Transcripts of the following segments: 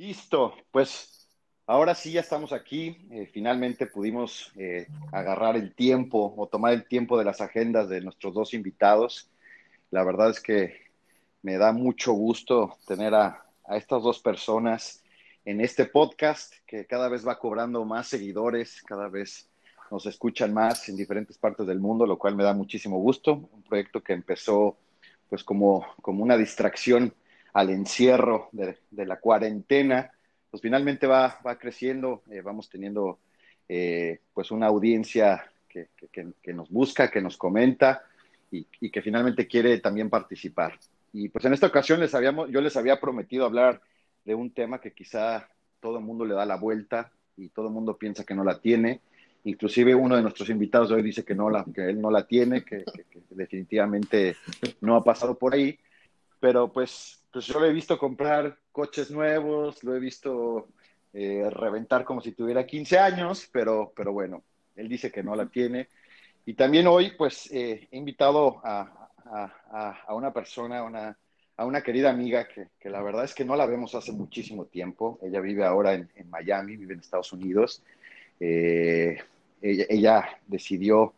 Listo, pues ahora sí ya estamos aquí. Eh, finalmente pudimos eh, agarrar el tiempo o tomar el tiempo de las agendas de nuestros dos invitados. La verdad es que me da mucho gusto tener a, a estas dos personas en este podcast que cada vez va cobrando más seguidores, cada vez nos escuchan más en diferentes partes del mundo, lo cual me da muchísimo gusto. Un proyecto que empezó pues como, como una distracción al encierro de, la cuarentena, pues finalmente va, va creciendo, eh, vamos teniendo eh, pues una audiencia que, que, nos busca, que nos comenta y, que finalmente quiere también participar. Y pues en esta ocasión les habíamos, yo les había prometido hablar de un tema que quizá todo el mundo le da la vuelta y todo el mundo piensa que no la tiene. Inclusive uno de nuestros invitados hoy dice que, no la, que él no la tiene, que definitivamente no ha pasado por ahí. Pero pues pues yo lo he visto comprar coches nuevos, lo he visto eh, reventar como si tuviera 15 años, pero, pero bueno, él dice que no la tiene. Y también hoy, pues, eh, he invitado a, a, a, una persona, una, a una querida amiga que, que, la verdad es que no la vemos hace muchísimo tiempo. Ella vive ahora en, en Miami, vive en Estados Unidos. Eh, ella, ella, decidió,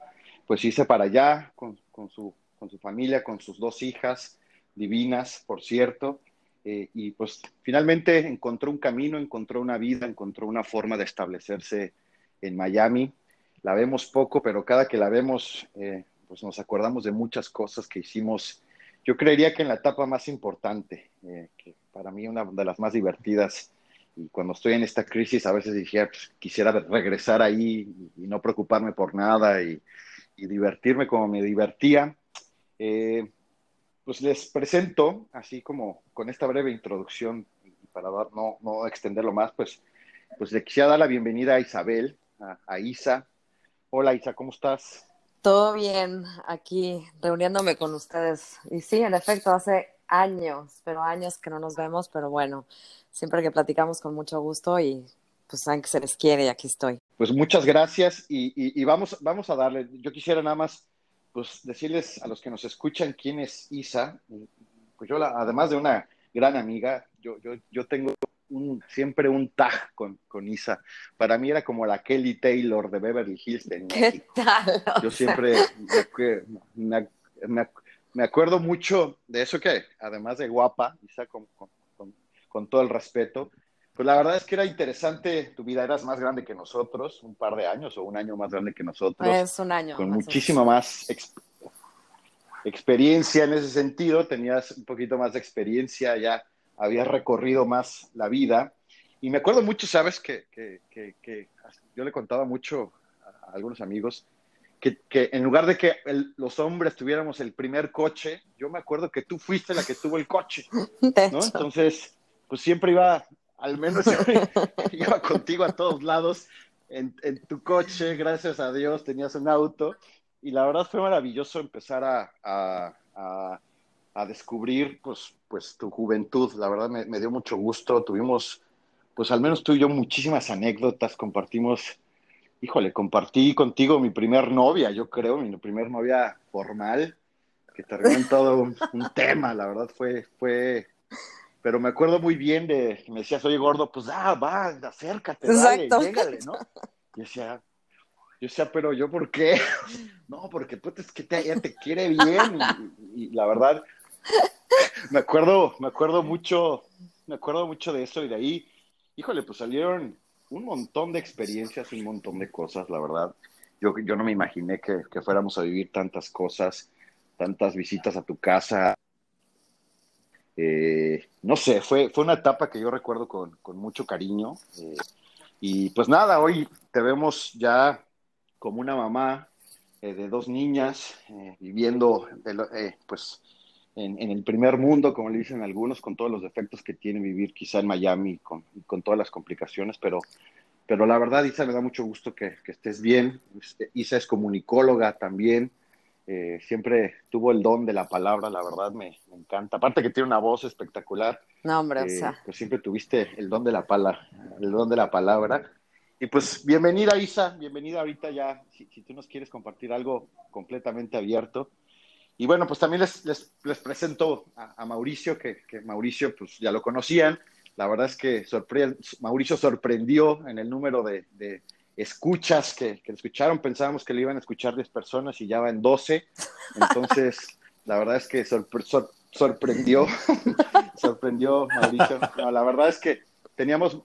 pues, irse para allá con, con, su, con su familia, con sus dos hijas divinas, por cierto, eh, y pues finalmente encontró un camino, encontró una vida, encontró una forma de establecerse en Miami. La vemos poco, pero cada que la vemos, eh, pues nos acordamos de muchas cosas que hicimos. Yo creería que en la etapa más importante, eh, que para mí una de las más divertidas, y cuando estoy en esta crisis a veces dije, pues, quisiera regresar ahí y, no preocuparme por nada y, divertirme como me divertía. Pues les presento, así como con esta breve introducción, para dar, no, no extenderlo más, pues, pues le quisiera dar la bienvenida a Isabel, a, Isa. Hola Isa, ¿cómo estás? Todo bien, aquí reuniéndome con ustedes. Y sí, en efecto, hace años, pero años que no nos vemos, pero bueno, siempre que platicamos con mucho gusto y pues saben que se les quiere y aquí estoy. Pues muchas gracias y, y vamos, vamos a darle, yo quisiera nada más pues decirles a los que nos escuchan quién es Isa. Pues yo, además de una gran amiga, yo, yo, yo tengo un, siempre un tag con, con, Isa. Para mí era como la Kelly Taylor de Beverly Hills de ¿Qué tal? Yo siempre me, me, me, acuerdo mucho de eso que, además de guapa, Isa, con, con, con todo el respeto, pues la verdad es que era interesante, tu vida eras más grande que nosotros, un par de años o un año más grande que nosotros. Es un año. Con muchísima más experiencia en ese sentido, tenías un poquito más de experiencia, ya habías recorrido más la vida. Y me acuerdo mucho, sabes, que, que, que, yo le contaba mucho a algunos amigos que, en lugar de que los hombres tuviéramos el primer coche, yo me acuerdo que tú fuiste la que tuvo el coche. ¿no? Entonces, pues siempre iba al menos iba contigo a todos lados en, tu coche, gracias a Dios tenías un auto. Y la verdad fue maravilloso empezar a, a, descubrir pues, pues tu juventud, la verdad me, dio mucho gusto, tuvimos pues al menos tú y yo muchísimas anécdotas, compartimos, híjole, compartí contigo mi primer novia, yo creo, mi primer novia formal, que terminó en todo un, un tema, la verdad fue, fue pero me acuerdo muy bien de me decías, oye gordo, pues ah, va, acércate, dale, llégale, ¿no? Y decía, yo decía, pero yo por qué? no, porque pues es que te, ella te quiere bien. Y, la verdad, me acuerdo, me acuerdo mucho, me acuerdo mucho de eso y de ahí, híjole, pues salieron un montón de experiencias, un montón de cosas, la verdad. Yo, yo no me imaginé que, que fuéramos a vivir tantas cosas, tantas visitas a tu casa, eh, no sé, fue, fue una etapa que yo recuerdo con, con mucho cariño. Eh, y pues nada, hoy te vemos ya como una mamá eh, de dos niñas, viviendo pues en, en, el primer mundo, como le dicen algunos, con todos los defectos que tiene vivir quizá en Miami, con, con todas las complicaciones, pero, pero la verdad, Isa, me da mucho gusto que, que estés bien. Isa es comunicóloga también. Eh, siempre tuvo el don de la palabra, la verdad me, encanta. Aparte que tiene una voz espectacular. No, hombre, o eh, sea. Pues siempre tuviste el don de la palabra, el don de la palabra. Y pues bienvenida Isa, bienvenida ahorita ya, si, tú nos quieres compartir algo completamente abierto. Y bueno, pues también les, les, presento a, Mauricio, que, que, Mauricio pues ya lo conocían, La verdad es que Mauricio sorprendió en el número de, escuchas que, que, escucharon. Pensábamos que le iban a escuchar 10 personas y ya va en 12. Entonces, la verdad es que sorprendió, sorprendió Mauricio. la verdad es que teníamos,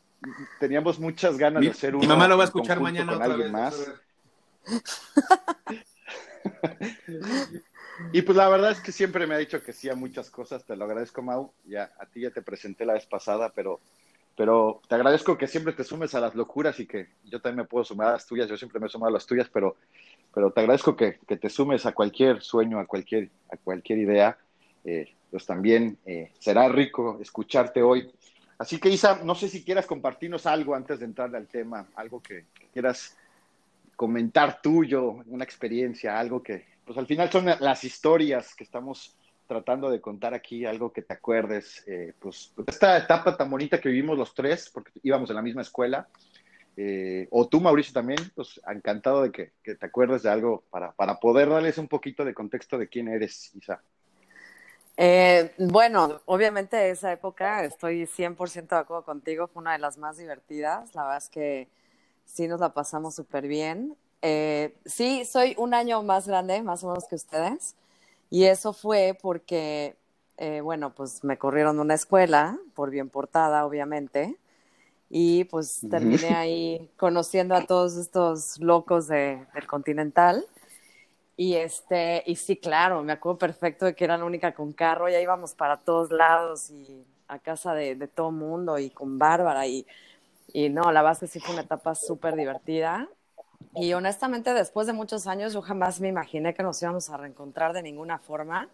teníamos muchas ganas de hacer un. Mi mamá lo va a escuchar mañana con alguien más. Y pues la verdad es que siempre me ha dicho que sí a muchas cosas, te lo agradezco Mau, ya a ti ya te presenté la vez pasada, pero, pero te agradezco que siempre te sumes a las locuras y que yo también me puedo sumar a las tuyas, yo siempre me he sumado a las tuyas, pero, pero te agradezco que, que te sumes a cualquier sueño, a cualquier, a cualquier idea, eh, pues también eh, será rico escucharte hoy. Así que Isa, no sé si quieras compartirnos algo antes de entrar al tema, algo que quieras comentar tuyo, una experiencia, algo que, pues al final son las historias que estamos tratando de contar aquí, algo que te acuerdes, eh, pues esta etapa tan bonita que vivimos los tres, porque íbamos en la misma escuela, eh, o tú, Mauricio, también, pues encantado de que, te acuerdes de algo para, para, poder darles un poquito de contexto de quién eres, Isa. Eh, bueno, obviamente esa época, estoy 100% de acuerdo contigo, fue una de las más divertidas, la verdad es que sí nos la pasamos súper bien. Sí, soy un año más grande, más o menos que ustedes, y eso fue porque, eh, bueno, pues me corrieron de una escuela, por bien portada, obviamente, y pues terminé ahí conociendo a todos estos locos de, del Continental. Y este, y sí, claro, me acuerdo perfecto de que era la única con carro, ya íbamos para todos lados y a casa de, de todo mundo y con Bárbara y, y no, la base sí fue una etapa súper divertida y honestamente, después de muchos años, yo jamás me imaginé que nos íbamos a reencontrar de ninguna forma.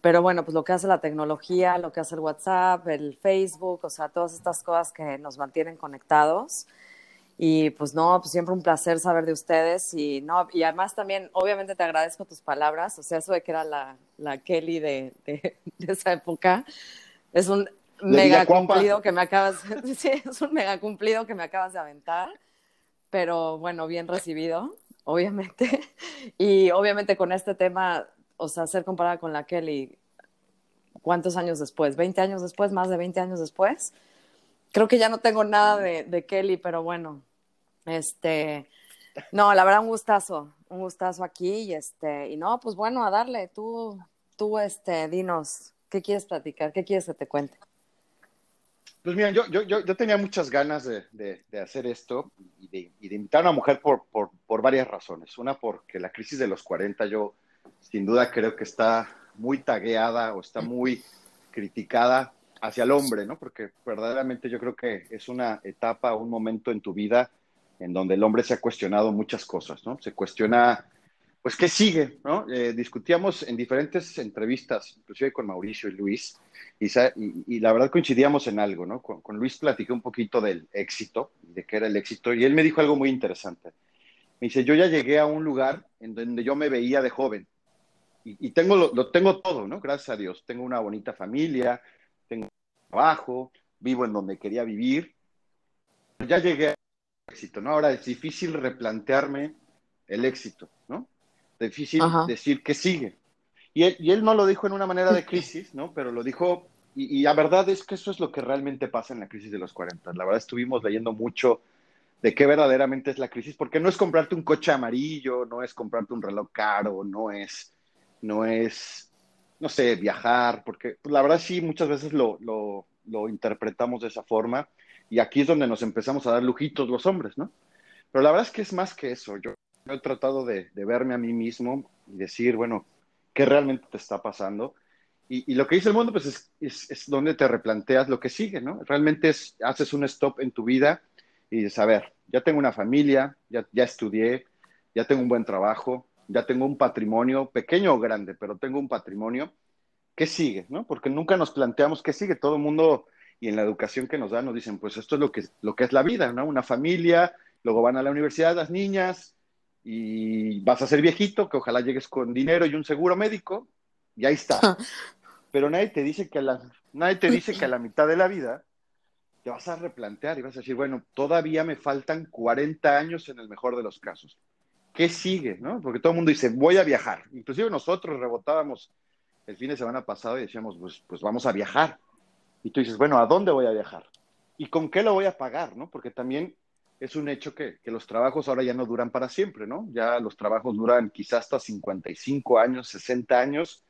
Pero bueno, pues lo que hace la tecnología, lo que hace el WhatsApp, el Facebook, o sea, todas estas cosas que nos mantienen conectados. Y pues no, pues siempre un placer saber de ustedes. Y no, y además también, obviamente te agradezco tus palabras. O sea, eso de que era la, la Kelly de, de, esa época, es un mega cumplido que me acabas, sí, es un mega cumplido que me acabas de aventar pero bueno, bien recibido, obviamente. Y obviamente con este tema, o sea, ser comparada con la Kelly, ¿cuántos años después? ¿20 años después? ¿Más de 20 años después? Creo que ya no tengo nada de, Kelly, pero bueno, este, no, la verdad un gustazo, un gustazo aquí y este, y no, pues bueno, a darle, tú, tú, este, dinos, ¿qué quieres platicar? ¿Qué quieres que te cuente? Pues mira, yo, yo, yo, tenía muchas ganas de, de, hacer esto y de, y invitar a una mujer por, por, por, varias razones. Una, porque la crisis de los 40 yo sin duda creo que está muy tagueada o está muy criticada hacia el hombre, ¿no? Porque verdaderamente yo creo que es una etapa, un momento en tu vida en donde el hombre se ha cuestionado muchas cosas, ¿no? Se cuestiona pues, ¿qué sigue? ¿no? Eh, discutíamos en diferentes entrevistas, inclusive con Mauricio y Luis, y, la verdad coincidíamos en algo, ¿no? Con, Luis platiqué un poquito del éxito, de qué era el éxito, y él me dijo algo muy interesante. Me dice, yo ya llegué a un lugar en donde yo me veía de joven, y, tengo lo, tengo todo, ¿no? Gracias a Dios. Tengo una bonita familia, tengo trabajo, vivo en donde quería vivir. Ya llegué al éxito, ¿no? Ahora es difícil replantearme el éxito, difícil decir que sigue. Y él, y él, no lo dijo en una manera de crisis, ¿no? Pero lo dijo, y, la verdad es que eso es lo que realmente pasa en la crisis de los 40. La verdad estuvimos leyendo mucho de qué verdaderamente es la crisis, porque no es comprarte un coche amarillo, no es comprarte un reloj caro, no es, no es, no sé, viajar, porque pues, la verdad sí, muchas veces lo, lo, lo interpretamos de esa forma, y aquí es donde nos empezamos a dar lujitos los hombres, ¿no? Pero la verdad es que es más que eso. Yo he tratado de, verme a mí mismo y decir, bueno, ¿qué realmente te está pasando? Y, lo que dice el mundo, pues es, es, donde te replanteas lo que sigue, ¿no? Realmente es, haces un stop en tu vida y dices, a ver, ya tengo una familia, ya, ya estudié, ya tengo un buen trabajo, ya tengo un patrimonio, pequeño o grande, pero tengo un patrimonio. ¿Qué sigue? ¿no? Porque nunca nos planteamos qué sigue. Todo el mundo y en la educación que nos dan nos dicen, pues esto es lo que, lo que es la vida, ¿no? Una familia, luego van a la universidad las niñas, y vas a ser viejito, que ojalá llegues con dinero y un seguro médico, y ahí está. Pero nadie te dice que a la, nadie te dice que a la mitad de la vida te vas a replantear y vas a decir, bueno, todavía me faltan 40 años en el mejor de los casos. ¿Qué sigue? ¿no? Porque todo el mundo dice, voy a viajar. Inclusive nosotros rebotábamos el fin de semana pasado y decíamos, pues, pues vamos a viajar. y tú dices, bueno, ¿a dónde voy a viajar? ¿Y con qué lo voy a pagar? ¿no? Porque también es un hecho que, que, los trabajos ahora ya no duran para siempre, ¿no? Ya los trabajos duran quizás hasta 55 años, 60 años,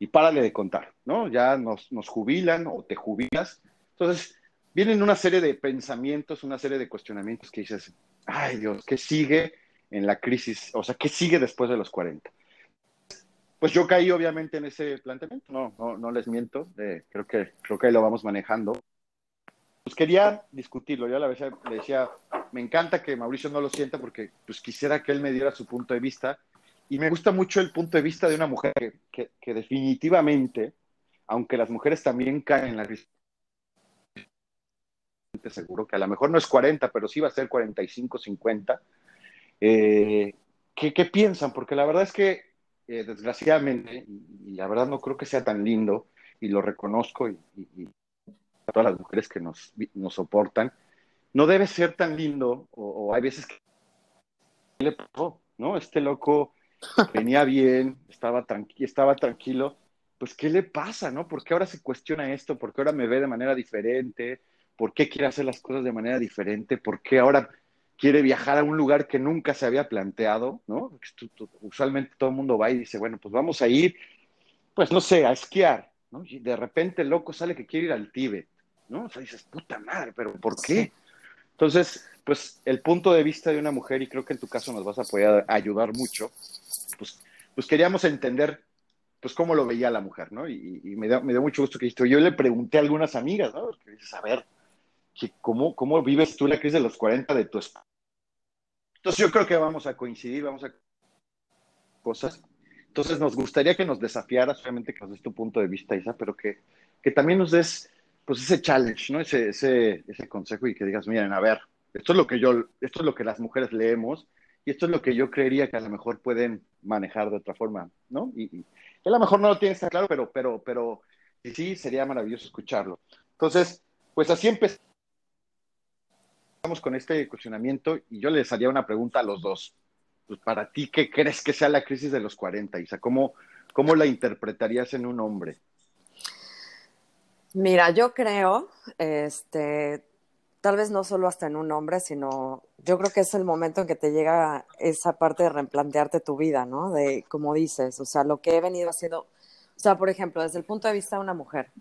y párale de contar, ¿no? Ya nos, nos jubilan o te jubilas. Entonces, vienen una serie de pensamientos, una serie de cuestionamientos que dices, ay Dios, ¿qué sigue en la crisis? O sea, ¿qué sigue después de los 40? Pues yo caí obviamente en ese planteamiento, no, no, les miento, creo, que, creo que lo vamos manejando. Pues quería discutirlo, yo a la vez le decía, me encanta que Mauricio no lo sienta porque pues quisiera que él me diera su punto de vista y me gusta mucho el punto de vista de una mujer que, definitivamente, aunque las mujeres también caen en la seguro que a lo mejor no es 40, pero sí va a ser 45, 50. Eh, ¿qué, ¿qué, piensan? Porque la verdad es que eh, desgraciadamente, y, la verdad no creo que sea tan lindo, y lo reconozco, y, a todas las mujeres que nos, nos, soportan, no debe ser tan lindo, o, hay veces que le pasó, ¿no? Este loco venía bien, estaba, tranqui estaba tranquilo, pues ¿qué le pasa, no? ¿Por qué ahora se cuestiona esto? ¿Por qué ahora me ve de manera diferente? ¿Por qué quiere hacer las cosas de manera diferente? ¿Por qué ahora quiere viajar a un lugar que nunca se había planteado, ¿no? Usualmente todo el mundo va y dice, bueno, pues vamos a ir, pues no sé, a esquiar, ¿no? Y de repente el loco sale que quiere ir al Tíbet, ¿no? O sea, dices, puta madre, pero ¿por qué? Entonces, pues el punto de vista de una mujer, y creo que en tu caso nos vas a poder ayudar mucho, pues, pues queríamos entender, pues cómo lo veía la mujer, ¿no? Y, me, dio, me, dio, mucho gusto que esto. Yo le pregunté a algunas amigas, ¿no? Que dices, a ver, ¿cómo, ¿cómo vives tú la crisis de los 40 de tu esposa? Entonces yo creo que vamos a coincidir, vamos a cosas. Entonces nos gustaría que nos desafiaras, obviamente que nos des tu punto de vista, Isa, pero que, que también nos des pues ese challenge, ¿no? Ese, ese, ese consejo y que digas, miren, a ver, esto es lo que yo, esto es lo que las mujeres leemos y esto es lo que yo creería que a lo mejor pueden manejar de otra forma, ¿no? Y, a lo mejor no lo tienes claro, pero, pero, pero sí, sería maravilloso escucharlo. Entonces, pues así empezamos con este cuestionamiento y yo les haría una pregunta a los dos. Pues para ti, ¿qué crees que sea la crisis de los 40, Isa? ¿Cómo, cómo la interpretarías en un hombre? Mira, yo creo, este, tal vez no solo hasta en un hombre, sino yo creo que es el momento en que te llega esa parte de replantearte tu vida, ¿no? De, como dices, o sea, lo que he venido haciendo, o sea, por ejemplo, desde el punto de vista de una mujer,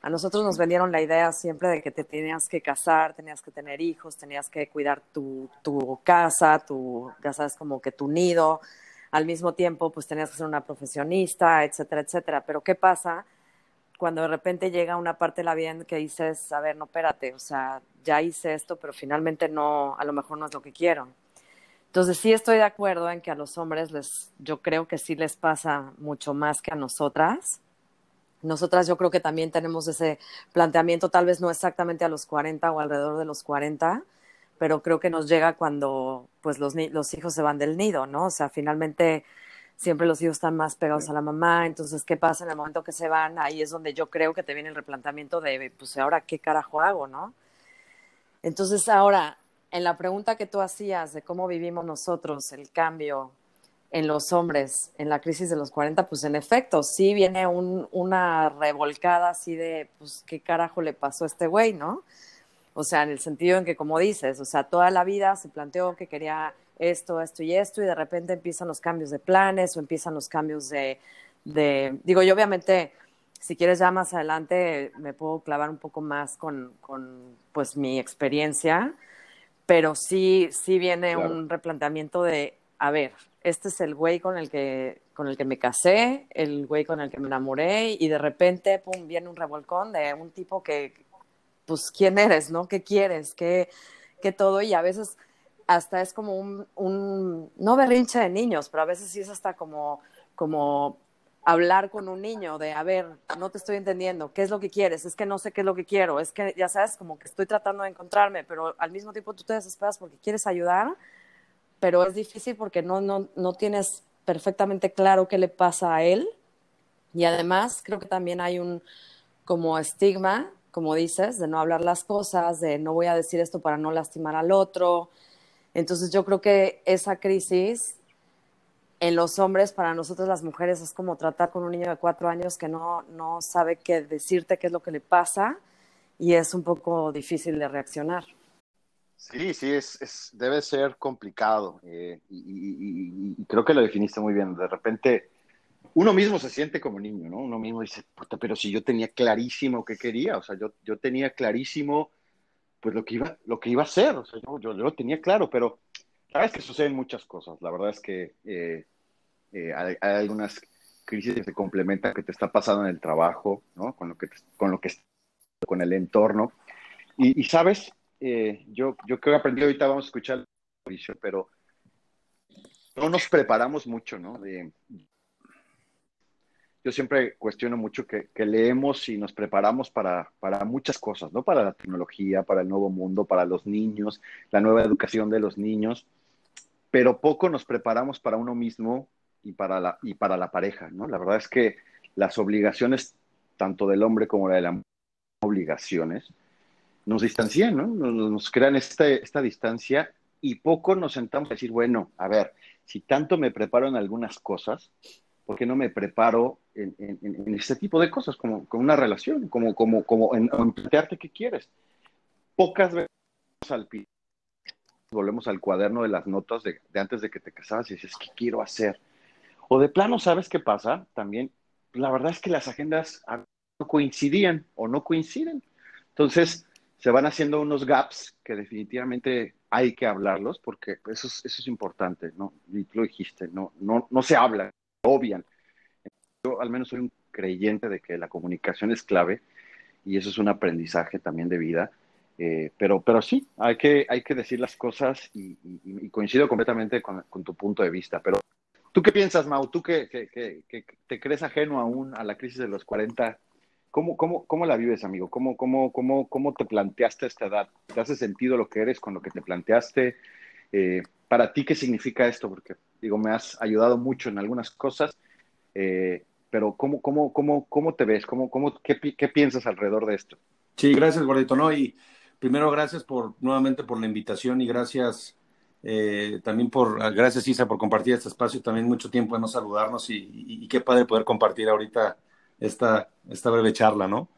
a nosotros nos vendieron la idea siempre de que te tenías que casar, tenías que tener hijos, tenías que cuidar tu, tu casa, tu, ya sabes, como que tu nido. Al mismo tiempo, pues tenías que ser una profesionista, etcétera, etcétera. Pero ¿qué pasa cuando de repente llega una parte de la vida en que dices, a ver, no, espérate, o sea, ya hice esto, pero finalmente no, a lo mejor no es lo que quiero. Entonces sí estoy de acuerdo en que a los hombres les, yo creo que sí les pasa mucho más que a nosotras nosotras yo creo que también tenemos ese planteamiento, tal vez no exactamente a los 40 o alrededor de los 40, pero creo que nos llega cuando pues los, los hijos se van del nido, ¿no? O sea, finalmente siempre los hijos están más pegados a la mamá, entonces, ¿qué pasa en el momento que se van? Ahí es donde yo creo que te viene el replanteamiento de, pues, ¿ahora qué carajo hago, no? Entonces, ahora, en la pregunta que tú hacías de cómo vivimos nosotros el cambio en los hombres en la crisis de los 40, pues en efecto, sí viene un, una revolcada así de, pues, ¿qué carajo le pasó a este güey, no? O sea, en el sentido en que, como dices, o sea, toda la vida se planteó que quería esto, esto y esto, y de repente empiezan los cambios de planes o empiezan los cambios de, de digo, yo obviamente, si quieres ya más adelante, me puedo clavar un poco más con, con pues, mi experiencia, pero sí, sí viene un replanteamiento de, a ver, este es el güey con el que con el que me casé, el güey con el que me enamoré y de repente pum viene un revolcón de un tipo que pues quién eres, ¿no? ¿Qué quieres? ¿Qué qué todo y a veces hasta es como un, un no berrinche de niños, pero a veces sí es hasta como como hablar con un niño de, a ver, no te estoy entendiendo, ¿qué es lo que quieres? Es que no sé qué es lo que quiero, es que ya sabes, como que estoy tratando de encontrarme, pero al mismo tiempo tú te desesperas porque quieres ayudar pero es difícil porque no, no, no tienes perfectamente claro qué le pasa a él. Y además creo que también hay un como estigma, como dices, de no hablar las cosas, de no voy a decir esto para no lastimar al otro. Entonces yo creo que esa crisis en los hombres, para nosotros las mujeres, es como tratar con un niño de cuatro años que no, no sabe qué decirte, qué es lo que le pasa. y es un poco difícil de reaccionar. Sí, sí, es, debe ser complicado eh, y, creo que lo definiste muy bien. De repente, uno mismo se siente como niño, ¿no? Uno mismo dice, pero si yo tenía clarísimo qué quería, o sea, yo, yo tenía clarísimo pues lo que iba, lo que iba a hacer, o sea, yo, yo, lo tenía claro, pero sabes que suceden muchas cosas. La verdad es que eh, eh, hay, algunas crisis que se complementan que te está pasando en el trabajo, ¿no? Con lo que, con lo que con el entorno. Y, sabes, eh, yo, yo creo que aprendí ahorita, vamos a escuchar, pero no nos preparamos mucho, ¿no? Yo siempre cuestiono mucho que, leemos y nos preparamos para, muchas cosas, ¿no? Para la tecnología, para el nuevo mundo, para los niños, la nueva educación de los niños, pero poco nos preparamos para uno mismo y para la, y para la pareja, ¿no? La verdad es que las obligaciones, tanto del hombre como de la mujer, obligaciones, nos distancian, ¿no? Nos, crean este, esta distancia y poco nos sentamos a decir, bueno, a ver, si tanto me preparo en algunas cosas, ¿por qué no me preparo en, este tipo de cosas, como con una relación, como, como, como en, plantearte qué quieres? Pocas veces al volvemos al cuaderno de las notas de, antes de que te casabas y dices, ¿qué quiero hacer? O de plano, ¿sabes qué pasa? También, la verdad es que las agendas no coincidían o no coinciden. Entonces, se van haciendo unos gaps que definitivamente hay que hablarlos porque eso es, eso es importante, ¿no? Y tú lo dijiste, no, no, no se habla, obvian. Yo al menos soy un creyente de que la comunicación es clave y eso es un aprendizaje también de vida. Eh, pero, pero sí, hay que, hay que decir las cosas y, coincido completamente con, tu punto de vista. Pero, ¿tú qué piensas, Mau? ¿Tú que, que, te crees ajeno aún a la crisis de los 40? ¿Cómo, cómo, cómo la vives, amigo? ¿Cómo, cómo, cómo, ¿Cómo te planteaste esta edad? ¿Te hace sentido lo que eres con lo que te planteaste? Eh, ¿Para ti qué significa esto? Porque, digo, me has ayudado mucho en algunas cosas, eh, pero ¿cómo, cómo, cómo, cómo te ves? ¿Cómo, cómo, qué, qué, piensas alrededor de esto? Sí, gracias, Gordito. No, y primero, gracias por nuevamente por la invitación y gracias eh, también por, gracias Isa por compartir este espacio, también mucho tiempo de no saludarnos y, qué padre poder compartir ahorita esta, esta breve charla, ¿no?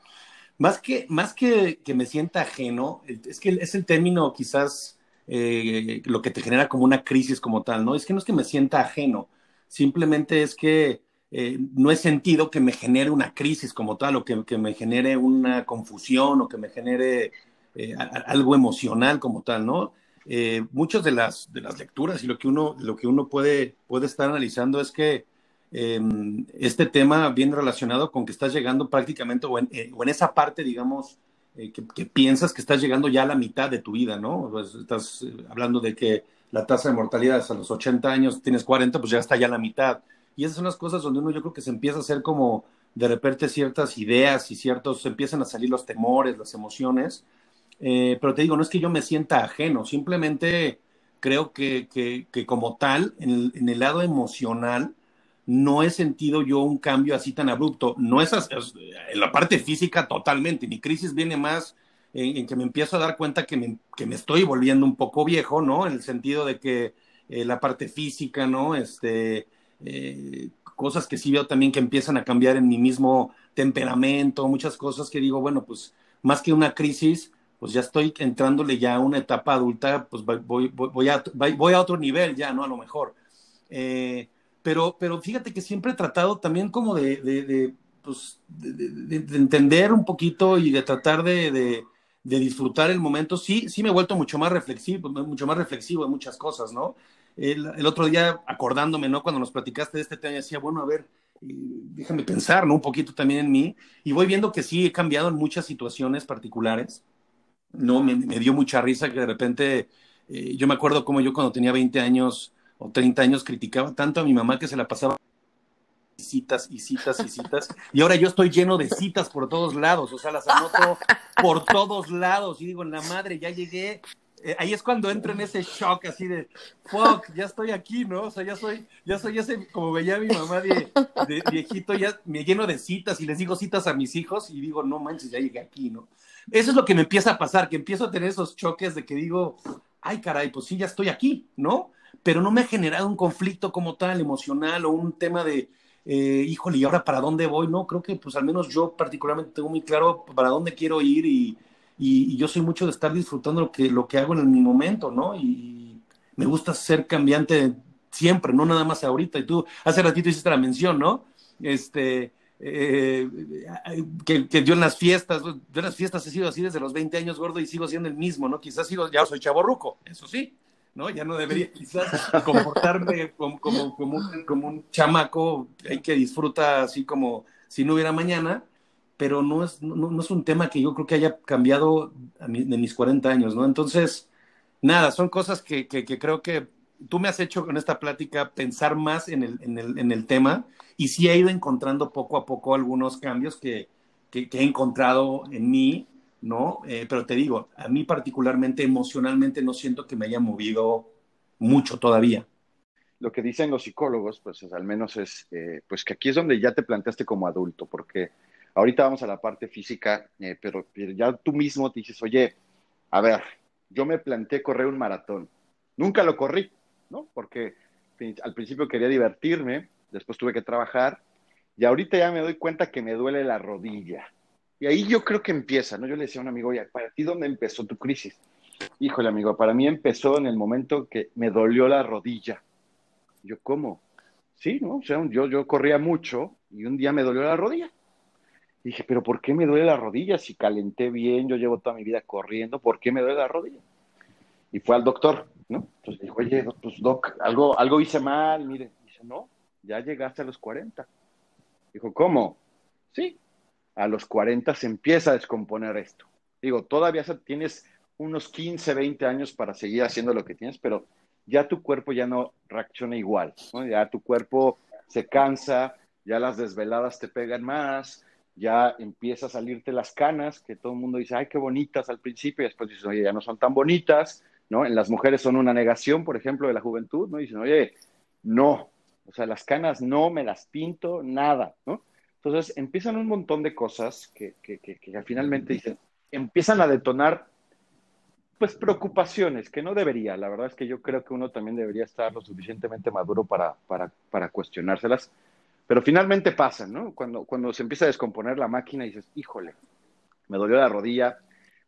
Más que, más que, que me sienta ajeno, es que es el término quizás eh, lo que te genera como una crisis como tal, ¿no? Es que no es que me sienta ajeno, simplemente es que eh, no he sentido que me genere una crisis como tal o que, que me genere una confusión o que me genere eh, algo emocional como tal, ¿no? muchas de las, de las lecturas y lo que uno, lo que uno puede, puede estar analizando es que em, este tema viene relacionado con que estás llegando prácticamente o en, esa parte, digamos, eh, que, piensas que estás llegando ya a la mitad de tu vida, ¿no? Estás eh, hablando de que la tasa de mortalidad es a los 80 años, tienes 40, pues ya está ya la mitad. Y esas son las cosas donde uno yo creo que se empieza a hacer como de repente ciertas ideas y ciertos, empiezan a salir los temores, las emociones. Eh, pero te digo, no es que yo me sienta ajeno, simplemente creo que, que, que como tal, en en el lado emocional, no he sentido yo un cambio así tan abrupto. No es, en la parte física totalmente. Mi crisis viene más en, que me empiezo a dar cuenta que me, que me, estoy volviendo un poco viejo, ¿no? En el sentido de que eh, la parte física, ¿no? Este, eh, cosas que sí veo también que empiezan a cambiar en mi mismo temperamento, muchas cosas que digo, bueno, pues más que una crisis, pues ya estoy entrándole ya a una etapa adulta, pues voy, voy, a, voy a otro nivel ya, ¿no? A lo mejor. Eh, pero, pero fíjate que siempre he tratado también como de, de, pues, de, entender un poquito y de tratar de, disfrutar el momento. Sí, sí me he vuelto mucho más reflexivo, mucho más reflexivo en muchas cosas, ¿no? El, otro día, acordándome, ¿no? Cuando nos platicaste de este tema, decía, bueno, a ver, déjame pensar, ¿no? Un poquito también en mí. Y voy viendo que sí, he cambiado en muchas situaciones particulares. No, me, dio mucha risa que de repente, eh, yo me acuerdo como yo cuando tenía 20 años, o 30 años criticaba tanto a mi mamá que se la pasaba citas y citas y citas. Y ahora yo estoy lleno de citas por todos lados, o sea, las anoto por todos lados. Y digo, la madre, ya llegué. Eh, ahí es cuando entro en ese shock así de, fuck, ya estoy aquí, ¿no? O sea, ya soy, ya soy ese, como veía mi mamá de, viejito, ya me lleno de citas y les digo citas a mis hijos y digo, no manches, ya llegué aquí, ¿no? Eso es lo que me empieza a pasar, que empiezo a tener esos choques de que digo, ay, caray, pues sí, ya estoy aquí, ¿no? pero no me ha generado un conflicto como tal, emocional o un tema de, eh, híjole, ¿y ahora para dónde voy? No, creo que pues al menos yo particularmente tengo muy claro para dónde quiero ir y, y, yo soy mucho de estar disfrutando lo que, lo que hago en mi momento, ¿no? Y me gusta ser cambiante siempre, no nada más ahorita. Y tú hace ratito hiciste la mención, ¿no? Este, eh, que, que, yo en las fiestas, yo en las fiestas he sido así desde los 20 años gordo y sigo siendo el mismo, ¿no? Quizás sigo, ya soy chaborruco, eso sí, ¿no? Ya no debería quizás comportarme como, como, como, un, como un chamaco que disfruta así como si no hubiera mañana, pero no es, no, no es un tema que yo creo que haya cambiado de mis 40 años, ¿no? Entonces, nada, son cosas que, que, que, creo que tú me has hecho con esta plática pensar más en el, en el, en el tema y sí he ido encontrando poco a poco algunos cambios que, que, he encontrado en mí, ¿no? Eh, pero te digo, a mí particularmente emocionalmente no siento que me haya movido mucho todavía. Lo que dicen los psicólogos, pues al menos es, eh, pues que aquí es donde ya te planteaste como adulto, porque ahorita vamos a la parte física, eh, pero ya tú mismo te dices, oye, a ver, yo me planteé correr un maratón, nunca lo corrí, ¿no? Porque al principio quería divertirme, después tuve que trabajar y ahorita ya me doy cuenta que me duele la rodilla. Y ahí yo creo que empieza, ¿no? Yo le decía a un amigo, oye, ¿para ti dónde empezó tu crisis? Híjole, amigo, para mí empezó en el momento que me dolió la rodilla. Yo, ¿cómo? Sí, ¿no? O sea, yo, yo corría mucho y un día me dolió la rodilla. Dije, ¿pero por qué me duele la rodilla? Si calenté bien, yo llevo toda mi vida corriendo, ¿por qué me duele la rodilla? Y fue al doctor, ¿no? Entonces dijo, oye, pues doc, algo, algo hice mal, mire. Dice, no, ya llegaste a los 40. Dijo, ¿cómo? Sí, a los 40 se empieza a descomponer esto. Digo, todavía tienes unos 15, 20 años para seguir haciendo lo que tienes, pero ya tu cuerpo ya no reacciona igual, ¿no? Ya tu cuerpo se cansa, ya las desveladas te pegan más, ya empieza a salirte las canas, que todo el mundo dice, ay, qué bonitas al principio, y después dices, oye, ya no son tan bonitas, ¿no? En las mujeres son una negación, por ejemplo, de la juventud, ¿no? Dicen, oye, no, o sea, las canas no me las pinto, nada, ¿no? Entonces empiezan un montón de cosas que, que, que, finalmente dicen, empiezan a detonar, pues, preocupaciones que no debería. La verdad es que yo creo que uno también debería estar lo suficientemente maduro para, para, para cuestionárselas. Pero finalmente pasan, ¿no? Cuando, cuando se empieza a descomponer la máquina y dices, híjole, me dolió la rodilla,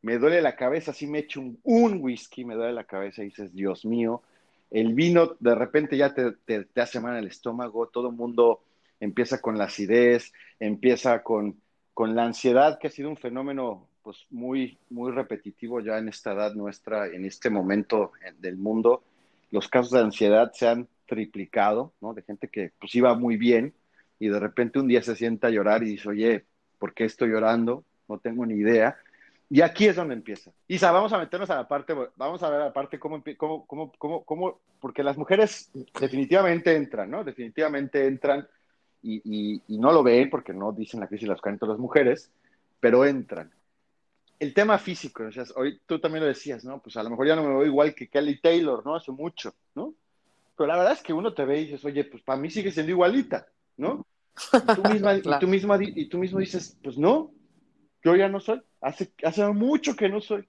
me duele la cabeza, si me echo un, un whisky, me duele la cabeza y dices, Dios mío, el vino de repente ya te, te, hace mal el estómago, todo el mundo empieza con la acidez, empieza con, con la ansiedad, que ha sido un fenómeno pues muy, muy repetitivo ya en esta edad nuestra, en este momento del mundo. Los casos de ansiedad se han triplicado, ¿no? De gente que pues iba muy bien y de repente un día se sienta a llorar y dice, oye, ¿por qué estoy llorando? No tengo ni idea. Y aquí es donde empieza. Isa, vamos a meternos a la parte, vamos a ver la parte cómo, cómo, cómo, cómo, cómo porque las mujeres definitivamente entran, ¿no? Definitivamente entran y, y, no lo ven porque no dicen la crisis las caen todas las mujeres, pero entran. El tema físico, o sea, hoy tú también lo decías, ¿no? Pues a lo mejor ya no me veo igual que Kelly Taylor, ¿no? Hace mucho, ¿no? Pero la verdad es que uno te ve y dices, oye, pues para mí sigue siendo igualita, ¿no? Y tú, misma, y tú, misma, y tú mismo dices, pues no, yo ya no soy. Hace, hace mucho que no soy.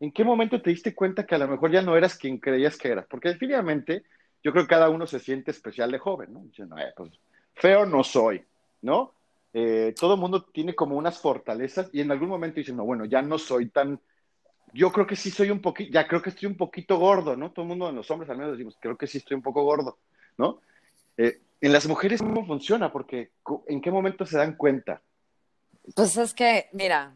¿En qué momento te diste cuenta que a lo mejor ya no eras quien creías que eras? Porque definitivamente yo creo que cada uno se siente especial de joven, ¿no? Diciendo, eh, pues feo no soy, ¿no? Eh, todo el mundo tiene como unas fortalezas y en algún momento dicen, no, bueno, ya no soy tan, yo creo que sí soy un poquito, ya creo que estoy un poquito gordo, ¿no? Todo el mundo, en los hombres al menos decimos, creo que sí estoy un poco gordo, ¿no? Eh, en las mujeres, ¿cómo funciona? Porque ¿en qué momento se dan cuenta? Pues es que, mira,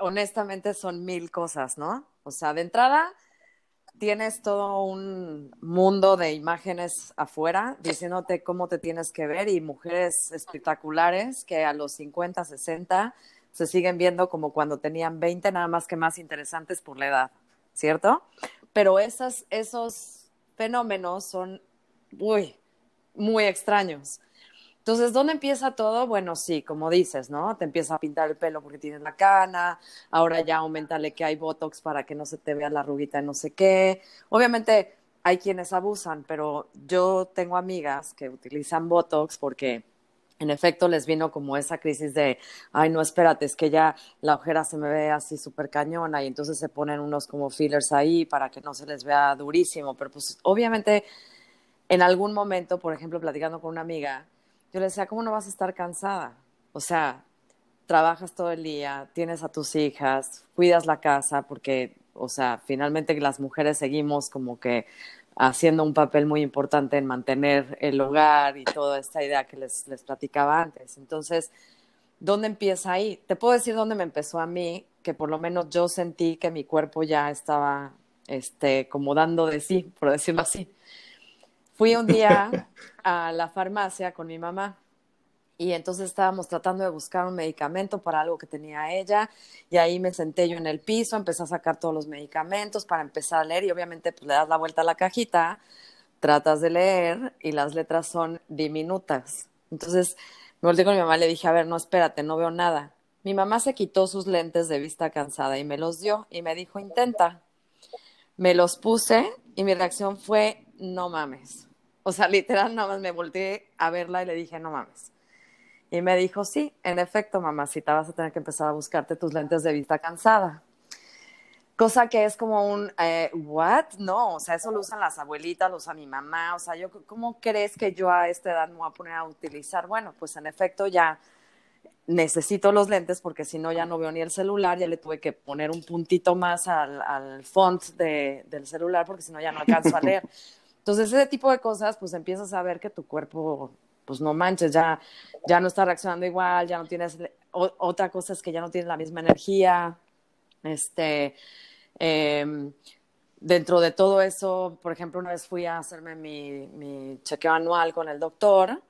honestamente son mil cosas, ¿no? O sea, de entrada tienes todo un mundo de imágenes afuera diciéndote cómo te tienes que ver y mujeres espectaculares que a los 50, 60 se siguen viendo como cuando tenían 20, nada más que más interesantes por la edad, ¿cierto? Pero esas, esos fenómenos son, uy, muy extraños. Entonces, ¿dónde empieza todo? Bueno, sí, como dices, ¿no? Te empieza a pintar el pelo porque tienes la cana, ahora ya aumentale que hay Botox para que no se te vea la ruguita de no sé qué. Obviamente hay quienes abusan, pero yo tengo amigas que utilizan Botox porque en efecto les vino como esa crisis de, ay, no, espérate, es que ya la ojera se me ve así súper cañona y entonces se ponen unos como fillers ahí para que no se les vea durísimo, pero pues obviamente en algún momento, por ejemplo, platicando con una amiga, yo le decía, ¿cómo no vas a estar cansada? O sea, trabajas todo el día, tienes a tus hijas, cuidas la casa, porque, o sea, finalmente las mujeres seguimos como que haciendo un papel muy importante en mantener el hogar y toda esta idea que les, les platicaba antes. Entonces, ¿dónde empieza ahí? Te puedo decir dónde me empezó a mí, que por lo menos yo sentí que mi cuerpo ya estaba este, como dando de sí, por decirlo así. Fui un día a la farmacia con mi mamá y entonces estábamos tratando de buscar un medicamento para algo que tenía ella y ahí me senté yo en el piso, empecé a sacar todos los medicamentos para empezar a leer y obviamente pues, le das la vuelta a la cajita, tratas de leer y las letras son diminutas. Entonces me volteé con mi mamá y le dije, a ver, no, espérate, no veo nada. Mi mamá se quitó sus lentes de vista cansada y me los dio y me dijo, intenta. Me los puse y mi reacción fue, no mames. O sea, literal, nada más me volteé a verla y le dije, no mames. Y me dijo, sí, en efecto, mamacita, vas a tener que empezar a buscarte tus lentes de vista cansada. Cosa que es como un, eh, ¿what? No, o sea, eso lo usan las abuelitas, lo usa mi mamá, o sea, yo, ¿cómo crees que yo a esta edad me voy a poner a utilizar? Bueno, pues en efecto ya necesito los lentes porque si no ya no veo ni el celular, ya le tuve que poner un puntito más al, al font de, del celular porque si no ya no alcanzo a leer. Entonces, ese tipo de cosas, pues empiezas a ver que tu cuerpo pues no manches, ya, ya no está reaccionando igual, ya no tienes, otra cosa es que ya no tienes la misma energía, este, em, dentro de todo eso, por ejemplo, una vez fui a hacerme mi, chequeo anual con el doctor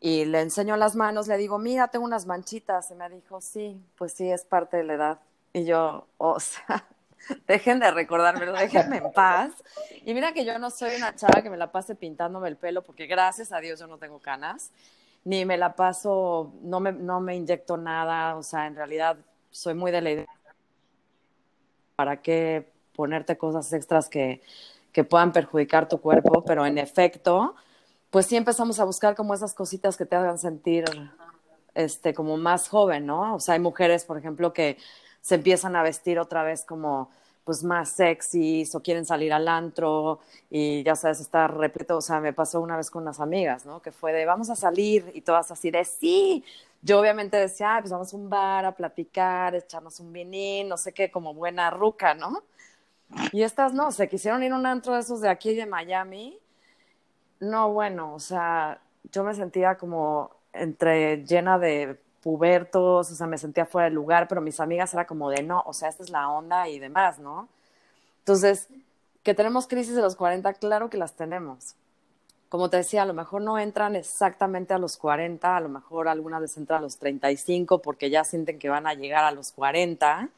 y le enseño las manos, le digo, mira, tengo unas manchitas, y me dijo, sí, pues sí, es parte de la edad. Y yo, o sea, dejen de recordármelo, déjenme en paz. Y mira que yo no soy una chava que me la pase pintándome el pelo, porque gracias a Dios yo no tengo canas, ni me la paso, no me, no me inyecto nada, o sea, en realidad soy muy de la idea. ¿Para qué ponerte cosas extras que, que puedan perjudicar tu cuerpo? Pero en efecto, pues sí empezamos a buscar como esas cositas que te hagan sentir este, como más joven, ¿no? O sea, hay mujeres, por ejemplo, que se empiezan a vestir otra vez como pues más sexys o quieren salir al antro y ya sabes, está repleto, o sea, me pasó una vez con unas amigas, ¿no? Que fue de vamos a salir y todas así de sí. Yo obviamente decía, pues vamos a un bar a platicar, echarnos un vinín, no sé qué, como buena ruca, ¿no? Y estas no, se quisieron ir a un antro de esos de aquí de Miami. No, bueno, o sea, yo me sentía como entre llena de pubertos, o sea, me sentía fuera del lugar, pero mis amigas era como de no, o sea, esta es la onda y demás, ¿no? Entonces, que tenemos crisis de los 40, claro que las tenemos. Como te decía, a lo mejor no entran exactamente a los 40, a lo mejor algunas les entran a los 35 porque ya sienten que van a llegar a los 40,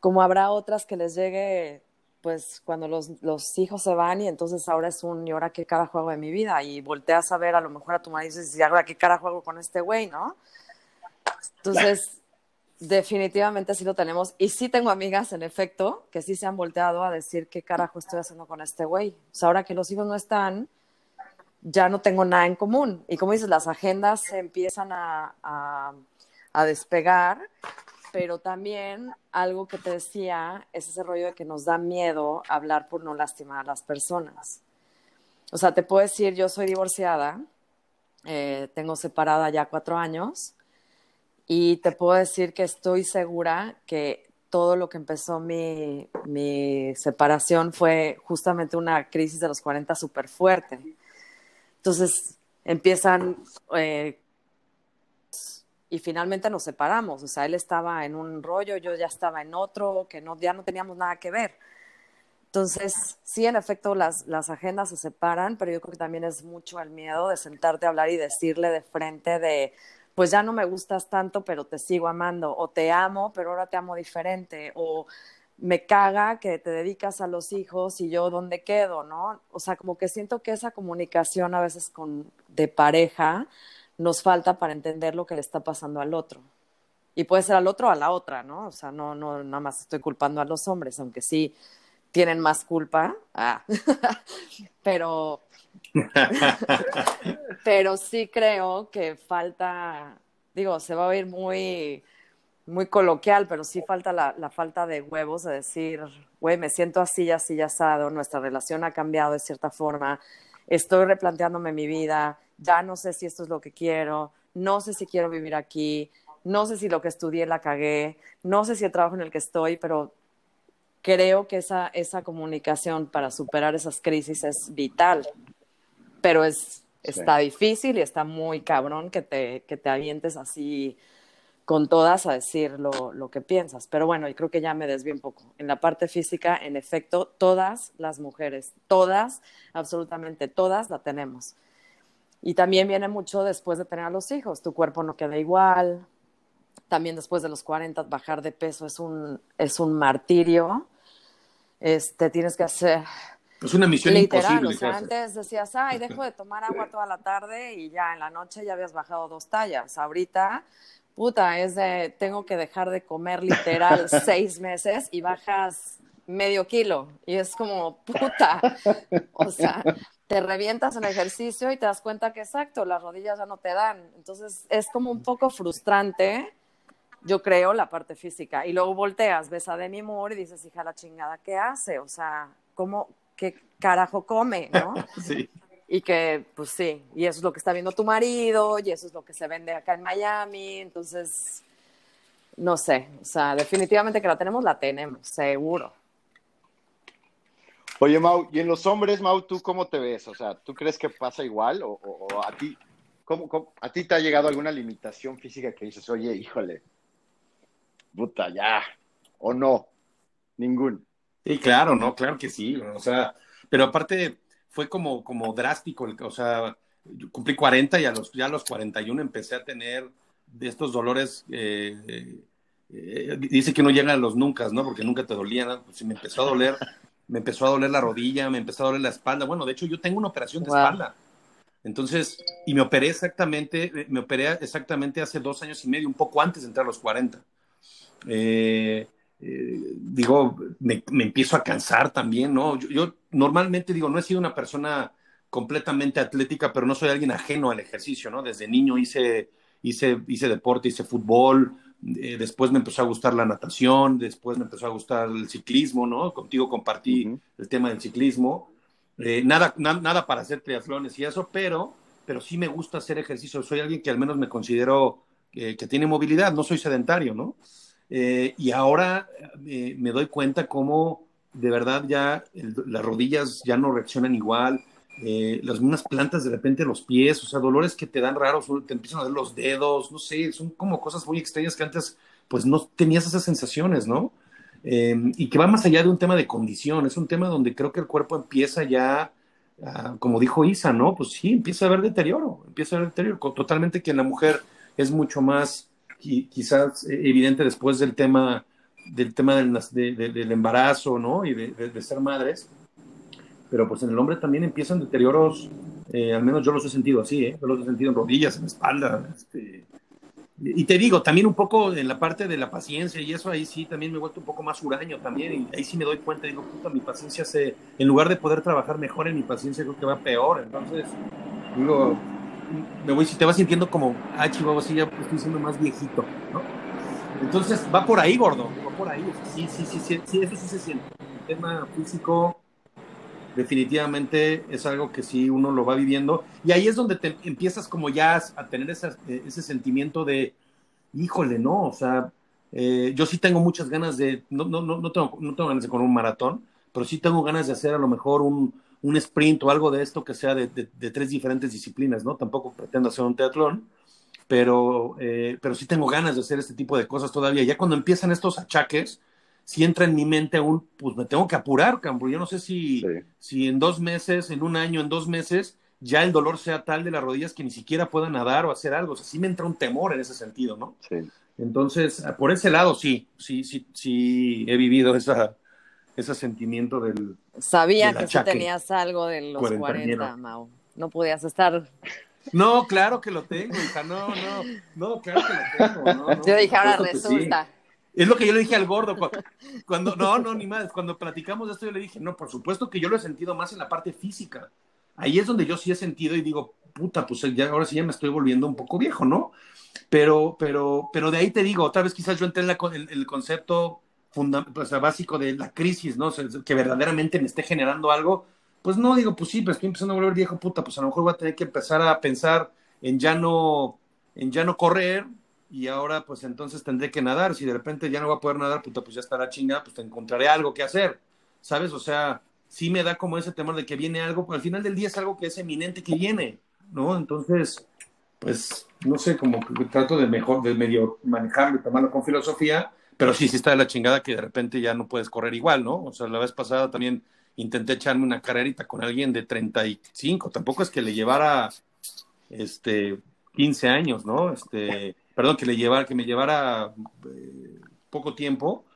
como habrá otras que les llegue pues cuando los, los, hijos se van y entonces ahora es un, ¿y ahora qué carajo hago de mi vida? Y volteas a ver a lo mejor a tu marido y dices, ¿y ahora qué carajo hago con este güey, no? Entonces, definitivamente sí lo tenemos. Y sí tengo amigas, en efecto, que sí se han volteado a decir qué carajo estoy haciendo con este güey. O sea, ahora que los hijos no están, ya no tengo nada en común. Y como dices, las agendas se empiezan a, despegar, pero también algo que te decía es ese rollo de que nos da miedo hablar por no lastimar a las personas. O sea, te puedo decir, yo soy divorciada, eh, tengo separada ya cuatro años y te puedo decir que estoy segura que todo lo que empezó mi, mi separación fue justamente una crisis de los 40 súper fuerte. Entonces empiezan eh, y finalmente nos separamos. O sea, él estaba en un rollo, yo ya estaba en otro, que no, ya no teníamos nada que ver. Entonces, sí, en efecto, las, las agendas se separan, pero yo creo que también es mucho el miedo de sentarte a hablar y decirle de frente de, pues ya no me gustas tanto, pero te sigo amando, o te amo, pero ahora te amo diferente, o me caga que te dedicas a los hijos y yo dónde quedo, ¿no? O sea, como que siento que esa comunicación a veces con de pareja nos falta para entender lo que le está pasando al otro. Y puede ser al otro o a la otra, ¿no? O sea, no, no, nada más estoy culpando a los hombres, aunque sí tienen más culpa. Ah. pero Pero sí creo que falta, digo, se va a oír muy, muy coloquial, pero sí falta la, la falta de huevos de decir, güey, me siento así, así, asado, nuestra relación ha cambiado de cierta forma, estoy replanteándome mi vida, ya no sé si esto es lo que quiero, no sé si quiero vivir aquí, no sé si lo que estudié la cagué, no sé si el trabajo en el que estoy, pero creo que esa, esa comunicación para superar esas crisis es vital, pero es, está difícil y está muy cabrón que te, que te avientes así con todas a decir lo, lo, que piensas. Pero bueno, y creo que ya me desvío un poco. En la parte física, en efecto, todas las mujeres, todas, absolutamente todas la tenemos. Y también viene mucho después de tener a los hijos. Tu cuerpo no queda igual. También después de los 40, bajar de peso es un, es un martirio. Este, tienes que hacer... Es una misión literal, imposible. O sea, antes decías, ay, dejo de tomar agua toda la tarde y ya en la noche ya habías bajado dos tallas. Ahorita, puta, es de, tengo que dejar de comer literal seis meses y bajas medio kilo. Y es como, puta, o sea, te revientas en ejercicio y te das cuenta que exacto, las rodillas ya no te dan. Entonces es como un poco frustrante, yo creo, la parte física. Y luego volteas, ves a Demi Moore y dices, hija la chingada, ¿qué hace? O sea, ¿cómo, qué carajo come, no? Sí. Y que, pues sí, y eso es lo que está viendo tu marido, y eso es lo que se vende acá en Miami, entonces, no sé, o sea, definitivamente que la tenemos, la tenemos, seguro. Oye, Mau, y en los hombres, Mau, ¿tú cómo te ves? O sea, ¿tú crees que pasa igual? ¿O, o, o a ti cómo, cómo, a ti te ha llegado alguna limitación física que dices, oye, híjole, puta, ya, o no? Ningún. Sí, claro, no, claro que sí. O sea, pero aparte fue como, como drástico, o sea, yo cumplí 40 y a los, ya a los 41 empecé a tener de estos dolores, eh, eh, dice que no llegan a los nunca, ¿no? Porque nunca te dolían, pues me empezó a doler, me empezó a doler la rodilla, me empezó a doler la espalda. Bueno, de hecho yo tengo una operación de wow. espalda. Entonces, y me operé exactamente, me operé exactamente hace dos años y medio, un poco antes de entrar a los 40. Eh, eh, digo, me, me, empiezo a cansar también, ¿no? Yo, yo, normalmente digo, no he sido una persona completamente atlética, pero no soy alguien ajeno al ejercicio, ¿no? Desde niño hice, hice, hice deporte, hice fútbol, eh, después me empezó a gustar la natación, después me empezó a gustar el ciclismo, ¿no? Contigo compartí uh -huh. el tema del ciclismo. Eh, nada, na, nada para hacer triatlones y eso, pero, pero sí me gusta hacer ejercicio. Soy alguien que al menos me considero que, que tiene movilidad, no soy sedentario, ¿no? Eh, y ahora eh, me doy cuenta cómo de verdad ya las rodillas ya no reaccionan igual, eh, las mismas plantas de repente los pies, o sea, dolores que te dan raros, te empiezan a ver los dedos, no sé, son como cosas muy extrañas que antes pues no tenías esas sensaciones, ¿no? y que va más allá de un tema de condición, es un tema donde creo que el cuerpo empieza ya, como dijo Isa, ¿no? Pues sí, empieza a haber deterioro, empieza a haber deterioro, totalmente que en la mujer es mucho más quizás evidente después del tema del tema del, de, de, del embarazo, ¿no? Y de, de, ser madres. Pero pues en el hombre también empiezan deterioros, eh, al menos yo los he sentido así, ¿eh? Yo los he sentido en rodillas, en espalda. Este... Y te digo, también un poco en la parte de la paciencia y eso ahí sí también me he vuelto un poco más huraño también. Y ahí sí me doy cuenta, digo, puta, mi paciencia se, en lugar de poder trabajar mejor en mi paciencia, creo que va peor. Entonces, digo, me voy, si te vas sintiendo como, ah, chihuahua, sí, ya estoy siendo más viejito, ¿no? Entonces, va por ahí, gordo, va por ahí. Sí, sí, sí, sí, sí eso sí se siente. El tema físico definitivamente es algo que sí uno lo va viviendo. Y ahí es donde te empiezas como ya a tener esa, ese sentimiento de, híjole, ¿no? O sea, eh, yo sí tengo muchas ganas de, no, no, no, no, tengo, no tengo ganas de correr un maratón, pero sí tengo ganas de hacer a lo mejor un, un sprint o algo de esto que sea de, de, de, tres diferentes disciplinas, ¿no? Tampoco pretendo hacer un teatlón, pero, eh, pero sí tengo ganas de hacer este tipo de cosas todavía. Ya cuando empiezan estos achaques, si entra en mi mente un, pues me tengo que apurar, Cambro. Yo no sé si, sí. si en dos meses, en un año, en dos meses, ya el dolor sea tal de las rodillas que ni siquiera pueda nadar o hacer algo. O sea, sí me entra un temor en ese sentido, ¿no? Sí. Entonces, por ese lado, sí, sí, sí, sí he vivido esa, ese sentimiento del. Sabía del que sí tenías algo de los 40, Mau. No podías estar. No, claro que lo tengo, hija. No, no, no, claro que lo tengo. No, no, yo dije, ahora resulta. Sí. Es lo que yo le dije al gordo cuando, no, no, ni más, cuando platicamos de esto yo le dije, no, por supuesto que yo lo he sentido más en la parte física. Ahí es donde yo sí he sentido y digo, puta, pues ya, ahora sí ya me estoy volviendo un poco viejo, ¿no? Pero, pero, pero de ahí te digo, otra vez quizás yo entré en, la, en el concepto funda, o sea, básico de la crisis, ¿no? O que verdaderamente me esté generando algo, pues no, digo, pues sí, pero estoy empezando a volver viejo, puta, pues a lo mejor voy a tener que empezar a pensar en ya no, en ya no correr, y ahora pues entonces tendré que nadar. Si de repente ya no va a poder nadar, puta, pues ya estará chingada, pues te encontraré algo que hacer, ¿sabes? O sea, sí me da como ese temor de que viene algo, pero al final del día es algo que es eminente que viene, ¿no? Entonces, pues, no sé, como que trato de mejor, de medio manejarlo y tomarlo con filosofía, pero sí, sí está de la chingada que de repente ya no puedes correr igual, ¿no? O sea, la vez pasada también intenté echarme una carrerita con alguien de 35, tampoco es que le llevara, este, 15 años, ¿no? Este, perdón, que le llevara, que me llevara eh, poco tiempo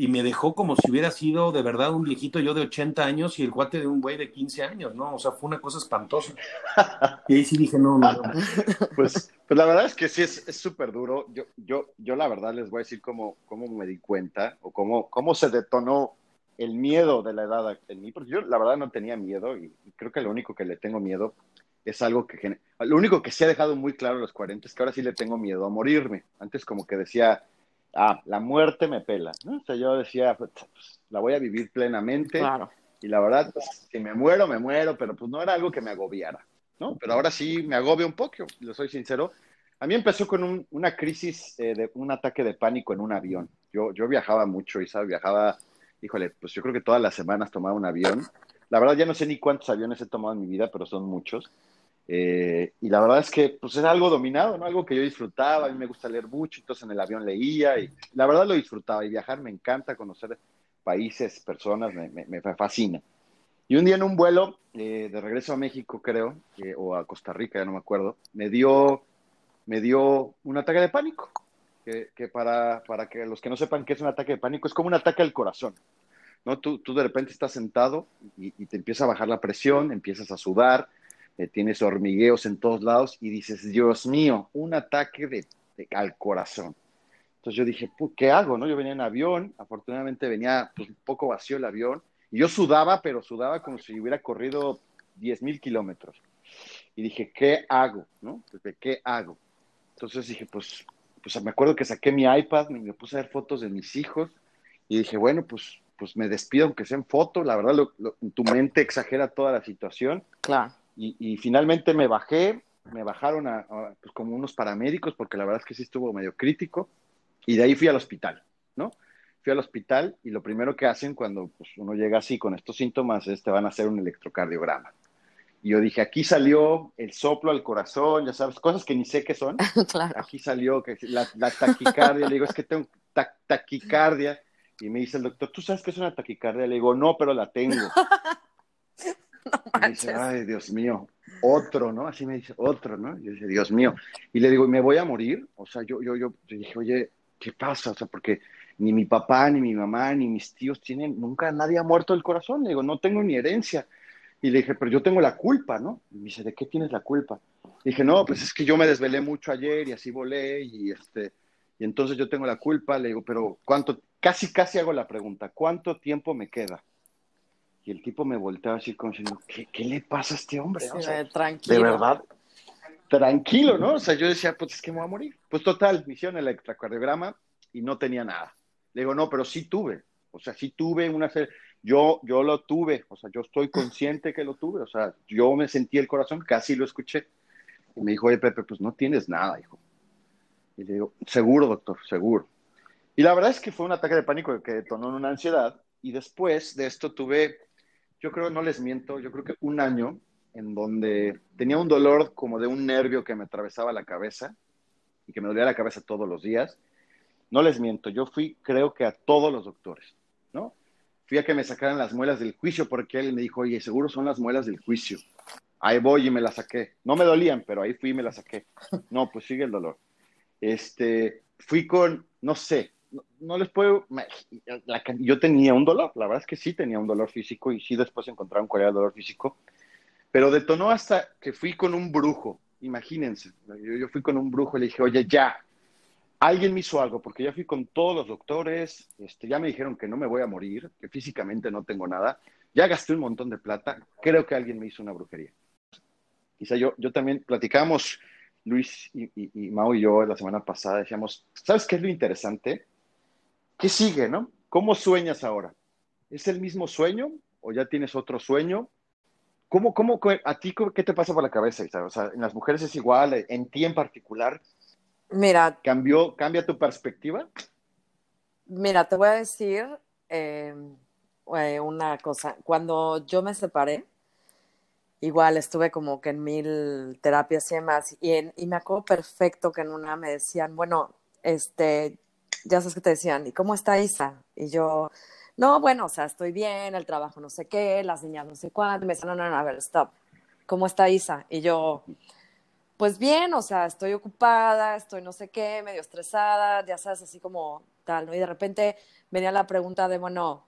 y me dejó como si hubiera sido de verdad un viejito yo de 80 años y el cuate de un güey de 15 años, ¿no? O sea, fue una cosa espantosa. Y ahí sí dije, no, no, no. Pues, pues la verdad es que sí es súper duro. Yo, yo, yo la verdad les voy a decir cómo, cómo me di cuenta o cómo, cómo se detonó el miedo de la edad en mí, porque yo la verdad no tenía miedo y creo que lo único que le tengo miedo es algo que... Lo único que se ha dejado muy claro a los 40 es que ahora sí le tengo miedo a morirme. Antes como que decía, ah, la muerte me pela. ¿no? O sea, yo decía, pues, la voy a vivir plenamente. Claro. Y la verdad, pues, si me muero, me muero, pero pues no era algo que me agobiara, ¿no? Pero ahora sí me agobia un poco, lo soy sincero. A mí empezó con un, una crisis, eh, de un ataque de pánico en un avión. Yo, yo viajaba mucho, y ¿sabes? Viajaba, híjole, pues yo creo que todas las semanas tomaba un avión. La verdad ya no sé ni cuántos aviones he tomado en mi vida, pero son muchos. Eh, y la verdad es que pues era algo dominado, ¿no? Algo que yo disfrutaba, a mí me gusta leer mucho, entonces en el avión leía y la verdad lo disfrutaba y viajar me encanta, conocer países, personas, me, me, fascina. Y un día en un vuelo eh, de regreso a México, creo, o a Costa Rica, ya no me acuerdo, me dio, me dio un ataque de pánico. Que, que, para, para que los que no sepan qué es un ataque de pánico, es como un ataque al corazón. ¿no? Tú, tú de repente estás sentado y, y te empieza a bajar la presión, empiezas a sudar, eh, tienes hormigueos en todos lados y dices, Dios mío, un ataque de, al corazón. Entonces yo dije, ¿qué hago? No? Yo venía en avión, afortunadamente venía pues, un poco vacío el avión, y yo sudaba, pero sudaba como si hubiera corrido 10 mil kilómetros. Y dije, ¿qué hago? ¿No? ¿Qué hago? Entonces dije, pues, pues me acuerdo que saqué mi iPad, me puse a ver fotos de mis hijos, y dije, bueno, pues, pues me despido aunque sea en foto, la verdad, tu mente exagera toda la situación. Claro. Y, finalmente me bajé, me bajaron a, pues como unos paramédicos, porque la verdad es que sí estuvo medio crítico, y de ahí fui al hospital, ¿no? Fui al hospital y lo primero que hacen cuando pues, uno llega así con estos síntomas es te van a hacer un electrocardiograma. Y yo dije, aquí salió el soplo al corazón, ya sabes, cosas que ni sé qué son. claro. Aquí salió que la, taquicardia, le digo, es que tengo taquicardia. Y me dice el doctor, ¿tú sabes qué es una taquicardia? Le digo, no, pero la tengo. No y dice, ay, Dios mío, otro, ¿no? Así me dice, otro, ¿no? Y yo dice, Dios mío. Y le digo, ¿me voy a morir? O sea, yo, yo, yo dije, oye, ¿qué pasa? O sea, porque ni mi papá, ni mi mamá, ni mis tíos tienen, nunca nadie ha muerto del corazón. Le digo, no tengo ni herencia. Y le dije, pero yo tengo la culpa, ¿no? Y me dice, ¿de qué tienes la culpa? Y dije, no, pues es que yo me desvelé mucho ayer y así volé y este, y entonces yo tengo la culpa. Le digo, pero ¿cuánto? Casi, casi hago la pregunta, ¿cuánto tiempo me queda? Y el tipo me volteaba así como diciendo, ¿qué, ¿qué, le pasa a este hombre? Sí, o sea, tranquilo. De verdad, tranquilo, ¿no? O sea, yo decía, pues es que me voy a morir. Pues total, me hicieron el electrocardiograma y no tenía nada. Le digo, no, pero sí tuve. O sea, sí tuve una serie. Yo, yo lo tuve, o sea, yo estoy consciente que lo tuve. O sea, yo me sentí el corazón, casi lo escuché. Y me dijo, oye, Pepe, pues no tienes nada, hijo. Y le digo, seguro, doctor, seguro. Y la verdad es que fue un ataque de pánico que detonó en una ansiedad. Y después de esto tuve yo creo, no les miento, yo creo que un año en donde tenía un dolor como de un nervio que me atravesaba la cabeza y que me dolía la cabeza todos los días. No les miento, yo fui, creo que a todos los doctores, ¿no? Fui a que me sacaran las muelas del juicio porque él me dijo, oye, seguro son las muelas del juicio. Ahí voy y me las saqué. No me dolían, pero ahí fui y me las saqué. No, pues sigue el dolor. Este, fui con, no sé, no, les puedo. yo tenía un dolor, la verdad es que sí tenía un dolor físico y sí después encontraron cuál era el dolor físico, pero detonó hasta que fui con un brujo. Imagínense, yo, fui con un brujo y le dije, oye, ya, alguien me hizo algo, porque ya fui con todos los doctores, este, ya me dijeron que no me voy a morir, que físicamente no tengo nada, ya gasté un montón de plata, creo que alguien me hizo una brujería. Quizá yo, yo también platicamos, Luis y, y, y Mau y yo la semana pasada, decíamos, ¿sabes qué es lo interesante? ¿Qué sigue, no? ¿Cómo sueñas ahora? ¿Es el mismo sueño o ya tienes otro sueño? ¿Cómo, cómo, a ti qué te pasa por la cabeza? O sea, en las mujeres es igual, en ti en particular, Mira. ¿Cambió, cambia tu perspectiva? Mira, te voy a decir eh, eh, una cosa. Cuando yo me separé, igual estuve como que en mil terapias y demás, y, y me acuerdo perfecto que en una me decían, bueno, este, ya sabes que te decían, ¿y cómo está Isa? Y yo, no, bueno, o sea, estoy bien, el trabajo no sé qué, las niñas no sé cuánto, me decían, no, no, no, a ver, stop, ¿cómo está Isa? Y yo, pues bien, o sea, estoy ocupada, estoy no sé qué, medio estresada, ya sabes, así como tal, ¿no? Y de repente venía la pregunta de, bueno,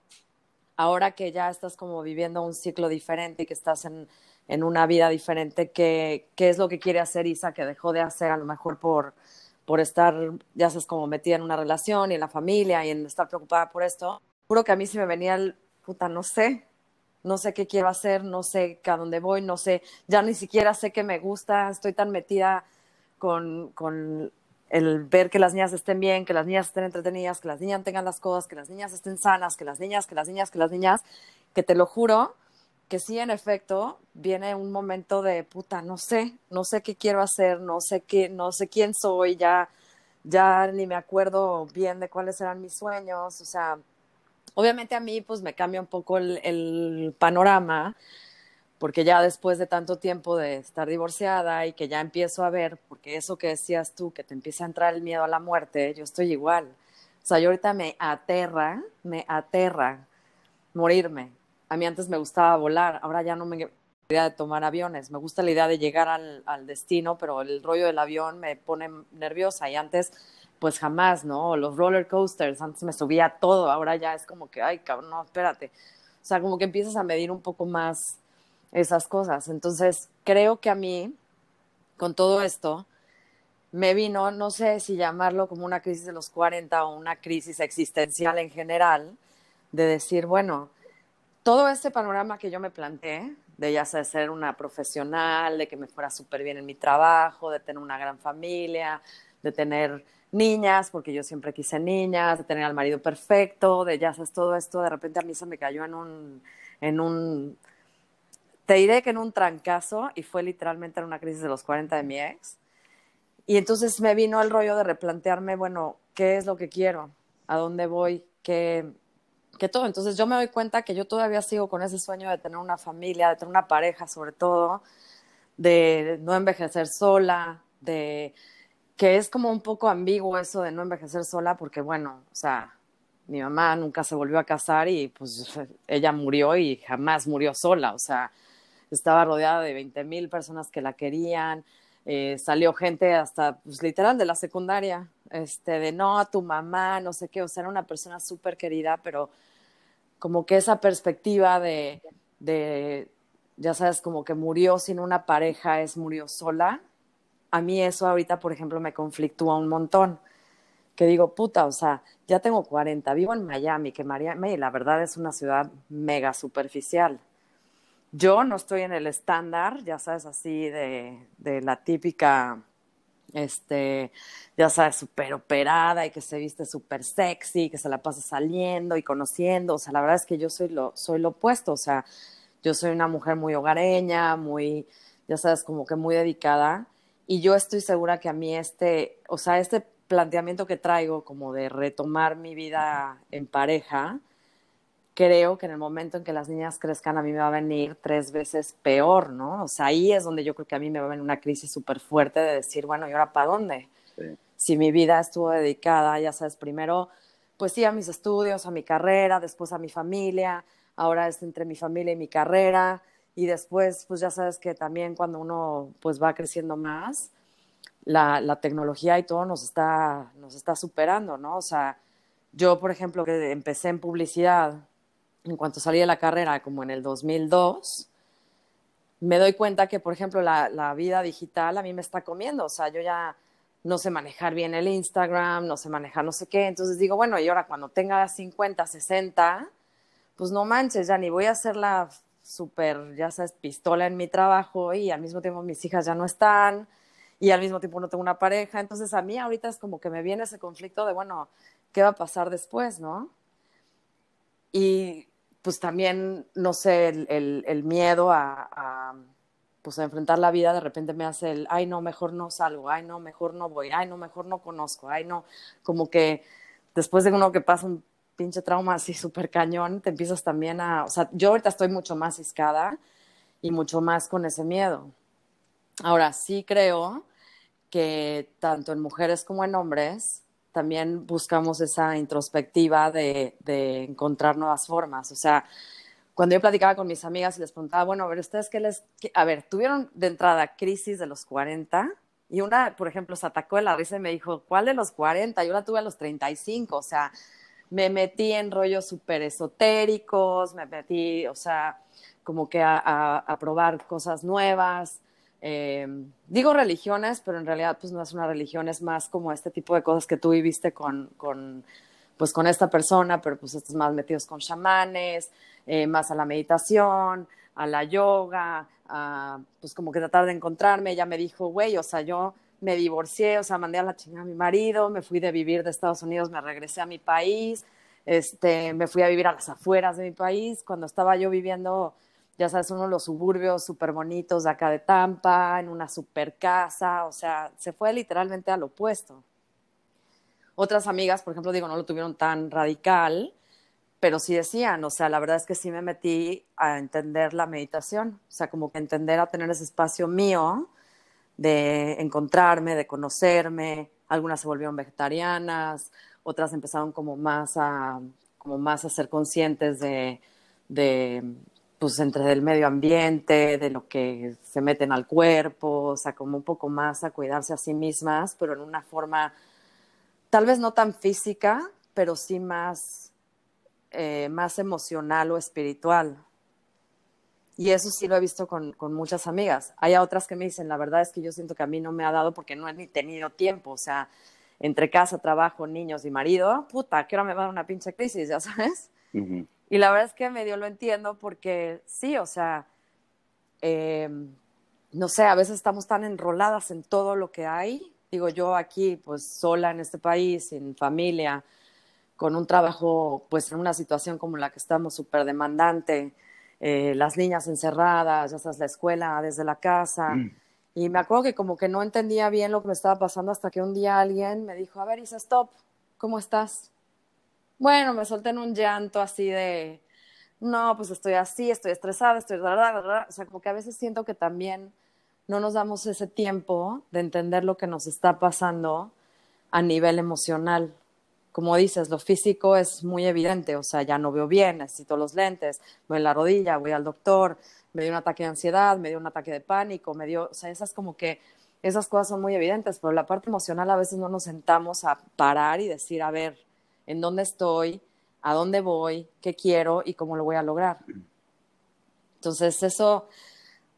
ahora que ya estás como viviendo un ciclo diferente y que estás en, en una vida diferente, ¿qué, ¿qué es lo que quiere hacer Isa que dejó de hacer a lo mejor por, por estar, ya sabes, como metida en una relación y en la familia y en estar preocupada por esto? Juro que a mí sí me venía el, puta, no sé, no sé qué quiero hacer, no sé a dónde voy, no sé, ya ni siquiera sé qué me gusta, estoy tan metida con, con el ver que las niñas estén bien, que las niñas estén entretenidas, que las niñas tengan las cosas, que las niñas estén sanas, que las niñas, que las niñas, que las niñas, que te lo juro, que sí, en efecto, viene un momento de puta, no sé, no sé qué quiero hacer, no sé qué, no sé quién soy, ya, ya ni me acuerdo bien de cuáles eran mis sueños, o sea, Obviamente a mí pues me cambia un poco el, panorama, porque ya después de tanto tiempo de estar divorciada y que ya empiezo a ver, porque eso que decías tú, que te empieza a entrar el miedo a la muerte, yo estoy igual. O sea, yo ahorita me aterra, me aterra morirme. A mí antes me gustaba volar, ahora ya no me gusta la idea de tomar aviones, me gusta la idea de llegar al, destino, pero el rollo del avión me pone nerviosa y antes pues jamás, ¿no? Los roller coasters, antes me subía todo, ahora ya es como que, ay, cabrón, no, espérate. O sea, como que empiezas a medir un poco más esas cosas. Entonces, creo que a mí, con todo esto, me vino, no sé si llamarlo como una crisis de los 40 o una crisis existencial en general, de decir, bueno, todo este panorama que yo me planteé, de ya ser una profesional, de que me fuera súper bien en mi trabajo, de tener una gran familia, de tener niñas, porque yo siempre quise niñas, de tener al marido perfecto, de ya sabes todo esto, de repente a mí se me cayó en un, en un, te diré que en un trancazo y fue literalmente en una crisis de los 40 de mi ex. Y entonces me vino el rollo de replantearme, bueno, ¿qué es lo que quiero? ¿A dónde voy? ¿Qué, qué todo? Entonces yo me doy cuenta que yo todavía sigo con ese sueño de tener una familia, de tener una pareja sobre todo, de no envejecer sola, de que es como un poco ambiguo eso de no envejecer sola, porque bueno, o sea, mi mamá nunca se volvió a casar y pues ella murió y jamás murió sola, o sea, estaba rodeada de 20 mil personas que la querían, eh, salió gente hasta, pues literal, de la secundaria, este, de no, a tu mamá, no sé qué, o sea, era una persona súper querida, pero como que esa perspectiva de, de, ya sabes, como que murió sin una pareja, es murió sola, a mí eso ahorita, por ejemplo, me conflictúa un montón. Que digo, puta, o sea, ya tengo 40, vivo en Miami, que Miami, la verdad, es una ciudad mega superficial. Yo no estoy en el estándar, ya sabes, así de, de la típica, este, ya sabes, súper operada y que se viste súper sexy, que se la pasa saliendo y conociendo. O sea, la verdad es que yo soy lo, soy lo opuesto. O sea, yo soy una mujer muy hogareña, muy, ya sabes, como que muy dedicada. Y yo estoy segura que a mí este, o sea, este planteamiento que traigo como de retomar mi vida en pareja, creo que en el momento en que las niñas crezcan a mí me va a venir tres veces peor, ¿no? O sea, ahí es donde yo creo que a mí me va a venir una crisis súper fuerte de decir, bueno, ¿y ahora para dónde? Si mi vida estuvo dedicada, ya sabes, primero, pues sí, a mis estudios, a mi carrera, después a mi familia, ahora es entre mi familia y mi carrera, y después, pues ya sabes que también cuando uno pues va creciendo más, la, la tecnología y todo nos está, nos está superando, ¿no? O sea, yo, por ejemplo, que empecé en publicidad, en cuanto salí de la carrera, como en el 2002, me doy cuenta que, por ejemplo, la, la vida digital a mí me está comiendo. O sea, yo ya no sé manejar bien el Instagram, no sé manejar no sé qué. Entonces digo, bueno, y ahora cuando tenga 50, 60, pues no manches, ya ni voy a hacer la súper, ya sabes, pistola en mi trabajo y al mismo tiempo mis hijas ya no están y al mismo tiempo no tengo una pareja. Entonces a mí ahorita es como que me viene ese conflicto de, bueno, ¿qué va a pasar después, no? Y pues también, no sé, el, miedo a, pues a enfrentar la vida, de repente me hace el, ay no, mejor no salgo, ay no, mejor no voy, ay no, mejor no conozco, ay no, como que después de uno que pasa un pinche trauma así súper cañón, te empiezas también a, o sea, yo ahorita estoy mucho más ciscada y mucho más con ese miedo. Ahora, sí creo que tanto en mujeres como en hombres también buscamos esa introspectiva de, de encontrar nuevas formas. O sea, cuando yo platicaba con mis amigas y les preguntaba, bueno, a ver, ¿ustedes qué les... A ver, tuvieron de entrada crisis de los 40 y una, por ejemplo, se atacó la risa y me dijo, ¿cuál de los 40? Yo la tuve a los 35, o sea, me metí en rollos súper esotéricos, me metí, o sea, como que a, probar cosas nuevas. Eh, digo religiones, pero en realidad pues no es una religión, es más como este tipo de cosas que tú viviste con, con pues con esta persona, pero pues estás más metidos con chamanes, eh, más a la meditación, a la yoga, a, pues como que tratar de encontrarme. Ella me dijo, güey, o sea, yo me divorcié, o sea, mandé a la chingada a mi marido, me fui de vivir de Estados Unidos, me regresé a mi país, este, me fui a vivir a las afueras de mi país. Cuando estaba yo viviendo, ya sabes, uno de los suburbios súper bonitos de acá de Tampa, en una super casa, o sea, se fue literalmente al opuesto. Otras amigas, por ejemplo, digo, no lo tuvieron tan radical, pero sí decían, o sea, la verdad es que sí me metí a entender la meditación, o sea, como que entender a tener ese espacio mío de encontrarme, de conocerme, algunas se volvieron vegetarianas, otras empezaron como más a, como más a ser conscientes de, de, pues entre el medio ambiente, de lo que se meten al cuerpo, o sea, como un poco más a cuidarse a sí mismas, pero en una forma tal vez no tan física, pero sí más, eh, más emocional o espiritual. Y eso sí lo he visto con, con, muchas amigas. Hay otras que me dicen, la verdad es que yo siento que a mí no me ha dado porque no he ni tenido tiempo. O sea, entre casa, trabajo, niños y marido, puta, ¿qué hora me va a dar una pinche crisis? Ya sabes. Y la verdad es que medio lo entiendo porque sí, o sea, eh, no sé, a veces estamos tan enroladas en todo lo que hay digo yo aquí, pues sola en este país, sin familia, con un trabajo, pues en una situación como la que estamos, súper demandante, eh, las niñas encerradas, ya sabes, la escuela desde la casa. Mm. Y me acuerdo que como que no entendía bien lo que me estaba pasando hasta que un día alguien me dijo, a ver, Isa, stop, ¿cómo estás? Bueno, me solté en un llanto así de, no, pues estoy así, estoy estresada, estoy... O sea, como que a veces siento que también no nos damos ese tiempo de entender lo que nos está pasando a nivel emocional. Como dices, lo físico es muy evidente, o sea, ya no veo bien, necesito los lentes, en la rodilla, voy al doctor, me dio un ataque de ansiedad, me dio un ataque de pánico, me dio, o sea, esas como que, esas cosas son muy evidentes, pero la parte emocional a veces no nos sentamos a parar y decir, a ver, ¿en dónde estoy? ¿A dónde voy? ¿Qué quiero? ¿Y cómo lo voy a lograr? Entonces, eso,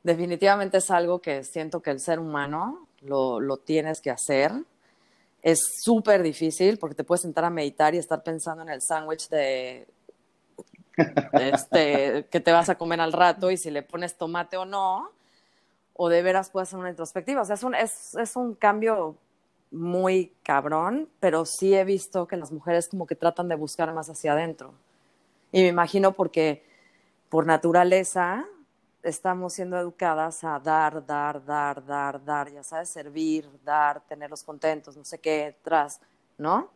definitivamente es algo que siento que el ser humano lo, lo tienes que hacer. Es súper difícil porque te puedes sentar a meditar y estar pensando en el sándwich de este, que te vas a comer al rato y si le pones tomate o no, o de veras puedes hacer una introspectiva. O sea, es un, es, es un cambio muy cabrón, pero sí he visto que las mujeres como que tratan de buscar más hacia adentro. Y me imagino porque por naturaleza estamos siendo educadas a dar, dar, dar, dar, dar, ya sabes, servir, dar, tenerlos contentos, no sé qué, tras, ¿no?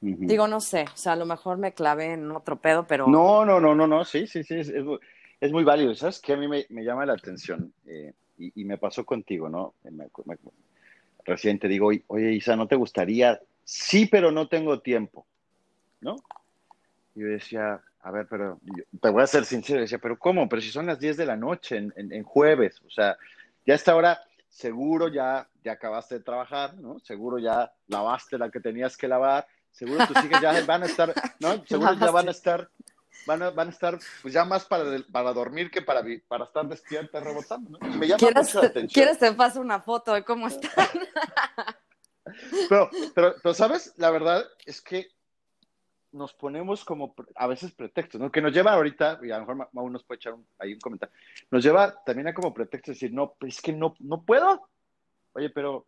Digo, no sé, o sea, a lo mejor me clavé en otro pedo, pero... No, no, no, no, no, sí, sí, sí, es, es, muy válido, ¿sabes? Que a mí me, me llama la atención eh, y, y, me pasó contigo, ¿no? Me, me, recién te digo, oye, Isa, ¿no te gustaría? Sí, pero no tengo tiempo, ¿no? Y yo decía, a ver, pero te voy a ser sincero, decía, pero ¿cómo? Pero si son las 10 de la noche en, en, jueves, o sea, ya esta hora seguro ya, ya acabaste de trabajar, ¿no? Seguro ya lavaste la que tenías que lavar, seguro tus hijas ya van a estar, ¿no? Seguro ya van a estar, van a, van a estar, pues ya más para, para dormir que para, para estar despierta rebotando, ¿no? Me llama mucho la atención. ¿Quieres te paso una foto de cómo están? pero, pero, pero, ¿sabes? La verdad es que nos ponemos como a veces pretextos, ¿no? Que nos lleva ahorita, y a lo mejor aún nos puede echar ahí un comentario, nos lleva también a como pretexto decir, no, es que no, no puedo. Oye, pero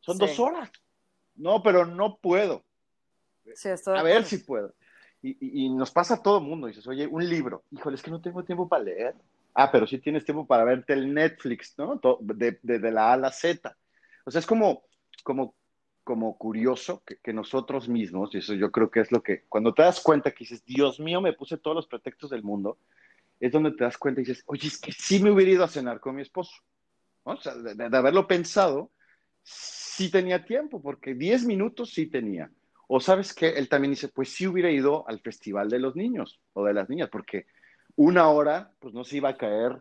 son dos horas. No, pero no puedo. Sí, a ver si puedo. Y, y, nos pasa a todo mundo. Dices, oye, un libro. Híjole, es que no tengo tiempo para leer. Ah, pero sí tienes tiempo para verte el Netflix, ¿no? De, de, la A a la Z. O sea, es como, como, como curioso que, que, nosotros mismos, y eso yo creo que es lo que, cuando te das cuenta que dices, Dios mío, me puse todos los pretextos del mundo, es donde te das cuenta y dices, oye, es que sí me hubiera ido a cenar con mi esposo. O sea, de, haberlo pensado, sí tenía tiempo, porque 10 minutos sí tenía. O sabes que él también dice, pues sí hubiera ido al festival de los niños o de las niñas, porque una hora, pues no se iba a caer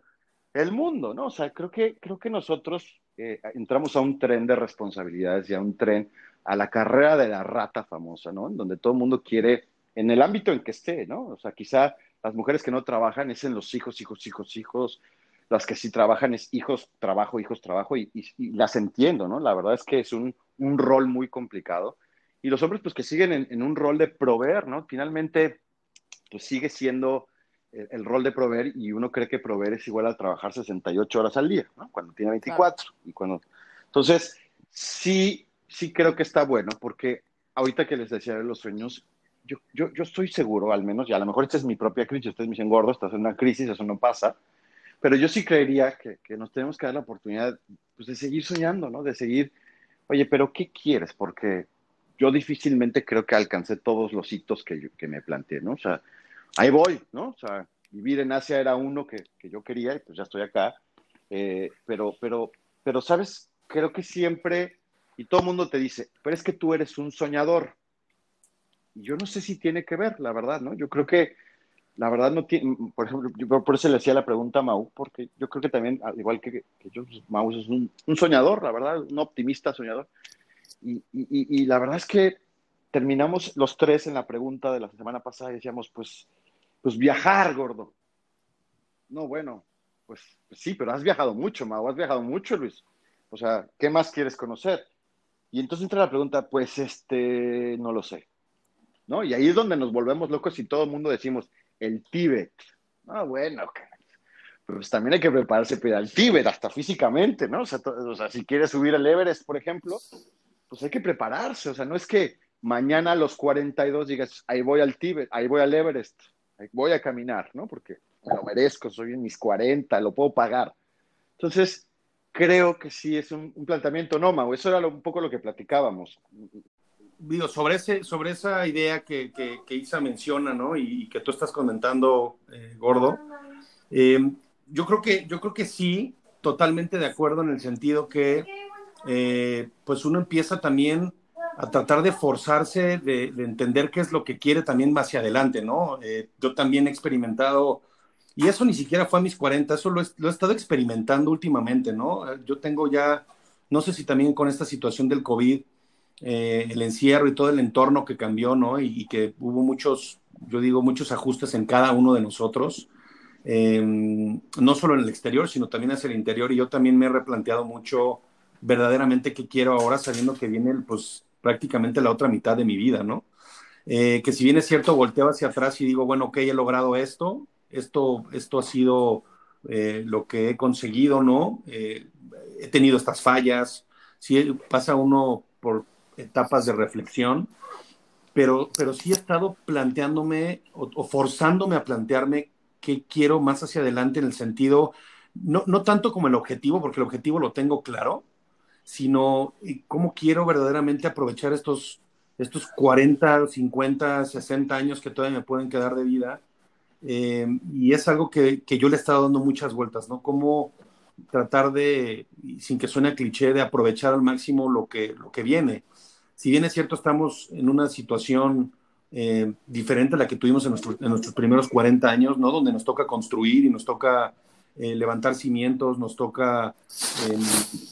el mundo, ¿no? O sea, creo que, creo que nosotros eh, entramos a un tren de responsabilidades y a un tren, a la carrera de la rata famosa, ¿no? En donde todo el mundo quiere, en el ámbito en que esté, ¿no? O sea, quizá las mujeres que no trabajan es en los hijos, hijos, hijos, hijos, las que sí trabajan es hijos, trabajo, hijos, trabajo, y, las entiendo, ¿no? La verdad es que es un, un rol muy complicado. Y los hombres, pues que siguen en, un rol de proveer, ¿no? Finalmente, pues sigue siendo el, rol de proveer y uno cree que proveer es igual a trabajar 68 horas al día, ¿no? Cuando tiene 24. Y cuando... Entonces, sí, sí creo que está bueno, porque ahorita que les decía de los sueños, yo, yo, yo estoy seguro, al menos, y a lo mejor esta es mi propia crisis, ustedes me dicen, gordo, estás en una crisis, eso no pasa, pero yo sí creería que, que, nos tenemos que dar la oportunidad pues, de seguir soñando, ¿no? De seguir, oye, pero ¿qué quieres? Porque yo difícilmente creo que alcancé todos los hitos que, que me planteé, ¿no? O sea, ahí voy, ¿no? O sea, vivir en Asia era uno que, que yo quería y pues ya estoy acá. Eh, pero, pero, pero, ¿sabes? Creo que siempre, y todo el mundo te dice, pero es que tú eres un soñador. Y yo no sé si tiene que ver, la verdad, ¿no? Yo creo que la verdad no tiene, por ejemplo, yo por eso le hacía la pregunta a Mau, porque yo creo que también, al igual que, yo, pues, Mau es un, soñador, la verdad, un optimista soñador. Y, la verdad es que terminamos los tres en la pregunta de la semana pasada y decíamos, pues, pues viajar, gordo. No, bueno, pues, pues, sí, pero has viajado mucho, Mau, has viajado mucho, Luis. O sea, ¿qué más quieres conocer? Y entonces entra la pregunta, pues, este, no lo sé. ¿No? Y ahí es donde nos volvemos locos y todo el mundo decimos, el Tíbet. Ah, bueno, pues también hay que prepararse para el Tíbet, hasta físicamente, ¿no? O sea, o sea, si quieres subir al Everest, por ejemplo, pues hay que prepararse. O sea, no es que mañana a los 42 digas, ahí voy al Tíbet, ahí voy al Everest, voy a caminar, ¿no? Porque lo merezco, soy en mis 40, lo puedo pagar. Entonces, creo que sí es un, planteamiento nómago. Eso era un poco lo que platicábamos digo, sobre, ese, sobre esa idea que, que, Isa menciona, ¿no? Y, que tú estás comentando, eh, Gordo, eh, yo, creo que, yo creo que sí, totalmente de acuerdo en el sentido que, eh, pues uno empieza también a tratar de forzarse, de, entender qué es lo que quiere también más hacia adelante, ¿no? yo también he experimentado, y eso ni siquiera fue a mis 40, eso lo he, estado experimentando últimamente, ¿no? Yo tengo ya, no sé si también con esta situación del COVID, eh, el encierro y todo el entorno que cambió, ¿no? Y, que hubo muchos, yo digo, muchos ajustes en cada uno de nosotros, em, no solo en el exterior, sino también hacia el interior. Y yo también me he replanteado mucho verdaderamente qué quiero ahora, sabiendo que viene, pues, prácticamente la otra mitad de mi vida, ¿no? Eh, que si bien es cierto, volteo hacia atrás y digo, bueno, ok, he logrado esto, esto, esto ha sido eh, lo que he conseguido, ¿no? he tenido estas fallas, si pasa uno por etapas de reflexión, pero, pero sí he estado planteándome o, forzándome a plantearme qué quiero más hacia adelante en el sentido, no, no tanto como el objetivo, porque el objetivo lo tengo claro, sino cómo quiero verdaderamente aprovechar estos, estos 40, 50, 60 años que todavía me pueden quedar de vida. Eh, y es algo que, que, yo le he estado dando muchas vueltas, ¿no? Cómo tratar de, sin que suene cliché, de aprovechar al máximo lo que, lo que viene si bien es cierto, estamos en una situación eh, diferente a la que tuvimos en, nuestros primeros 40 años, ¿no? Donde nos toca construir y nos toca eh, levantar cimientos, nos toca em,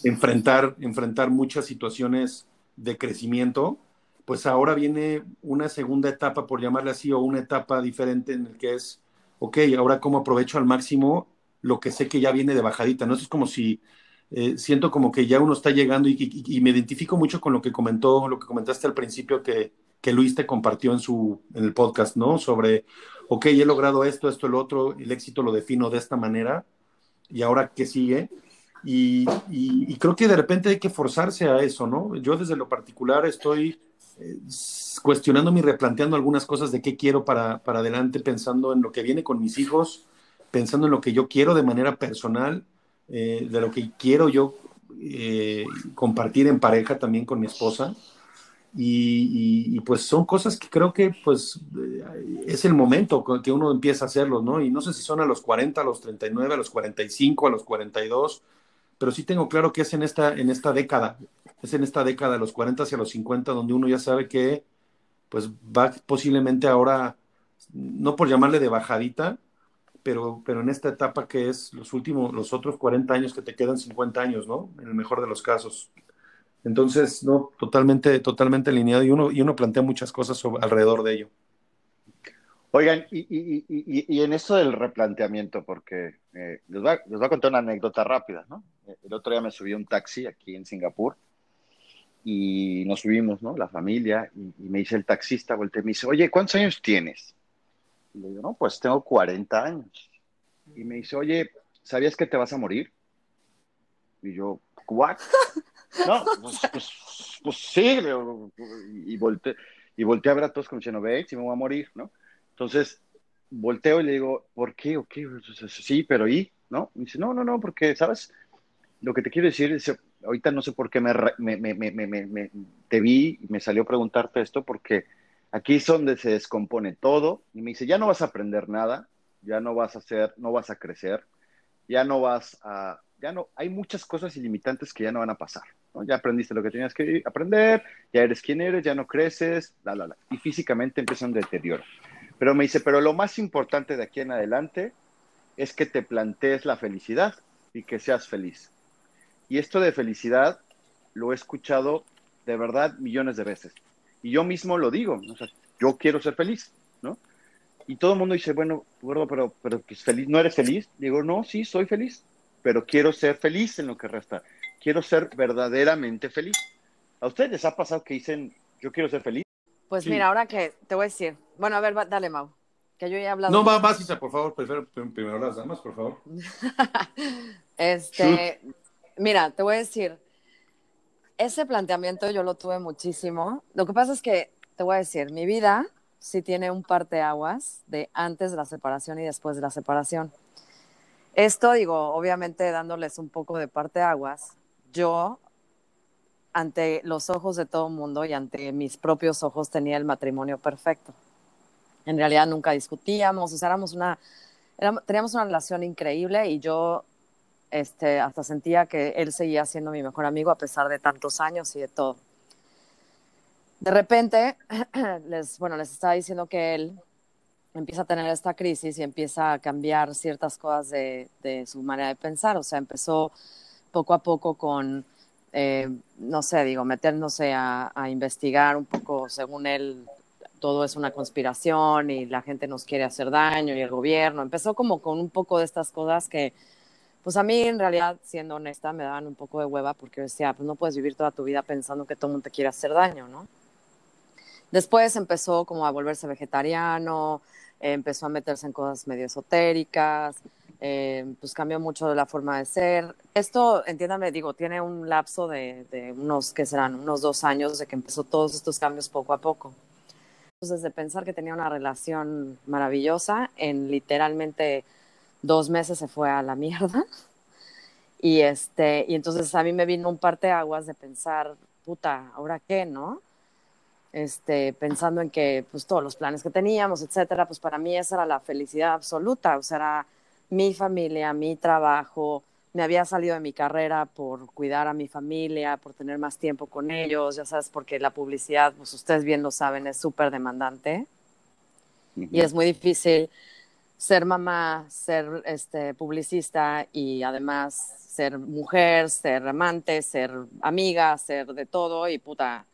enfrentar, enfrentar muchas situaciones de crecimiento, pues ahora viene una segunda etapa, por llamarla así, o una etapa diferente en el que es, ok, ahora cómo aprovecho al máximo lo que sé que ya viene de bajadita, ¿no? Eso es como si eh, siento como que ya uno está llegando y, me identifico mucho con lo que comentó, lo que comentaste al principio que, que Luis te compartió en, su, en el podcast, ¿no? Sobre, ok, he logrado esto, esto, el otro, el éxito lo defino de esta manera y ahora qué sigue. Y, creo que de repente hay que forzarse a eso, ¿no? Yo desde lo particular estoy eh, cuestionando y replanteando algunas cosas de qué quiero para, para adelante, pensando en lo que viene con mis hijos, pensando en lo que yo quiero de manera personal, eh, de lo que quiero yo eh, compartir en pareja también con mi esposa. Y, pues son cosas que creo que pues eh, es el momento que uno empieza a hacerlo, ¿no? Y no sé si son a los 40, a los 39, a los 45, a los 42, pero sí tengo claro que es en esta, en esta década, es en esta década de los 40 hacia los 50 donde uno ya sabe que pues va posiblemente ahora, no por llamarle de bajadita, pero, pero en esta etapa que es los últimos, los otros 40 años que te quedan 50 años, ¿no? En el mejor de los casos. Entonces, no, totalmente, totalmente alineado y uno, y uno plantea muchas cosas alrededor de ello. Oigan, y, y, y, y, en esto del replanteamiento, porque eh, les, voy a, les, voy a, contar una anécdota rápida, ¿no? El otro día me subí a un taxi aquí en Singapur y nos subimos, ¿no? La familia, y, me dice el taxista, volteé, me dice, oye, ¿cuántos años tienes? Y le digo, no, pues tengo 40 años. Y me dice, oye, ¿sabías que te vas a morir? Y yo, ¿what? no, pues, pues, pues sí, y volteé, y volteé a ver a todos como diciendo, ve, si me voy a morir, ¿no? Entonces, volteo y le digo, ¿por qué? ¿O qué? Sí, pero ¿y? ¿No? Y dice, no, no, no, porque, ¿sabes? Lo que te quiero decir es, ahorita no sé por qué me, me, me, me, te vi y me salió preguntarte esto, porque aquí es donde se descompone todo y me dice, ya no vas a aprender nada, ya no vas a hacer, no vas a crecer, ya no vas a, ya no, hay muchas cosas ilimitantes que ya no van a pasar. Ya aprendiste lo que tenías que aprender, ya eres quien eres, ya no creces, la, la, la, y físicamente empieza un deterioro. Pero me dice, pero lo más importante de aquí en adelante es que te plantees la felicidad y que seas feliz. Y esto de felicidad lo he escuchado de verdad millones de veces. Y yo mismo lo digo, yo quiero ser feliz, ¿no? Y todo el mundo dice, bueno, gordo, pero, pero pues, feliz, ¿no eres feliz? Digo, no, sí, soy feliz, pero quiero ser feliz en lo que resta. Quiero ser verdaderamente feliz. ¿A ustedes les ha pasado que dicen, yo quiero ser feliz? Pues mira, ahora que te voy a decir, bueno, a ver, dale, Mau, que yo ya he hablado. No, va, va, por favor, prefiero primero las damas, por favor. este, mira, te voy a decir, ese planteamiento yo lo tuve muchísimo. Lo que pasa es que, te voy a decir, mi vida sí tiene un parteaguas de antes de la separación y después de la separación. Esto, digo, obviamente dándoles un poco de parteaguas, yo ante los ojos de todo el mundo y ante mis propios ojos tenía el matrimonio perfecto. En realidad nunca discutíamos, o sea, éramos una, teníamos una relación increíble y yo este, hasta sentía que él seguía siendo mi mejor amigo a pesar de tantos años y de todo. De repente, les, bueno, les estaba diciendo que él empieza a tener esta crisis y empieza a cambiar ciertas cosas de, su manera de pensar. O sea, empezó poco a poco con eh, no sé, digo, meternos a, a, investigar un poco, según él, todo es una conspiración y la gente nos quiere hacer daño y el gobierno. Empezó como con un poco de estas cosas que, pues a mí en realidad, siendo honesta, me daban un poco de hueva porque decía, pues no puedes vivir toda tu vida pensando que todo el mundo te quiere hacer daño, ¿no? Después empezó como a volverse vegetariano, empezó a meterse en cosas medio esotéricas, eh, pues cambió mucho de la forma de ser. Esto, entiéndame, digo, tiene un lapso de, de, unos, que serán? Unos dos años de que empezó todos estos cambios poco a poco. Entonces, de pensar que tenía una relación maravillosa, en literalmente dos meses se fue a la mierda. Y, este, y entonces a mí me vino un aguas de pensar, puta, ¿ahora qué, no? Este, pensando en que pues todos los planes que teníamos, etcétera, pues para mí esa era la felicidad absoluta, o sea, era mi familia, mi trabajo, me había salido de mi carrera por cuidar a mi familia, por tener más tiempo con ellos, ya sabes, porque la publicidad, pues ustedes bien lo saben, es súper demandante y es muy difícil ser mamá, ser este, publicista y además ser mujer, ser amante, ser amiga, ser de todo y puta.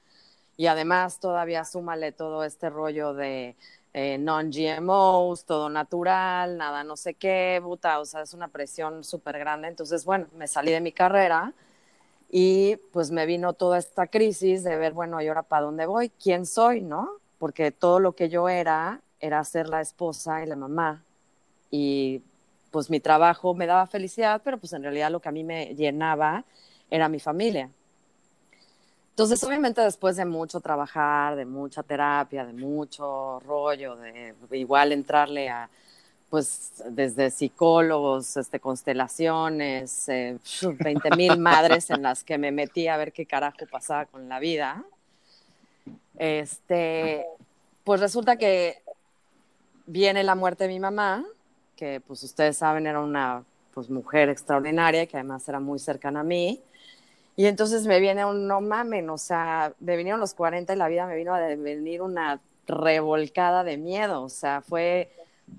Y además todavía súmale todo este rollo de eh, non-GMOs, todo natural, nada no sé qué, puta, o sea, es una presión súper grande. Entonces, bueno, me salí de mi carrera y pues me vino toda esta crisis de ver, bueno, ¿y ahora para dónde voy? ¿Quién soy, no? Porque todo lo que yo era era ser la esposa y la mamá. Y pues mi trabajo me daba felicidad, pero pues en realidad lo que a mí me llenaba era mi familia. Entonces, obviamente después de mucho trabajar, de mucha terapia, de mucho rollo, de igual entrarle a pues desde psicólogos, este, constelaciones, eh, 20 mil madres en las que me metí a ver qué carajo pasaba con la vida. Este, pues resulta que viene la muerte de mi mamá, que pues ustedes saben era una pues, mujer extraordinaria, que además era muy cercana a mí. Y entonces me viene un no mamen, o sea, me vinieron los 40 y la vida me vino a venir una revolcada de miedo, o sea, fue,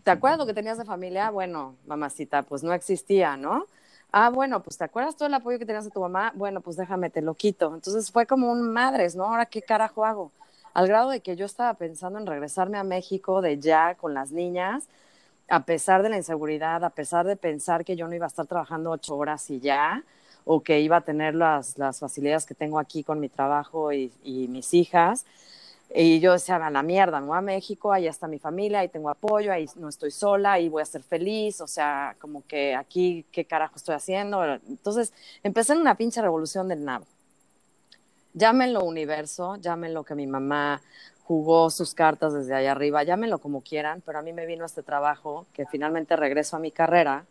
¿te acuerdas lo que tenías de familia? Bueno, mamacita, pues no existía, ¿no? Ah, bueno, pues ¿te acuerdas todo el apoyo que tenías de tu mamá? Bueno, pues déjame, te lo quito. Entonces fue como un madres, ¿no? Ahora, ¿qué carajo hago? Al grado de que yo estaba pensando en regresarme a México de ya con las niñas, a pesar de la inseguridad, a pesar de pensar que yo no iba a estar trabajando ocho horas y ya, o que iba a tener las, las facilidades que tengo aquí con mi trabajo y, y mis hijas. Y yo decía, a la mierda, me voy a México, ahí está mi familia, ahí tengo apoyo, ahí no estoy sola, ahí voy a ser feliz, o sea, como que aquí, ¿qué carajo estoy haciendo? Entonces, empecé en una pinche revolución del nabo. Llámenlo universo, llámenlo que mi mamá jugó sus cartas desde allá arriba, llámenlo como quieran, pero a mí me vino este trabajo que finalmente regreso a mi carrera,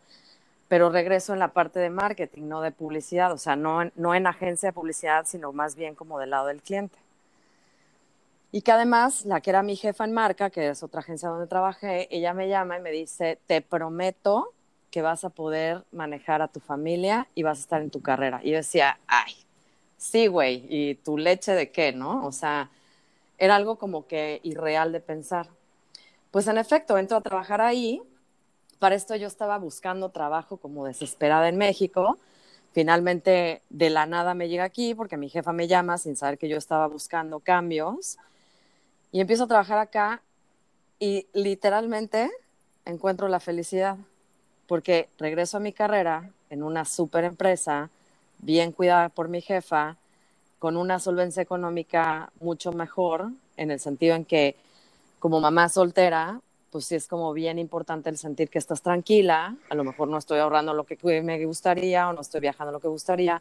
pero regreso en la parte de marketing, no de publicidad, o sea, no, no en agencia de publicidad, sino más bien como del lado del cliente. Y que además, la que era mi jefa en marca, que es otra agencia donde trabajé, ella me llama y me dice, te prometo que vas a poder manejar a tu familia y vas a estar en tu carrera. Y yo decía, ay, sí, güey, ¿y tu leche de qué, no? O sea, era algo como que irreal de pensar. Pues en efecto, entro a trabajar ahí. Para esto yo estaba buscando trabajo como desesperada en México. Finalmente, de la nada me llega aquí porque mi jefa me llama sin saber que yo estaba buscando cambios y empiezo a trabajar acá y literalmente encuentro la felicidad, porque regreso a mi carrera en una super empresa, bien cuidada por mi jefa, con una solvencia económica mucho mejor, en el sentido en que como mamá soltera, pues sí es como bien importante el sentir que estás tranquila, a lo mejor no estoy ahorrando lo que me gustaría o no estoy viajando lo que gustaría,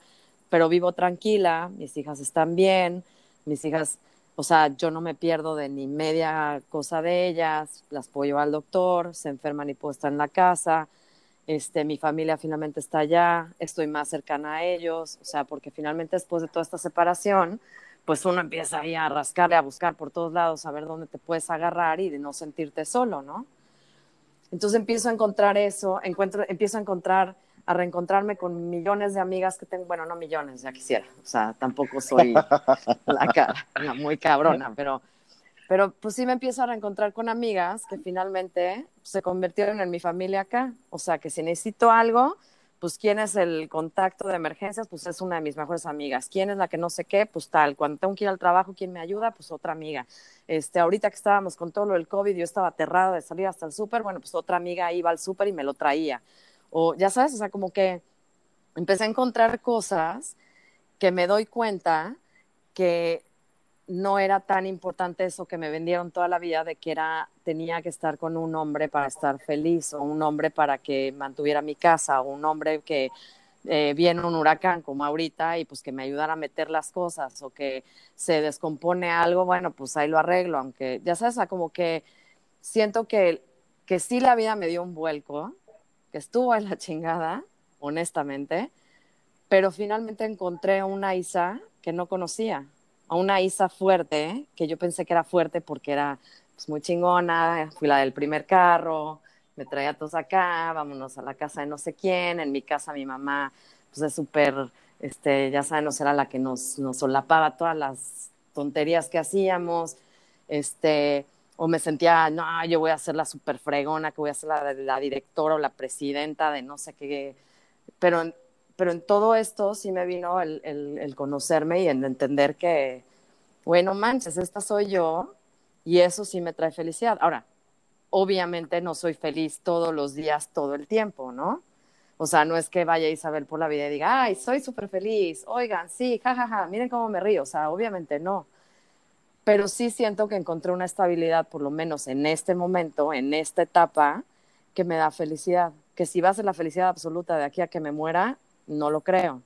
pero vivo tranquila, mis hijas están bien, mis hijas o sea, yo no me pierdo de ni media cosa de ellas, las puedo llevar al doctor, se enferman y puedo estar en la casa, este, mi familia finalmente está allá, estoy más cercana a ellos, o sea, porque finalmente después de toda esta separación, pues uno empieza ahí a rascarle, a buscar por todos lados, a ver dónde te puedes agarrar y de no sentirte solo, ¿no? Entonces empiezo a encontrar eso, encuentro, empiezo a encontrar a reencontrarme con millones de amigas que tengo, bueno, no millones, ya quisiera, o sea, tampoco soy la, muy cabrona, pero, pero pues sí me empiezo a reencontrar con amigas que finalmente se convirtieron en mi familia acá, o sea, que si necesito algo, pues quién es el contacto de emergencias, pues es una de mis mejores amigas. ¿Quién es la que no sé qué? Pues tal. Cuando tengo que ir al trabajo, ¿quién me ayuda? Pues otra amiga. Este, ahorita que estábamos con todo lo del COVID, yo estaba aterrada de salir hasta el súper, bueno, pues otra amiga iba al súper y me lo traía o ya sabes, o sea, como que empecé a encontrar cosas que me doy cuenta que no era tan importante eso que me vendieron toda la vida de que era tenía que estar con un hombre para estar feliz o un hombre para que mantuviera mi casa o un hombre que eh, viene un huracán como ahorita y pues que me ayudara a meter las cosas o que se descompone algo, bueno, pues ahí lo arreglo, aunque ya sabes, como que siento que, que sí la vida me dio un vuelco que estuvo en la chingada, honestamente, pero finalmente encontré una Isa que no conocía, a una Isa fuerte, que yo pensé que era fuerte porque era pues, muy chingona, fui la del primer carro, me traía todos acá, vámonos a la casa de no sé quién, en mi casa mi mamá, pues es súper, este, ya saben, no era la que nos, solapaba todas las tonterías que hacíamos, este, o me sentía, no, yo voy a ser la super fregona, que voy a ser la, la directora o la presidenta de no sé qué, pero, pero en todo esto sí me vino el, el, conocerme y el entender que, bueno, manches, esta soy yo y eso sí me trae felicidad. Ahora, obviamente no soy feliz todos los días, todo el tiempo, ¿no? O sea, no es que vaya Isabel por la vida y diga, ay, soy súper feliz, oigan, sí, jajaja, miren cómo me río. O sea, obviamente no pero sí siento que encontré una estabilidad, por lo menos en este momento, en esta etapa, que me da felicidad. Que si va a ser la felicidad absoluta de aquí a que me muera, no lo creo.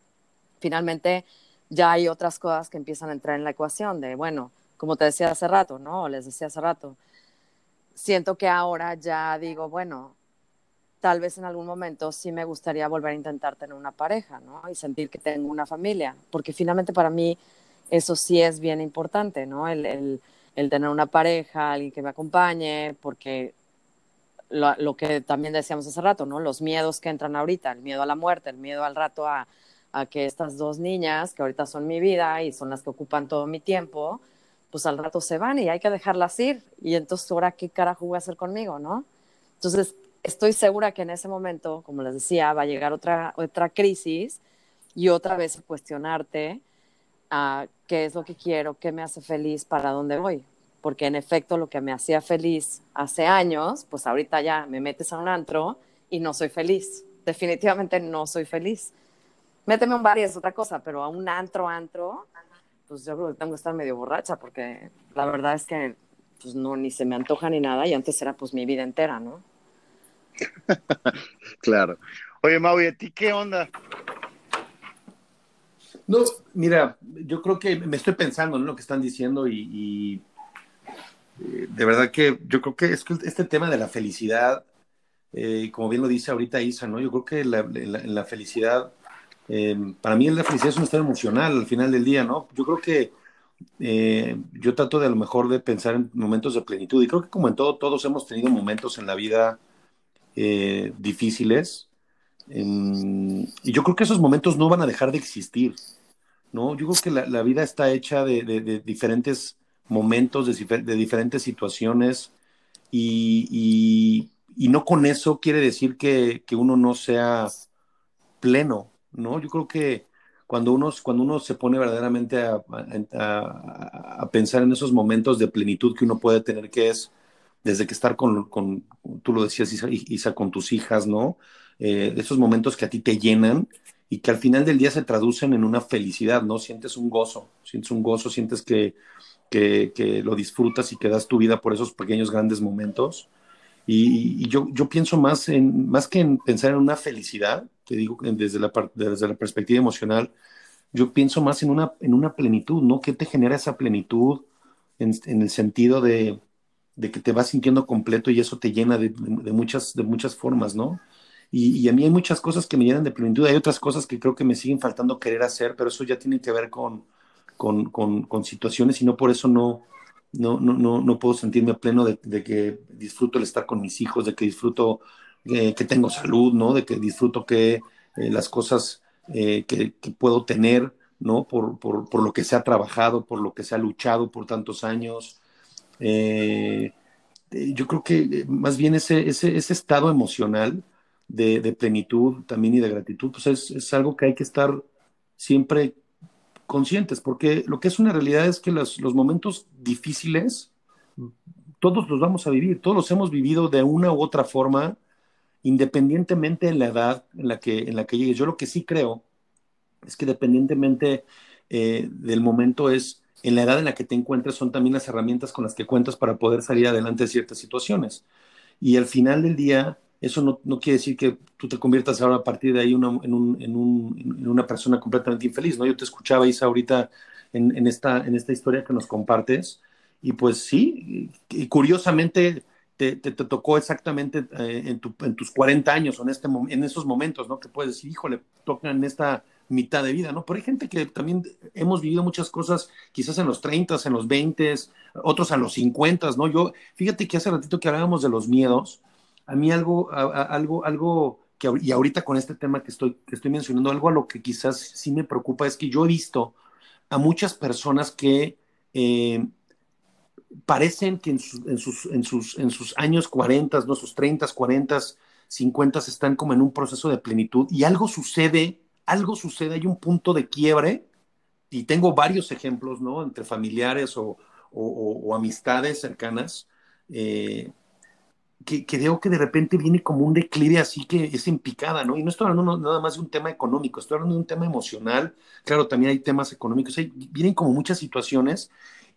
Finalmente, ya hay otras cosas que empiezan a entrar en la ecuación de, bueno, como te decía hace rato, ¿no? les decía hace rato, siento que ahora ya digo, bueno, tal vez en algún momento sí me gustaría volver a intentar tener una pareja, ¿no? Y sentir que tengo una familia, porque finalmente para mí eso sí es bien importante, ¿no? El, el, el tener una pareja, alguien que me acompañe, porque lo, que también decíamos hace rato, ¿no? Los miedos que entran ahorita, el miedo a la muerte, el miedo al rato a, que estas dos niñas, que ahorita son mi vida y son las que ocupan todo mi tiempo, pues al rato se van y hay que dejarlas ir. Y entonces, ¿ahora qué carajo voy a hacer conmigo, no? Entonces, estoy segura que en ese momento, como les decía, va a llegar otra, otra crisis y otra vez cuestionarte a qué es lo que quiero, qué me hace feliz, para dónde voy. Porque en efecto, lo que me hacía feliz hace años, pues ahorita ya me metes a un antro y no soy feliz. Definitivamente no soy feliz. Méteme un bar y es otra cosa, pero a un antro, antro, pues yo creo que tengo que estar medio borracha porque la verdad es que pues no, ni se me antoja ni nada y antes era pues mi vida entera, ¿no? claro. Oye, Mau, ¿y a ti qué onda? No, mira, yo creo que me estoy pensando en lo que están diciendo y, y eh, de verdad que yo creo que es que este tema de la felicidad, eh, como bien lo dice ahorita Isa, ¿no? Yo creo que la, felicidad eh, para mí la felicidad es un estado emocional al final del día, ¿no? Yo creo que yo trato de a lo mejor de pensar en momentos de plenitud y creo que como en todo, todos hemos tenido momentos en la vida difíciles en, y yo creo que esos momentos no van a dejar de existir, ¿no? Yo creo que la, vida está hecha de, de diferentes momentos, de, diferentes situaciones y, no con eso quiere decir que, que uno no sea pleno, ¿no? Yo creo que cuando uno, cuando uno se pone verdaderamente a, a, pensar en esos momentos de plenitud que uno puede tener, que es desde que estar con, con tú lo decías, Isa, Isa, con tus hijas, ¿no? Eh, esos momentos que a ti te llenan y que al final del día se traducen en una felicidad, ¿no? Sientes un gozo, sientes un gozo, sientes que, que, lo disfrutas y que das tu vida por esos pequeños, grandes momentos. Y, yo, yo, pienso más, en, más que en pensar en una felicidad, te digo desde la, desde la perspectiva emocional, yo pienso más en una, en una plenitud, ¿no? ¿Qué te genera esa plenitud en, el sentido de, de, que te vas sintiendo completo y eso te llena de, de muchas, de muchas formas, ¿no? Y, y, a mí hay muchas cosas que me llenan de plenitud, hay otras cosas que creo que me siguen faltando querer hacer, pero eso ya tiene que ver con, con, con, con situaciones y no por eso no, no, no, no, no puedo sentirme pleno de, que disfruto el estar con mis hijos, de que disfruto eh, que tengo salud, ¿no? De que disfruto que eh, las cosas eh, que, puedo tener, ¿no? Por, por, por, lo que se ha trabajado, por lo que se ha luchado por tantos años. Yo creo que más bien ese, ese, estado emocional de, de, plenitud también y de gratitud, pues es, es algo que hay que estar siempre conscientes, porque lo que es una realidad es que los, los, momentos difíciles, todos los vamos a vivir, todos los hemos vivido de una u otra forma, independientemente de la edad en la que, en la que llegues. Yo lo que sí creo es que dependientemente eh, del momento es, en la edad en la que te encuentres, son también las herramientas con las que cuentas para poder salir adelante de ciertas situaciones. Y al final del día, eso no, no, quiere decir que tú te conviertas ahora a partir de ahí en, un, en, un, en, una persona completamente infeliz, ¿no? Yo te escuchaba, Isa, ahorita en, en, esta, en esta historia que nos compartes, y pues sí, y curiosamente te, te, te tocó exactamente eh, en, tu, en, tus 40 años o en, este, en esos momentos, ¿no? Que puedes decir, híjole, tocan en esta mitad de vida, ¿no? Pero hay gente que también hemos vivido muchas cosas, quizás en los 30, en los 20, otros a los 50, ¿no? Yo, fíjate que hace ratito que hablábamos de los miedos, a mí algo, algo, algo que, y ahorita con este tema que estoy, que estoy mencionando, algo a lo que quizás sí me preocupa es que yo he visto a muchas personas que eh, parecen que en, en, sus, en, sus, en sus años 40, ¿no? sus 30, 40, 50 están como en un proceso de plenitud y algo sucede, algo sucede, hay un punto de quiebre y tengo varios ejemplos, ¿no? Entre familiares o, o, o amistades cercanas. Eh, que, que, que de repente viene como un declive así que es en picada, ¿no? Y no estoy hablando nada más de un tema económico, estoy hablando de un tema emocional, claro, también hay temas económicos, hay, vienen como muchas situaciones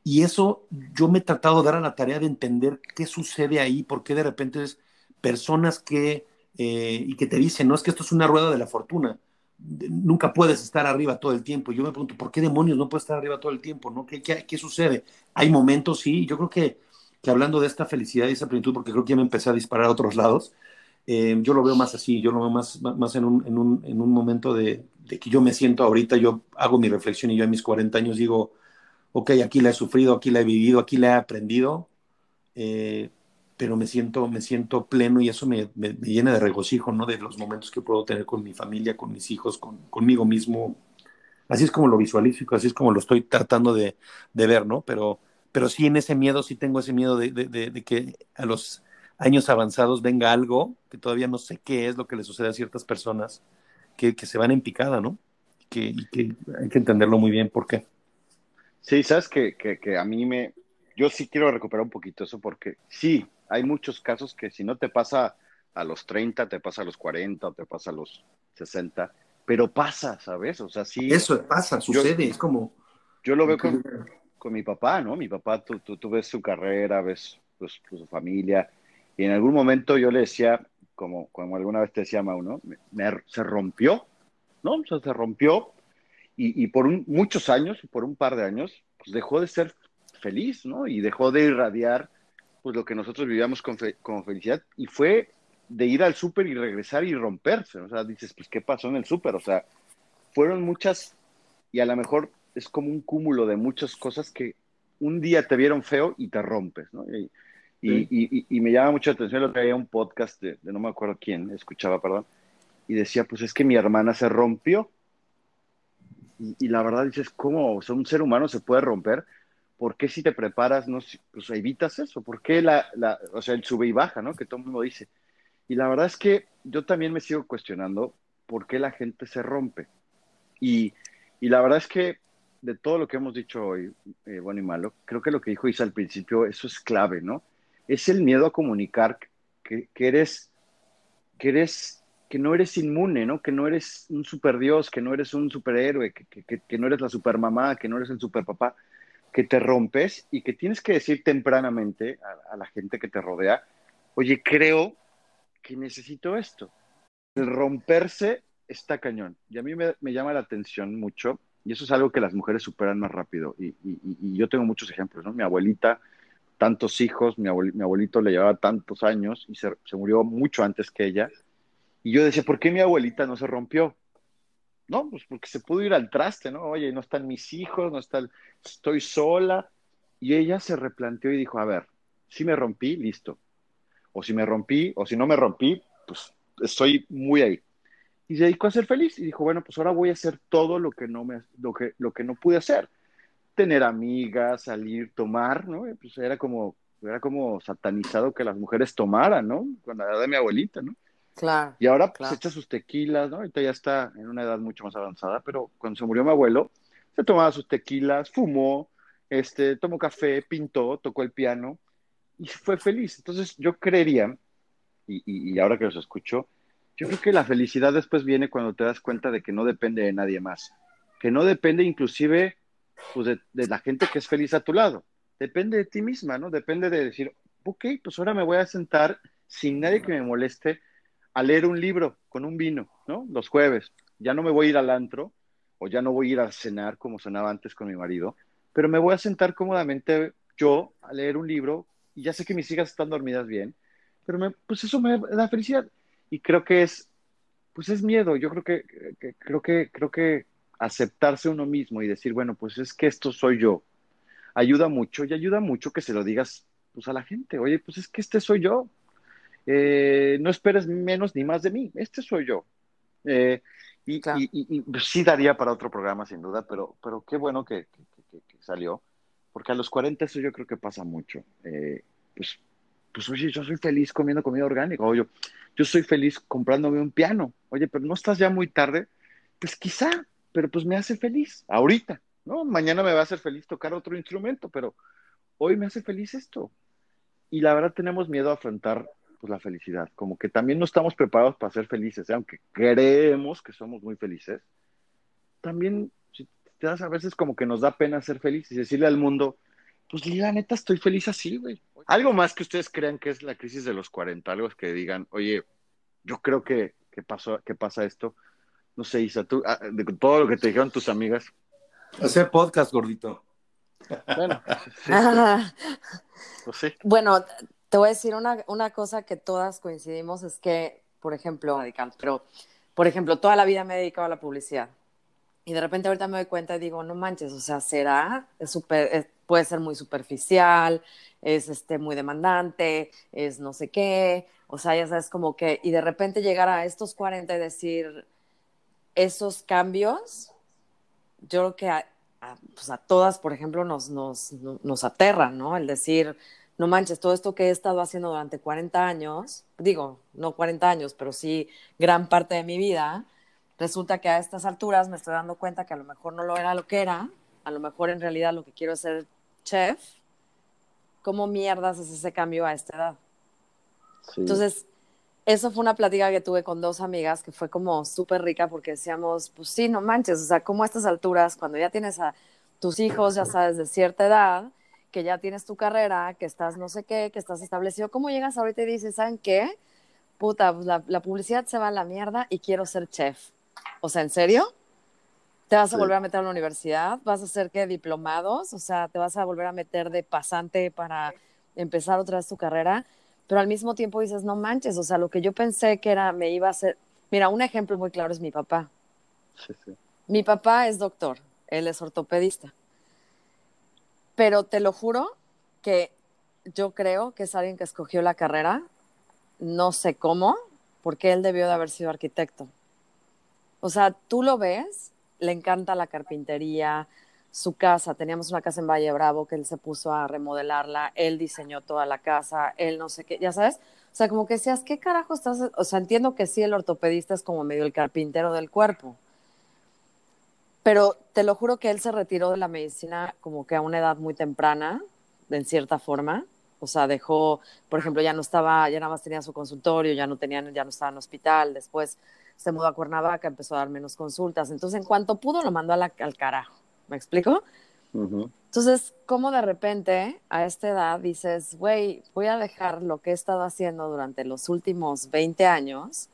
y eso yo me he tratado de dar a la tarea de entender qué sucede ahí, por qué de repente es personas que, eh, y que te dicen, no, es que esto es una rueda de la fortuna, nunca puedes estar arriba todo el tiempo. Yo me pregunto, ¿por qué demonios no puedes estar arriba todo el tiempo? ¿no? ¿Qué, qué, qué sucede? Hay momentos, sí, yo creo que que hablando de esta felicidad y esa plenitud, porque creo que ya me empecé a disparar a otros lados, Eh, yo lo veo más así, yo lo veo más, más en, un, en, un, en un momento de, de, que yo me siento ahorita, yo hago mi reflexión y yo a mis 40 años digo, ok, aquí la he sufrido, aquí la he vivido, aquí la he aprendido, eh, pero me siento, me siento pleno y eso me, me, me, llena de regocijo, ¿no? De los momentos que puedo tener con mi familia, con mis hijos, con, conmigo mismo. Así es como lo visualizo, así es como lo estoy tratando de, de ver, ¿no? Pero, pero sí en ese miedo, sí tengo ese miedo de, de, de, que a los años avanzados venga algo que todavía no sé qué es lo que le sucede a ciertas personas que, que se van en picada, ¿no? Que, y que hay que entenderlo muy bien por qué. Sí, sabes que, que, que a mí me, yo sí quiero recuperar un poquito eso porque sí, hay muchos casos que si no te pasa a los 30, te pasa a los 40 o te pasa a los 60, pero pasa, ¿sabes? O sea, sí. Eso pasa, sucede, yo, es como... Yo lo veo con, con, mi papá, ¿no? Mi papá, tú, ves su carrera, ves pues, su familia, y en algún momento yo le decía, como, como alguna vez te decía Mauno, me, se rompió, ¿no? O sea, se rompió, y, y por muchos años, por un par de años, pues dejó de ser feliz, ¿no? Y dejó de irradiar pues lo que nosotros vivíamos con, con felicidad y fue de ir al súper y regresar y romperse, o sea, dices, pues, ¿qué pasó en el súper? O sea, fueron muchas, y a lo mejor es como un cúmulo de muchas cosas que un día te vieron feo y te rompes, ¿no? Y, sí. y, y, y me llama mucho la atención, lo traía un podcast de, de, no me acuerdo quién, escuchaba, perdón, y decía, pues es que mi hermana se rompió. Y, y la verdad dices, ¿cómo? O sea, un ser humano se puede romper. ¿por qué si te preparas, no, pues evitas eso? ¿Por qué la, la, o sea, el sube y baja, ¿no? Que todo el mundo dice. Y la verdad es que yo también me sigo cuestionando por qué la gente se rompe. Y, y la verdad es que de todo lo que hemos dicho hoy, eh, bueno y malo, creo que lo que dijo Isa al principio, eso es clave, ¿no? Es el miedo a comunicar que, eres, que eres, que no eres inmune, ¿no? Que no eres un superdios, que no eres un superhéroe, que, que, no eres la supermamá, que no eres el superpapá que te rompes y que tienes que decir tempranamente a, la gente que te rodea, oye, creo que necesito esto. El romperse está cañón. Y a mí me llama la atención mucho, y eso es algo que las mujeres superan más rápido. Y, yo tengo muchos ejemplos, ¿no? Mi abuelita, tantos hijos, mi, abuelito, le llevaba tantos años y se, se murió mucho antes que ella. Y yo decía, ¿por qué mi abuelita no se rompió? No, pues porque se pudo ir al traste, ¿no? Oye, no están mis hijos, no está, el... estoy sola. Y ella se replanteó y dijo, a ver, si me rompí, listo. O si me rompí, o si no me rompí, pues estoy muy ahí. Y se dedicó a ser feliz y dijo, bueno, pues ahora voy a hacer todo lo que no, me, lo que, lo que no pude hacer. Tener amigas, salir, tomar, ¿no? Pues era como, era como satanizado que las mujeres tomaran, ¿no? Con la edad de mi abuelita, ¿no? Claro. Y ahora pues claro. echa sus tequilas, ¿no? Ahorita ya está en una edad mucho más avanzada, pero cuando se murió mi abuelo, se tomaba sus tequilas, fumó, este, tomó café, pintó, tocó el piano y fue feliz. Entonces yo creería, y, y, y ahora que los escucho, yo creo que la felicidad después viene cuando te das cuenta de que no depende de nadie más, que no depende inclusive pues, de, la gente que es feliz a tu lado, depende de ti misma, ¿no? Depende de decir, ok, pues ahora me voy a sentar sin nadie que me moleste a leer un libro con un vino, ¿no? Los jueves. Ya no me voy a ir al antro o ya no voy a ir a cenar como cenaba antes con mi marido, pero me voy a sentar cómodamente yo a leer un libro y ya sé que mis hijas están dormidas bien, pero me, pues eso me da felicidad y creo que es, pues es miedo. Yo creo que, que, creo que, creo que aceptarse uno mismo y decir, bueno, pues es que esto soy yo, ayuda mucho y ayuda mucho que se lo digas pues a la gente. Oye, pues es que este soy yo, eh, no esperes menos ni más de mí, este soy yo. Eh, y, claro. y, y, y, sí daría para otro programa, sin duda, pero, pero qué bueno que, que, que, salió, porque a los 40 eso yo creo que pasa mucho. Eh, pues, pues, oye, yo soy feliz comiendo comida orgánica, o yo, yo soy feliz comprándome un piano, oye, pero no estás ya muy tarde, pues quizá, pero pues me hace feliz, ahorita, ¿no? Mañana me va a hacer feliz tocar otro instrumento, pero hoy me hace feliz esto. Y la verdad tenemos miedo a afrontar pues la felicidad, como que también no estamos preparados para ser felices, ¿eh? aunque creemos que somos muy felices, también si te das a veces como que nos da pena ser felices y decirle al mundo, pues la neta estoy feliz así, güey. Algo más que ustedes crean que es la crisis de los 40, algo es que digan, oye, yo creo que, que, pasó, que pasa esto, no sé, Isa, tú, ah, de todo lo que te dijeron tus amigas. Hacer podcast, gordito. Bueno, sí, sí. Pues sí. Bueno, Te voy a decir una, una cosa que todas coincidimos, es que, por ejemplo, radical, pero, por ejemplo, toda la vida me he dedicado a la publicidad. Y de repente ahorita me doy cuenta y digo, no manches, o sea, será, es super, puede ser muy superficial, es este, muy demandante, es no sé qué, o sea, ya sabes, como que, y de repente llegar a estos 40 y decir esos cambios, yo creo que a, pues a todas, por ejemplo, nos, nos, nos aterran, ¿no? El decir, no manches, todo esto que he estado haciendo durante 40 años, digo, no 40 años, pero sí gran parte de mi vida, resulta que a estas alturas me estoy dando cuenta que a lo mejor no lo era lo que era, a lo mejor en realidad lo que quiero es ser chef. ¿Cómo mierdas es ese cambio a esta edad? Entonces, eso fue una plática que tuve con dos amigas que fue como súper rica porque decíamos, pues sí, no manches, o sea, como a estas alturas, cuando ya tienes a tus hijos, ya sabes, de cierta edad, que ya tienes tu carrera, que estás no sé qué, que estás establecido, ¿cómo llegas ahorita y dices, ¿saben qué? Puta, pues la, la publicidad se va a la mierda y quiero ser chef. O sea, ¿en serio? ¿Te vas a volver a meter a la universidad? ¿Vas a hacer qué? ¿Diplomados? O sea, ¿te vas a volver a meter de pasante para empezar otra vez tu carrera? Pero al mismo tiempo dices, no manches, o sea, lo que yo pensé que era, me iba a hacer... Mira, un ejemplo muy claro es mi papá. Sí, sí. Mi papá es doctor, él es ortopedista. Pero te lo juro que yo creo que es alguien que escogió la carrera, no sé cómo, porque él debió de haber sido arquitecto. O sea, tú lo ves, le encanta la carpintería, su casa, teníamos una casa en Valle Bravo que él se puso a remodelarla, él diseñó toda la casa, él no sé qué, ya sabes, o sea, como que decías, ¿qué carajo estás? O sea, entiendo que sí, el ortopedista es como medio el carpintero del cuerpo, pero te lo juro que él se retiró de la medicina como que a una edad muy temprana, en cierta forma, o sea, dejó, por ejemplo, ya no estaba, ya nada más tenía su consultorio, ya no tenía, ya no estaba en hospital, después se mudó a Cuernavaca, empezó a dar menos consultas. Entonces, en cuanto pudo, lo mandó al carajo. ¿Me explico? Entonces, ¿cómo de repente a esta edad dices, güey, voy a dejar lo que he estado haciendo durante los últimos 20 años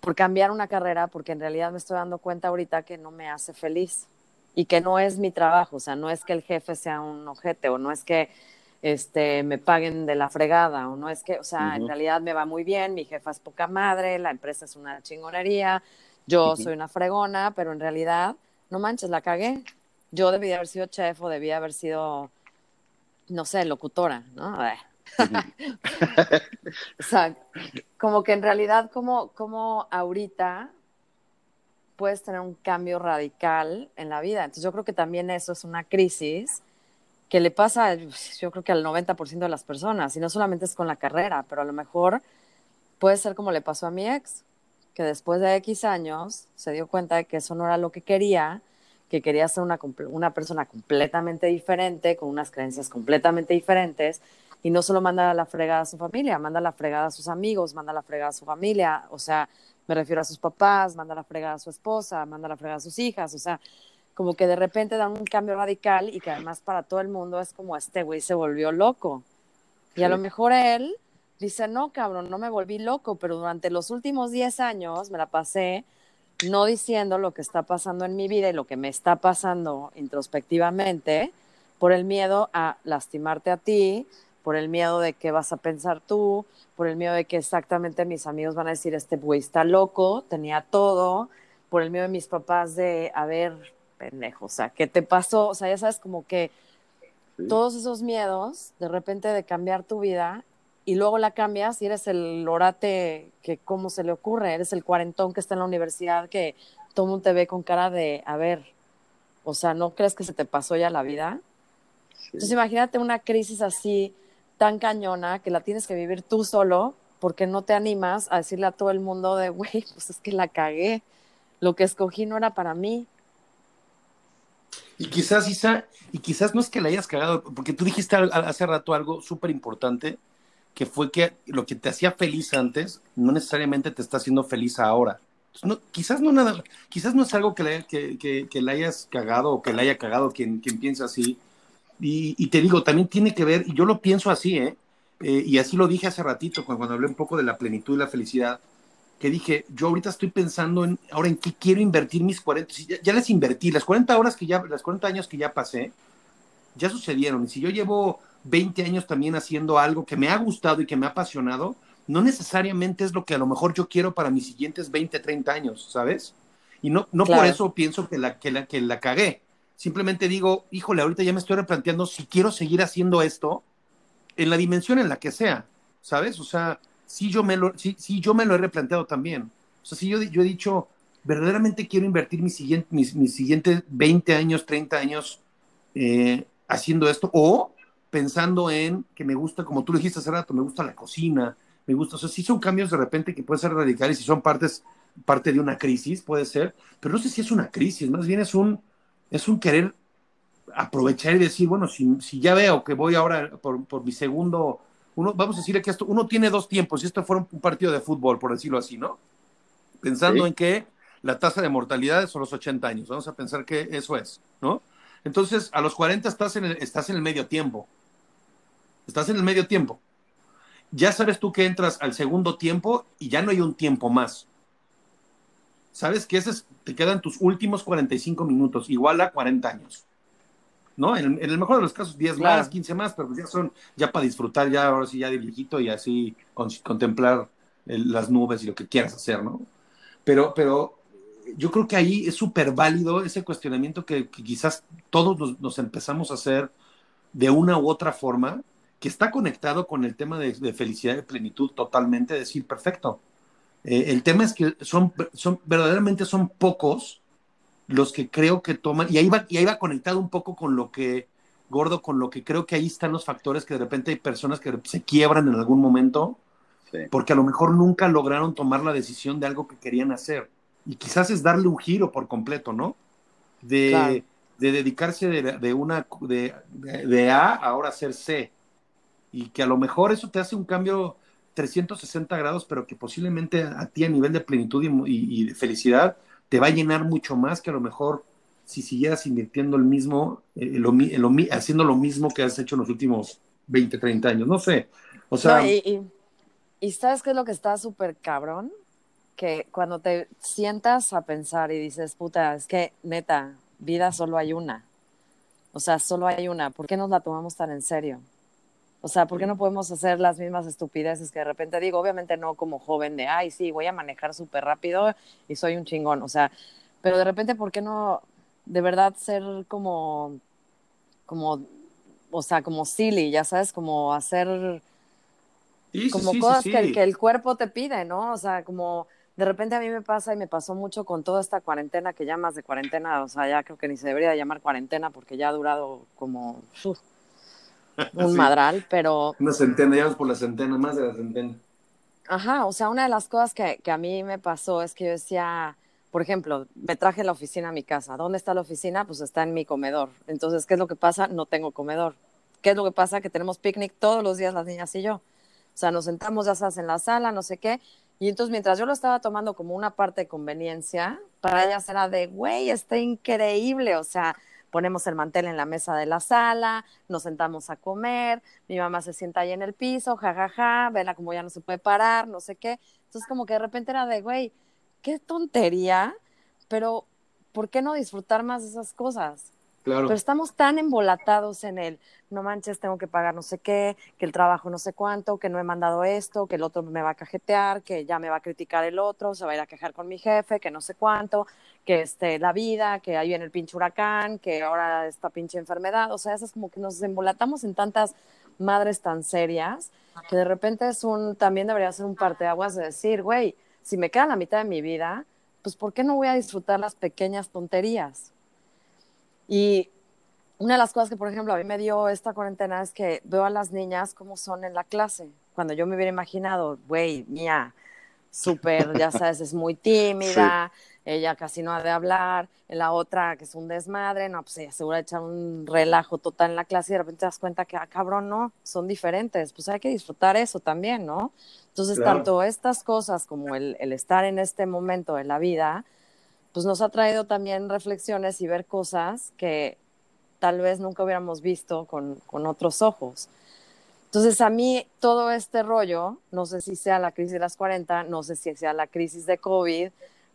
por cambiar una carrera? Porque en realidad me estoy dando cuenta ahorita que no me hace feliz y que no es mi trabajo. O sea, no es que el jefe sea un ojete o no es que este, me paguen de la fregada, o no es que, o sea, en realidad me va muy bien, mi jefa es poca madre, la empresa es una chingonería, yo soy una fregona, pero en realidad, no manches, la cagué. Yo debía haber sido chef o debía haber sido, no sé, locutora, ¿no? o sea, como que en realidad, como, como ahorita puedes tener un cambio radical en la vida. Entonces yo creo que también eso es una crisis que le pasa, yo creo que al 90% de las personas, y no solamente es con la carrera, pero a lo mejor puede ser como le pasó a mi ex, que después de X años se dio cuenta de que eso no era lo que quería, que quería ser una, una persona completamente diferente, con unas creencias completamente diferentes, y no solo manda la fregada a su familia, manda la fregada a sus amigos, manda la fregada a su familia, o sea, me refiero a sus papás, manda la fregada a su esposa, manda la fregada a sus hijas, o sea, como que de repente dan un cambio radical y que además para todo el mundo es como este güey se volvió loco. Y a lo mejor él dice, no, cabrón, no me volví loco, pero durante los últimos 10 años me la pasé no diciendo lo que está pasando en mi vida y lo que me está pasando introspectivamente por el miedo a lastimarte a ti, por el miedo de qué vas a pensar tú, por el miedo de que exactamente mis amigos van a decir, este güey está loco, tenía todo, por el miedo de mis papás de, a ver, pendejo, o sea, ¿qué te pasó? O sea, ya sabes, como que todos esos miedos, de repente de cambiar tu vida, y luego la cambias y eres el orate que, ¿cómo se le ocurre? Eres el cuarentón que está en la universidad que todo mundo te ve con cara de, a ver, o sea, ¿no crees que se te pasó ya la vida? Entonces imagínate una crisis así tan cañona que la tienes que vivir tú solo porque no te animas a decirle a todo el mundo de, güey, pues es que la cagué, lo que escogí no era para mí. Y quizás, Isa, y quizás no es que la hayas cagado, porque tú dijiste hace rato algo súper importante, que fue que lo que te hacía feliz antes no necesariamente te está haciendo feliz ahora. No, quizás no nada, quizás no es algo que le, que, que, hayas cagado o que le haya cagado quien, quien piensa así. Y, y, te digo, también tiene que ver, y yo lo pienso así, ¿eh? ¿eh? y así lo dije hace ratito, cuando, cuando hablé un poco de la plenitud y la felicidad que dije, yo ahorita estoy pensando en, ahora en qué quiero invertir mis 40, ya, ya, les invertí, las 40 horas que ya, las 40 años que ya pasé, ya sucedieron, y si yo llevo 20 años también haciendo algo que me ha gustado y que me ha apasionado, no necesariamente es lo que a lo mejor yo quiero para mis siguientes 20, 30 años, ¿sabes? Y no, no por eso pienso que la, que, la, que la cagué. Simplemente digo, híjole, ahorita ya me estoy replanteando si quiero seguir haciendo esto en la dimensión en la que sea, ¿sabes? O sea, si yo me lo, sí, yo me lo he replanteado también. O sea, si yo, yo he dicho, verdaderamente quiero invertir mis, siguiente, mis, mis siguientes 20 años, 30 años eh, haciendo esto, o pensando en que me gusta, como tú dijiste hace rato, me gusta la cocina, me gusta, o sea, sí son cambios de repente que pueden ser radicales y son partes, parte de una crisis, puede ser, pero no sé si es una crisis, más bien es un, es un querer aprovechar y decir, bueno, si, si ya veo que voy ahora por, por, mi segundo, uno, vamos a decirle que esto, uno tiene dos tiempos, y esto fuera un, partido de fútbol, por decirlo así, ¿no? Pensando en que la tasa de mortalidad son los 80 años, vamos a pensar que eso es, ¿no? Entonces, a los 40 estás en el, estás en el medio tiempo, estás en el medio tiempo. Ya sabes tú que entras al segundo tiempo y ya no hay un tiempo más. Sabes que ese te quedan tus últimos 45 minutos, igual a 40 años. ¿No? En, el mejor de los casos, 10 más, 15 más, pero pues ya son ya para disfrutar, ya ahora sí, ya de viejito y así contemplar las nubes y lo que quieras hacer, ¿no? Pero, pero yo creo que ahí es súper válido ese cuestionamiento que, quizás todos nos, empezamos a hacer de una u otra forma, que está conectado con el tema de, felicidad y plenitud totalmente, decir, perfecto. Eh, el tema es que son, son, verdaderamente son pocos los que creo que toman, y ahí va, y ahí va conectado un poco con lo que, gordo, con lo que creo que ahí están los factores que de repente hay personas que se quiebran en algún momento, porque a lo mejor nunca lograron tomar la decisión de algo que querían hacer. Y quizás es darle un giro por completo, ¿no? De, de dedicarse de, de una, de, de, A ahora a ser C. Y que a lo mejor eso te hace un cambio 360 grados, pero que posiblemente a, ti a nivel de plenitud y, y de felicidad te va a llenar mucho más que a lo mejor si siguieras invirtiendo el mismo, eh, haciendo lo mismo que has hecho en los últimos 20, 30 años. No sé. O sea. y, sabes qué es lo que está súper cabrón? Que cuando te sientas a pensar y dices, puta, es que neta, vida solo hay una. O sea, solo hay una. ¿Por qué nos la tomamos tan en serio? O sea, ¿por qué no podemos hacer las mismas estupideces que de repente digo? Obviamente no como joven de, ay, sí, voy a manejar súper rápido y soy un chingón. O sea, pero de repente, ¿por qué no de verdad ser como, como, o sea, como silly, ya sabes, como hacer, como cosas Que, que el cuerpo te pide, ¿no? O sea, como de repente a mí me pasa y me pasó mucho con toda esta cuarentena que llamas de cuarentena, o sea, ya creo que ni se debería llamar cuarentena porque ya ha durado como un madral, pero... Una centena, ya por la centena, más de la centena. Ajá, o sea, una de las cosas que, que a mí me pasó es que yo decía, por ejemplo, me traje la oficina a mi casa. ¿Dónde está la oficina? Pues está en mi comedor. Entonces, ¿qué es lo que pasa? No tengo comedor. ¿Qué es lo que pasa? Que tenemos picnic todos los días las niñas y yo. O sea, nos sentamos, ya sabes, en la sala, no sé qué. Y entonces, mientras yo lo estaba tomando como una parte de conveniencia, para ellas era de, güey, está increíble. O sea, ponemos el mantel en la mesa de la sala, nos sentamos a comer, mi mamá se sienta ahí en el piso, jajaja, ja, ja, vela como ya no se puede parar, no sé qué. Entonces como que de repente era de, güey, qué tontería, pero ¿por qué no disfrutar más de esas cosas? Pero estamos tan embolatados en el, no manches, tengo que pagar no sé qué, que el trabajo no sé cuánto, que no he mandado esto, que el otro me va a cajetear, que ya me va a criticar el otro, se va a ir a quejar con mi jefe, que no sé cuánto, que este, la vida, que ahí viene el pinche huracán, que ahora esta pinche enfermedad. O sea, es como que nos embolatamos en tantas madres tan serias que de repente es un, también debería ser un parteaguas de decir, güey, si me queda la mitad de mi vida, pues ¿por qué no voy a disfrutar las pequeñas tonterías? Y una de las cosas que, por ejemplo, a mí me dio esta cuarentena es que veo a las niñas como son en la clase. Cuando yo me hubiera imaginado, güey, mía, súper, ya sabes, es muy tímida, ella casi no ha de hablar, la otra que es un desmadre, no, pues ella seguro de echar un relajo total en la clase y de repente te das cuenta que, ah, cabrón, no, son diferentes, pues hay que disfrutar eso también, ¿no? Entonces, tanto estas cosas como el, el estar en este momento de la vida, pues nos ha traído también reflexiones y ver cosas que tal vez nunca hubiéramos visto con, con, otros ojos. Entonces, a mí todo este rollo, no sé si sea la crisis de las 40, no sé si sea la crisis de COVID,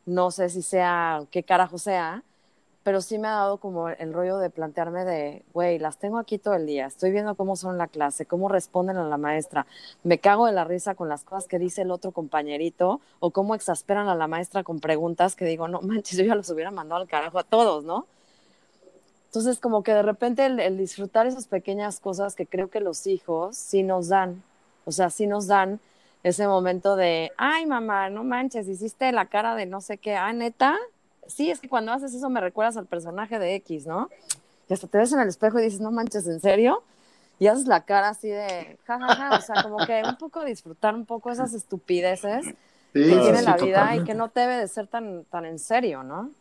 no sé si sea qué carajo sea, pero sí me ha dado como el rollo de plantearme de, güey, las tengo aquí todo el día, estoy viendo cómo son la clase, cómo responden a la maestra, me cago de la risa con las cosas que dice el otro compañerito o cómo exasperan a la maestra con preguntas que digo, no manches, yo ya los hubiera mandado al carajo a todos, ¿no? Entonces, como que de repente el, disfrutar esas pequeñas cosas que creo que los hijos sí nos dan, o sea, sí nos dan ese momento de, ay mamá, no manches, hiciste la cara de no sé qué, ah, neta, sí, es que cuando haces eso me recuerdas al personaje de X, ¿no? Y hasta te ves en el espejo y dices, no manches, ¿en serio? Y haces la cara así de, jajaja, ja, ja. o sea, como que un poco disfrutar un poco esas estupideces que tiene la vida y que no debe de ser tan, tan en serio, ¿no?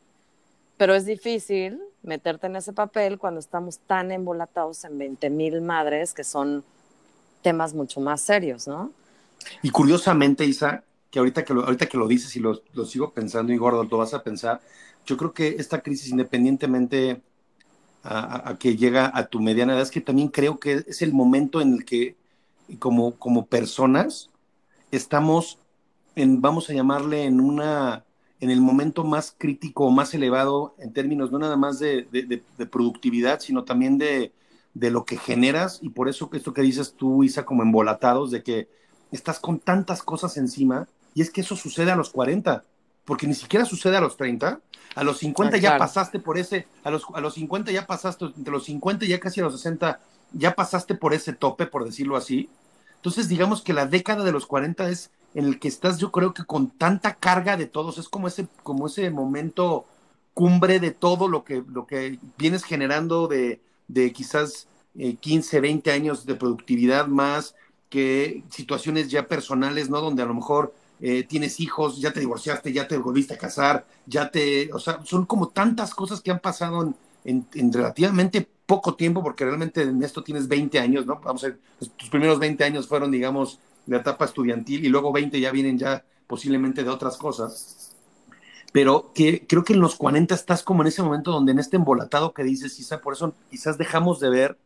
Pero es difícil meterte en ese papel cuando estamos tan embolatados en 20 mil madres que son temas mucho más serios, ¿no? Y curiosamente, Isa, que ahorita que lo, ahorita que lo dices y lo, lo sigo pensando y gordo, lo vas a pensar, yo creo que esta crisis, independientemente a, que llega a tu mediana edad, es que también creo que es el momento en el que como, como personas estamos en, vamos a llamarle, en una, en el momento más crítico, más elevado en términos no nada más de, productividad, sino también de, de lo que generas. Y por eso esto que dices tú, Isa, como embolatados, de que estás con tantas cosas encima y es que eso sucede a los 40, porque ni siquiera sucede a los 30. A los 50 ah, ya pasaste por ese, a los, a los 50 ya pasaste, entre los 50 y ya casi a los 60, ya pasaste por ese tope, por decirlo así. Entonces, digamos que la década de los 40 es en el que estás, yo creo que con tanta carga de todos, es como ese, como ese momento cumbre de todo lo que, lo que vienes generando de, de quizás 15, eh, 20 años de productividad más que situaciones ya personales, ¿no? Donde a lo mejor eh, tienes hijos, ya te divorciaste, ya te volviste a casar, ya te, o sea, son como tantas cosas que han pasado en, relativamente poco tiempo, porque realmente en esto tienes 20 años, ¿no? Vamos a ver, pues, tus primeros 20 años fueron, digamos, la etapa estudiantil y luego 20 ya vienen ya posiblemente de otras cosas. Pero que creo que en los 40 estás como en ese momento donde en este embolatado que dices, quizá por eso quizás dejamos de ver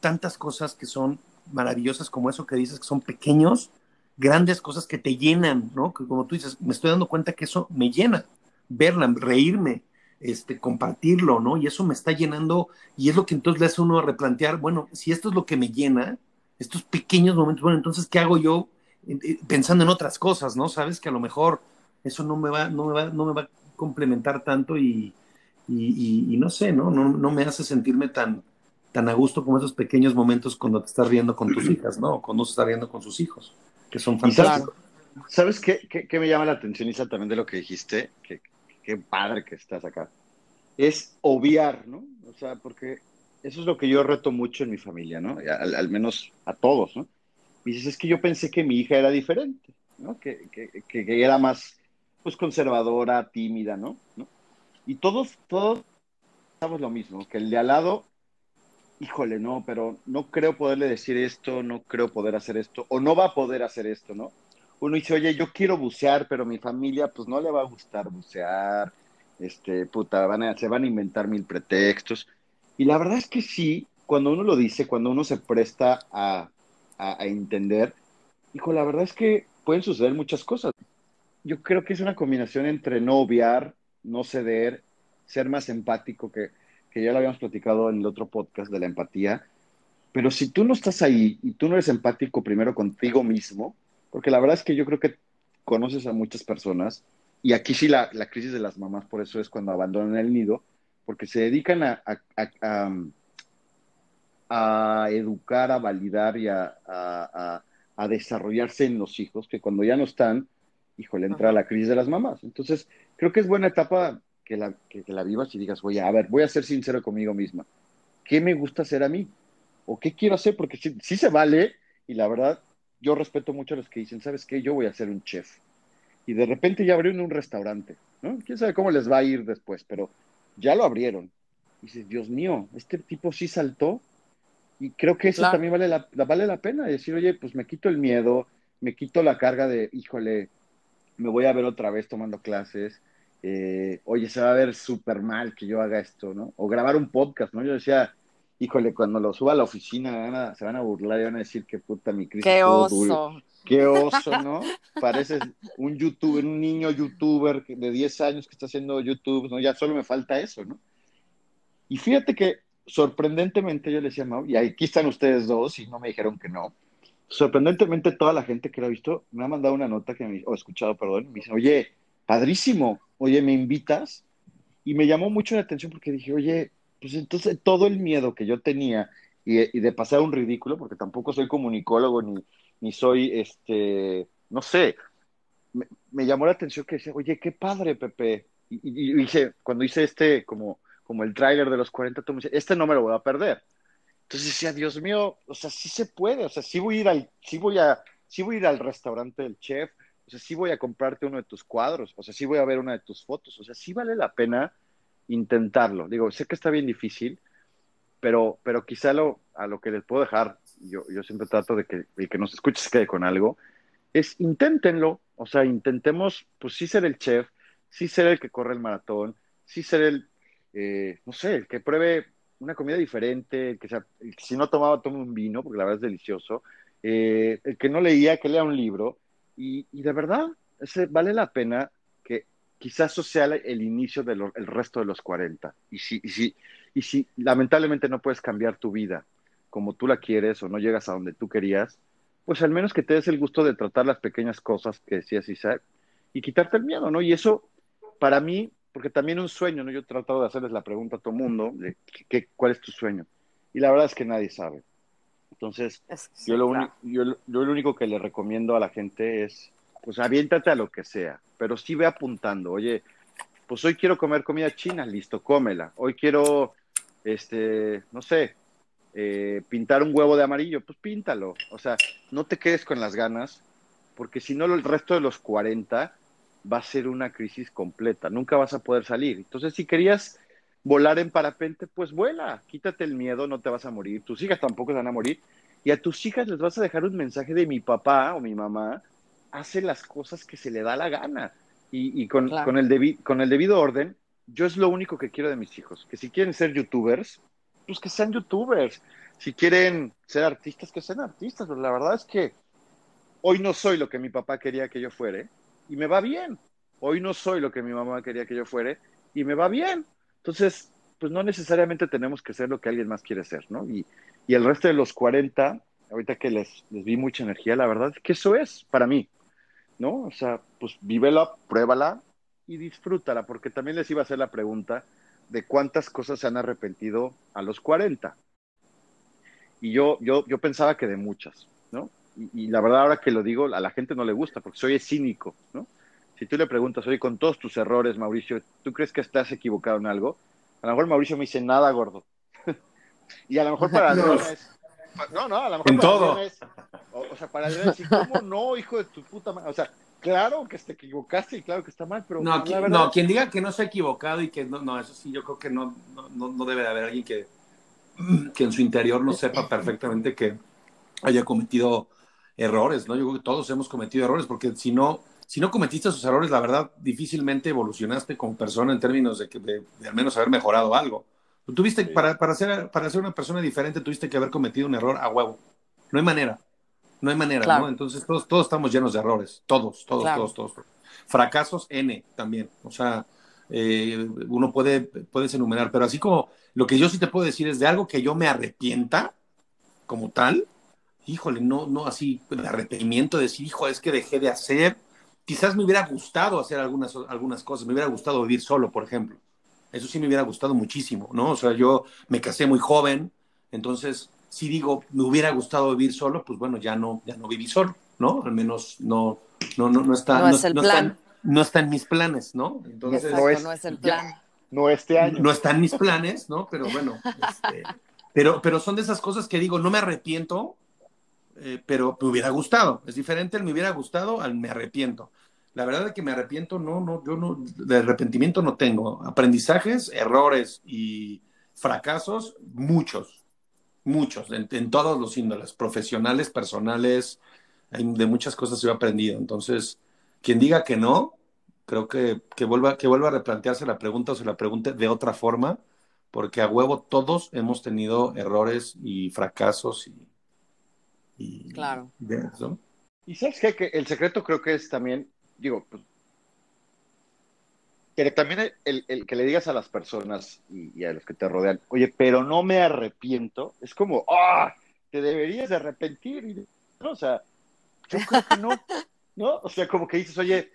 tantas cosas que son maravillosas como eso que dices, que son pequeños, grandes cosas que te llenan, ¿no? Que como tú dices, me estoy dando cuenta que eso me llena, verla, reírme, este, compartirlo, ¿no? Y eso me está llenando y es lo que entonces le hace uno a replantear, bueno, si esto es lo que me llena, estos pequeños momentos, bueno, entonces, ¿qué hago yo eh, pensando en otras cosas, ¿no? Sabes que a lo mejor eso no me va, no me va, no me va a complementar tanto y, y, y no sé, ¿no? ¿no? No me hace sentirme tan, tan a gusto como esos pequeños momentos cuando te estás riendo con tus hijas, ¿no? Cuando se está riendo con sus hijos que son fantásticos. ¿Sabes qué, qué, me llama la atención, Isa, también de lo que dijiste? Que, qué padre que estás acá. Es obviar, ¿no? O sea, porque eso es lo que yo reto mucho en mi familia, ¿no? Al, menos a todos, ¿no? Y dices, es que yo pensé que mi hija era diferente, ¿no? Que, que, que era más, pues, conservadora, tímida, ¿no? ¿no? Y todos, todos pensamos lo mismo, que el de al lado híjole, no, pero no creo poderle decir esto, no creo poder hacer esto, o no va a poder hacer esto, ¿no? Uno dice, oye, yo quiero bucear, pero mi familia, pues no le va a gustar bucear, este, puta, van a, se van a inventar mil pretextos. Y la verdad es que sí, cuando uno lo dice, cuando uno se presta a, a, a entender, hijo, la verdad es que pueden suceder muchas cosas. Yo creo que es una combinación entre no obviar, no ceder, ser más empático que que ya lo habíamos platicado en el otro podcast de la empatía, pero si tú no estás ahí y tú no eres empático primero contigo mismo, porque la verdad es que yo creo que conoces a muchas personas, y aquí sí la, la crisis de las mamás, por eso es cuando abandonan el nido, porque se dedican a, a, a, educar, a validar y a, desarrollarse en los hijos, que cuando ya no están, híjole, entra la crisis de las mamás. Entonces, creo que es buena etapa que la, que, la vivas y digas, voy a, ver, voy a ser sincero conmigo misma. ¿Qué me gusta hacer a mí? ¿O qué quiero hacer? Porque sí, se vale y la verdad, yo respeto mucho a los que dicen, ¿sabes qué? Yo voy a ser un chef. Y de repente ya abrieron un restaurante, ¿no? ¿Quién sabe cómo les va a ir después? Pero ya lo abrieron. Y dices, Dios mío, este tipo sí saltó. Y creo que eso también vale la, vale la pena. Decir, oye, pues me quito el miedo, me quito la carga de, híjole, me voy a ver otra vez tomando clases eh, oye, se va a ver súper mal que yo haga esto, ¿no? O grabar un podcast, ¿no? Yo decía, híjole, cuando lo suba a la oficina se van a burlar y van a decir que puta mi crisis. Qué oso. Qué oso, ¿no? Pareces un youtuber, un niño youtuber de 10 años que está haciendo YouTube, ¿no? Ya solo me falta eso, ¿no? Y fíjate que sorprendentemente yo le decía, Mau, y aquí están ustedes dos y no me dijeron que no. Sorprendentemente toda la gente que lo ha visto me ha mandado una nota que me, o escuchado, perdón, me dice, oye, padrísimo, oye, ¿me invitas? Y me llamó mucho la atención porque dije, oye, pues entonces todo el miedo que yo tenía y, de pasar un ridículo, porque tampoco soy comunicólogo ni, ni soy, este, no sé, me, llamó la atención que decía, oye, qué padre, Pepe. Y, y, cuando hice este, como, como el tráiler de los 40, tú me dices, este no me lo voy a perder. Entonces decía, Dios mío, o sea, sí se puede, o sea, sí voy a ir al, sí voy a, sí voy a ir al restaurante del chef, o sea, sí voy a comprarte uno de tus cuadros, o sea, sí voy a ver una de tus fotos, o sea, sí vale la pena intentarlo. Digo, sé que está bien difícil, pero, pero quizá lo, a lo que les puedo dejar, yo, yo siempre trato de que el que nos escuche se quede con algo, es inténtenlo, o sea, intentemos, pues sí ser el chef, sí ser el que corre el maratón, sí ser el, eh, no sé, el que pruebe una comida diferente, el que, sea, si no tomaba, tome un vino, porque la verdad es delicioso, eh, el que no leía, que lea un libro, y, de verdad, ese, vale la pena quizás eso sea el inicio del resto de los 40. Y si, y, si, y si lamentablemente no puedes cambiar tu vida como tú la quieres o no llegas a donde tú querías, pues al menos que te des el gusto de tratar las pequeñas cosas que decías Isaac y quitarte el miedo, ¿no? Y eso, para mí, porque también un sueño, ¿no? Yo he tratado de hacerles la pregunta a todo mundo, de ¿qué, cuál es tu sueño? Y la verdad es que nadie sabe. Entonces, yo, lo yo, yo lo único que le recomiendo a la gente es pues aviéntate a lo que sea, pero sí ve apuntando, oye, pues hoy quiero comer comida china, listo, cómela. Hoy quiero, este, no sé, eh, pintar un huevo de amarillo, pues píntalo. O sea, no te quedes con las ganas, porque si no, el resto de los 40 va a ser una crisis completa, nunca vas a poder salir. Entonces, si querías volar en parapente, pues vuela, quítate el miedo, no te vas a morir, tus hijas tampoco se van a morir, y a tus hijas les vas a dejar un mensaje de mi papá o mi mamá, hace las cosas que se le da la gana. Y, con, el con el debido orden, yo es lo único que quiero de mis hijos, que si quieren ser youtubers, pues que sean youtubers. Si quieren ser artistas, que sean artistas. Pero la verdad es que hoy no soy lo que mi papá quería que yo fuere y me va bien. Hoy no soy lo que mi mamá quería que yo fuere y me va bien. Entonces, pues no necesariamente tenemos que ser lo que alguien más quiere ser, ¿no? Y, y el resto de los 40, ahorita que les, les vi mucha energía, la verdad es que eso es para mí. ¿no? O sea, pues vívela, pruébala y disfrútala, porque también les iba a hacer la pregunta de cuántas cosas se han arrepentido a los 40. Y yo, yo, yo pensaba que de muchas, ¿no? Y, la verdad ahora que lo digo, a la gente no le gusta, porque soy cínico, ¿no? Si tú le preguntas, oye, con todos tus errores, Mauricio, ¿tú crees que estás equivocado en algo? A lo mejor Mauricio me dice, nada, gordo. y a lo mejor para no. es, no, no, a lo mejor en todo. o, sea, para decir, ¿cómo no, hijo de tu puta madre? O sea, claro que te equivocaste y claro que está mal, pero no, quien, no, quien diga que no se ha equivocado y que no, no, eso sí, yo creo que no, no, no debe de haber alguien que, que en su interior no sepa perfectamente que haya cometido errores, ¿no? Yo creo que todos hemos cometido errores, porque si no, si no cometiste esos errores, la verdad, difícilmente evolucionaste como persona en términos de que de al menos haber mejorado algo. Tuviste, para, para, ser, para ser una persona diferente, tuviste que haber cometido un error a huevo. No hay manera. No hay manera, ¿no? Entonces todos, todos estamos llenos de errores. Todos, todos, todos, todos. Fracasos N también. O sea, eh, uno puede, puedes enumerar, pero así como lo que yo sí te puedo decir es de algo que yo me arrepienta como tal, híjole, no, no así, el arrepentimiento de decir, hijo, es que dejé de hacer. Quizás me hubiera gustado hacer algunas, algunas cosas, me hubiera gustado vivir solo, por ejemplo. Eso sí me hubiera gustado muchísimo, ¿no? O sea, yo me casé muy joven, entonces si digo, me hubiera gustado vivir solo, pues bueno, ya no, ya no viví solo, ¿no? Al menos no, no, no, no está, no, es el plan. no está en mis planes, ¿no? Entonces, no, es, no es el plan. no este año. No está en mis planes, ¿no? Pero bueno, este, pero, pero son de esas cosas que digo, no me arrepiento, eh, pero me hubiera gustado. Es diferente el me hubiera gustado al me arrepiento. La verdad es que me arrepiento, no, no, yo no, de arrepentimiento no tengo. Aprendizajes, errores y fracasos, muchos, muchos, en, todos los índoles, profesionales, personales, de muchas cosas yo he aprendido. Entonces, quien diga que no, creo que, que, vuelva, que vuelva a replantearse la pregunta o se la pregunte de otra forma, porque a huevo todos hemos tenido errores y fracasos y, claro. Y sabes qué? que el secreto creo que es también, digo, pues, que también el, que le digas a las personas y, a los que te rodean, oye, pero no me arrepiento, es como, ah, te deberías de arrepentir, ¿no? O sea, yo creo que no, ¿no? O sea, como que dices, oye,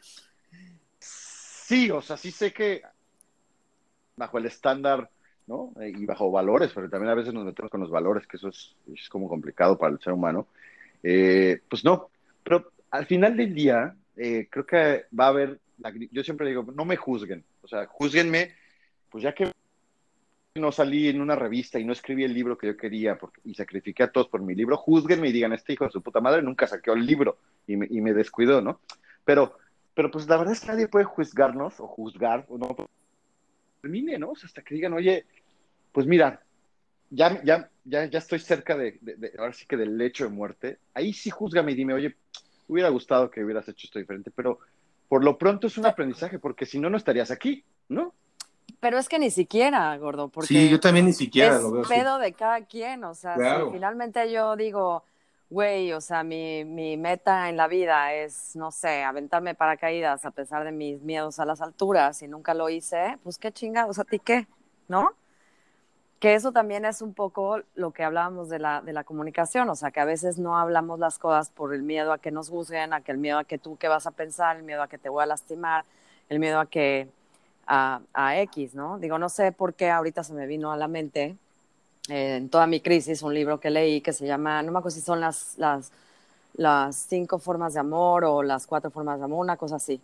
sí, o sea, sí sé que bajo el estándar, ¿no? Y bajo valores, pero también a veces nos metemos con los valores, que eso es, es como complicado para el ser humano. Eh, pues no, pero al final del día, eh, creo que va a haber yo siempre digo, no me juzguen, o sea, juzguenme, pues ya que no salí en una revista y no escribí el libro que yo quería y sacrifiqué a todos por mi libro, juzguenme y digan, este hijo de su puta madre nunca saqueó el libro y me, y me descuidó, ¿no? Pero, pero pues la verdad es que nadie puede juzgarnos o juzgar o no termine, ¿no? O sea, hasta que digan, oye, pues mira, ya, ya, ya, ya estoy cerca de, de, ahora sí que del lecho de muerte, ahí sí juzgame y dime, oye, hubiera gustado que hubieras hecho esto diferente, pero por lo pronto es un aprendizaje, porque si no, no estarías aquí, ¿no? Pero es que ni siquiera, gordo, porque sí, yo también ni siquiera es lo veo. pedo de cada quien, o sea, si finalmente yo digo, güey, o sea, mi, mi meta en la vida es, no sé, aventarme paracaídas a pesar de mis miedos a las alturas y nunca lo hice, pues qué chingados, ¿a ti qué? ¿No? que eso también es un poco lo que hablábamos de la, de la comunicación, o sea, que a veces no hablamos las cosas por el miedo a que nos juzguen, a que el miedo a que tú qué vas a pensar, el miedo a que te voy a lastimar, el miedo a que a, a X, ¿no? Digo, no sé por qué ahorita se me vino a la mente eh, en toda mi crisis un libro que leí que se llama, no me acuerdo si son las, las, las cinco formas de amor o las cuatro formas de amor, una cosa así.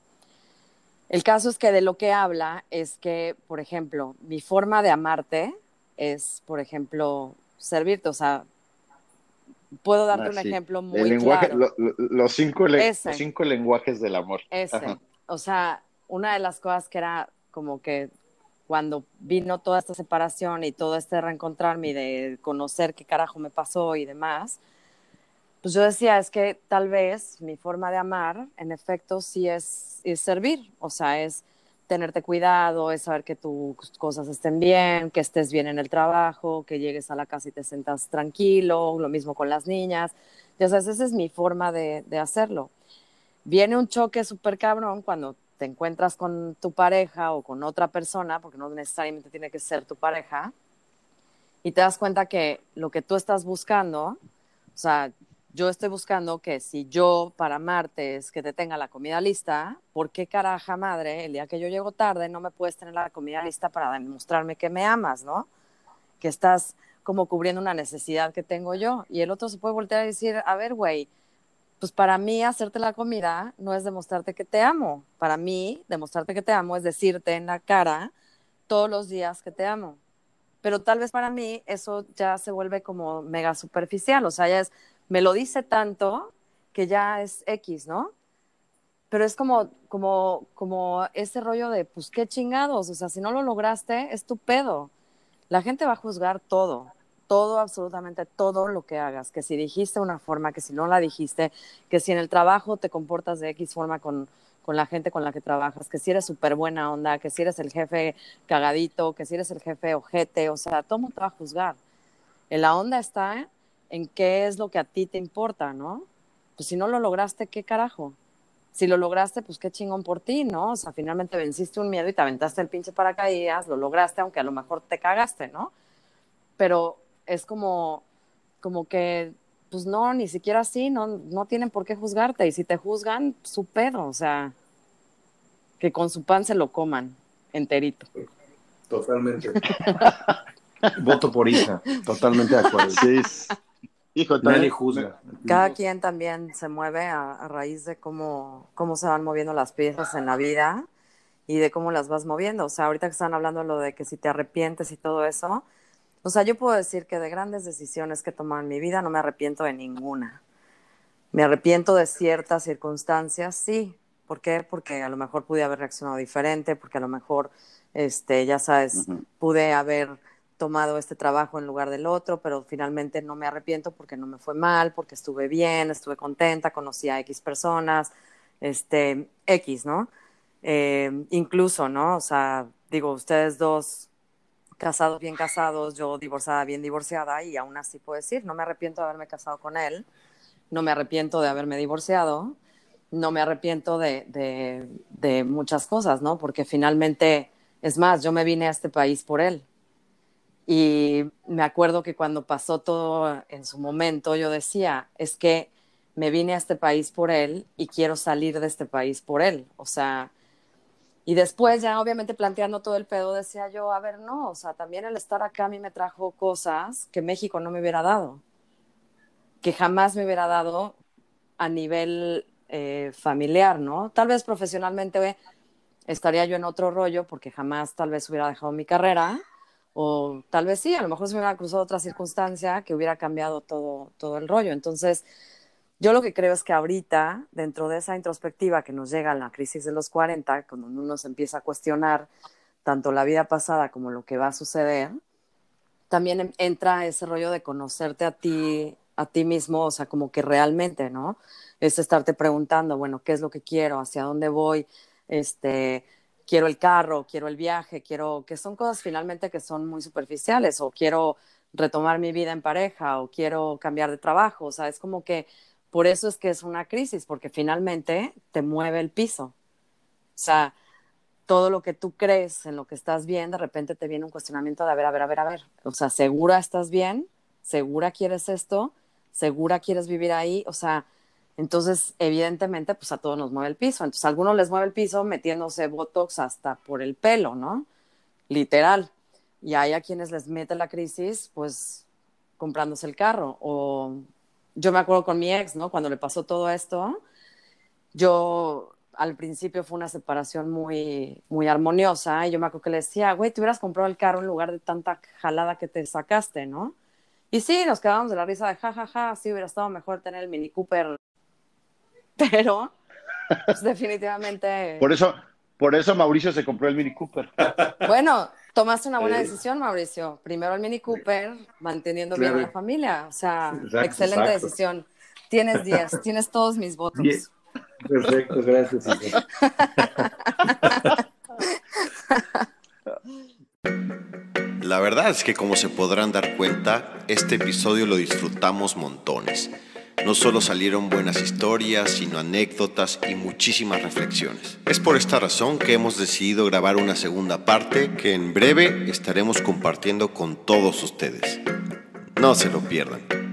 El caso es que de lo que habla es que, por ejemplo, mi forma de amarte, es, por ejemplo, servirte. O sea, puedo darte ah, un ejemplo muy claro. los, cinco cinco lenguajes del amor. Ese. O sea, una de las cosas que era como que cuando vino toda esta separación y todo este reencontrarme y de conocer qué carajo me pasó y demás, pues yo decía, es que tal vez mi forma de amar, en efecto, sí es, servir, o sea, es tenerte cuidado, es saber que tus cosas estén bien, que estés bien en el trabajo, que llegues a la casa y te sientas tranquilo, lo mismo con las niñas. Ya sabes, esa es mi forma de, de hacerlo. Viene un choque súper cabrón cuando te encuentras con tu pareja o con otra persona, porque no necesariamente tiene que ser tu pareja, y te das cuenta que lo que tú estás buscando, o sea, yo estoy buscando que si yo para martes que te tenga la comida lista, ¿por qué caraja madre el día que yo llego tarde no me puedes tener la comida lista para demostrarme que me amas, ¿no? Que estás como cubriendo una necesidad que tengo yo. Y el otro se puede voltear a decir, a ver, güey, pues para mí hacerte la comida no es demostrarte que te amo. Para mí, demostrarte que te amo es decirte en la cara todos los días que te amo. Pero tal vez para mí eso ya se vuelve como mega superficial, o sea, ya es, me lo dice tanto que ya es X, ¿no? Pero es como, como, como ese rollo de, pues qué chingados, o sea, si no lo lograste, es tu pedo. La gente va a juzgar todo, todo, absolutamente todo lo que hagas, que si dijiste una forma, que si no la dijiste, que si en el trabajo te comportas de X forma con, con la gente con la que trabajas, que si eres súper buena onda, que si eres el jefe cagadito, que si eres el jefe ojete, o sea, todo mundo te va a juzgar. En la onda está en qué es lo que a ti te importa, ¿no? Pues si no lo lograste, ¿qué carajo? Si lo lograste, pues qué chingón por ti, ¿no? O sea, finalmente venciste un miedo y te aventaste el pinche paracaídas, lo lograste, aunque a lo mejor te cagaste, ¿no? Pero es como, como que, pues no, ni siquiera así, no, no tienen por qué juzgarte. Y si te juzgan, su pedo, o sea, que con su pan se lo coman enterito. Totalmente. Voto por hija, totalmente de acuerdo. Sí. Hijo, Nadie juzga. Cada quien también se mueve a, raíz de cómo, cómo se van moviendo las piezas en la vida y de cómo las vas moviendo. O sea, ahorita que están hablando lo de que si te arrepientes y todo eso, o sea, yo puedo decir que de grandes decisiones que he tomado en mi vida no me arrepiento de ninguna. Me arrepiento de ciertas circunstancias, sí. ¿Por qué? Porque a lo mejor pude haber reaccionado diferente, porque a lo mejor, este, ya sabes, pude haber tomado este trabajo en lugar del otro, pero finalmente no me arrepiento porque no me fue mal, porque estuve bien, estuve contenta, conocí a X personas, este, X, ¿no? Eh, incluso, ¿no? O sea, digo, ustedes dos casados bien casados, yo divorciada bien divorciada, y aún así puedo decir, no me arrepiento de haberme casado con él, no me arrepiento de haberme divorciado, no me arrepiento de, de, de muchas cosas, ¿no? Porque finalmente, es más, yo me vine a este país por él. Y me acuerdo que cuando pasó todo en su momento, yo decía, es que me vine a este país por él y quiero salir de este país por él. O sea, y después ya obviamente planteando todo el pedo, decía yo, a ver, no, o sea, también el estar acá a mí me trajo cosas que México no me hubiera dado, que jamás me hubiera dado a nivel eh, familiar, ¿no? Tal vez profesionalmente estaría yo en otro rollo porque jamás tal vez hubiera dejado mi carrera o tal vez sí, a lo mejor se me hubiera cruzado otra circunstancia que hubiera cambiado todo, todo el rollo. Entonces, yo lo que creo es que ahorita, dentro de esa introspectiva que nos llega a la crisis de los 40, cuando uno se empieza a cuestionar tanto la vida pasada como lo que va a suceder, también entra ese rollo de conocerte a ti, a ti mismo, o sea, como que realmente, ¿no? Es estarte preguntando, bueno, ¿qué es lo que quiero? ¿Hacia dónde voy? Este, quiero el carro, quiero el viaje, quiero, que son cosas finalmente que son muy superficiales, o quiero retomar mi vida en pareja, o quiero cambiar de trabajo, o sea, es como que por eso es que es una crisis, porque finalmente te mueve el piso. O sea, todo lo que tú crees en lo que estás bien, de repente te viene un cuestionamiento de, a ver, a ver, a ver, a ver. O sea, ¿segura estás bien? ¿Segura quieres esto? ¿Segura quieres vivir ahí? O sea, entonces, evidentemente, pues a todos nos mueve el piso. Entonces, a algunos les mueve el piso metiéndose Botox hasta por el pelo, ¿no? Literal. Y hay a quienes les mete la crisis, pues comprándose el carro o yo me acuerdo con mi ex, ¿no? Cuando le pasó todo esto, yo al principio fue una separación muy, muy armoniosa y yo me acuerdo que le decía, güey, te hubieras comprado el carro en lugar de tanta jalada que te sacaste, ¿no? Y sí, nos quedábamos de la risa de ja, ja, ja, sí hubiera estado mejor tener el Mini Cooper, pero pues, definitivamente... Por eso, por eso Mauricio se compró el Mini Cooper. Bueno, tomaste una buena decisión, Mauricio. Primero el Mini Cooper, manteniendo bien a la familia. O sea, excelente decisión. Tienes 10, tienes todos mis votos. Perfecto, gracias. La verdad es que como se podrán dar cuenta, este episodio lo disfrutamos montones. No solo salieron buenas historias, sino anécdotas y muchísimas reflexiones. Es por esta razón que hemos decidido grabar una segunda parte que en breve estaremos compartiendo con todos ustedes. No se lo pierdan.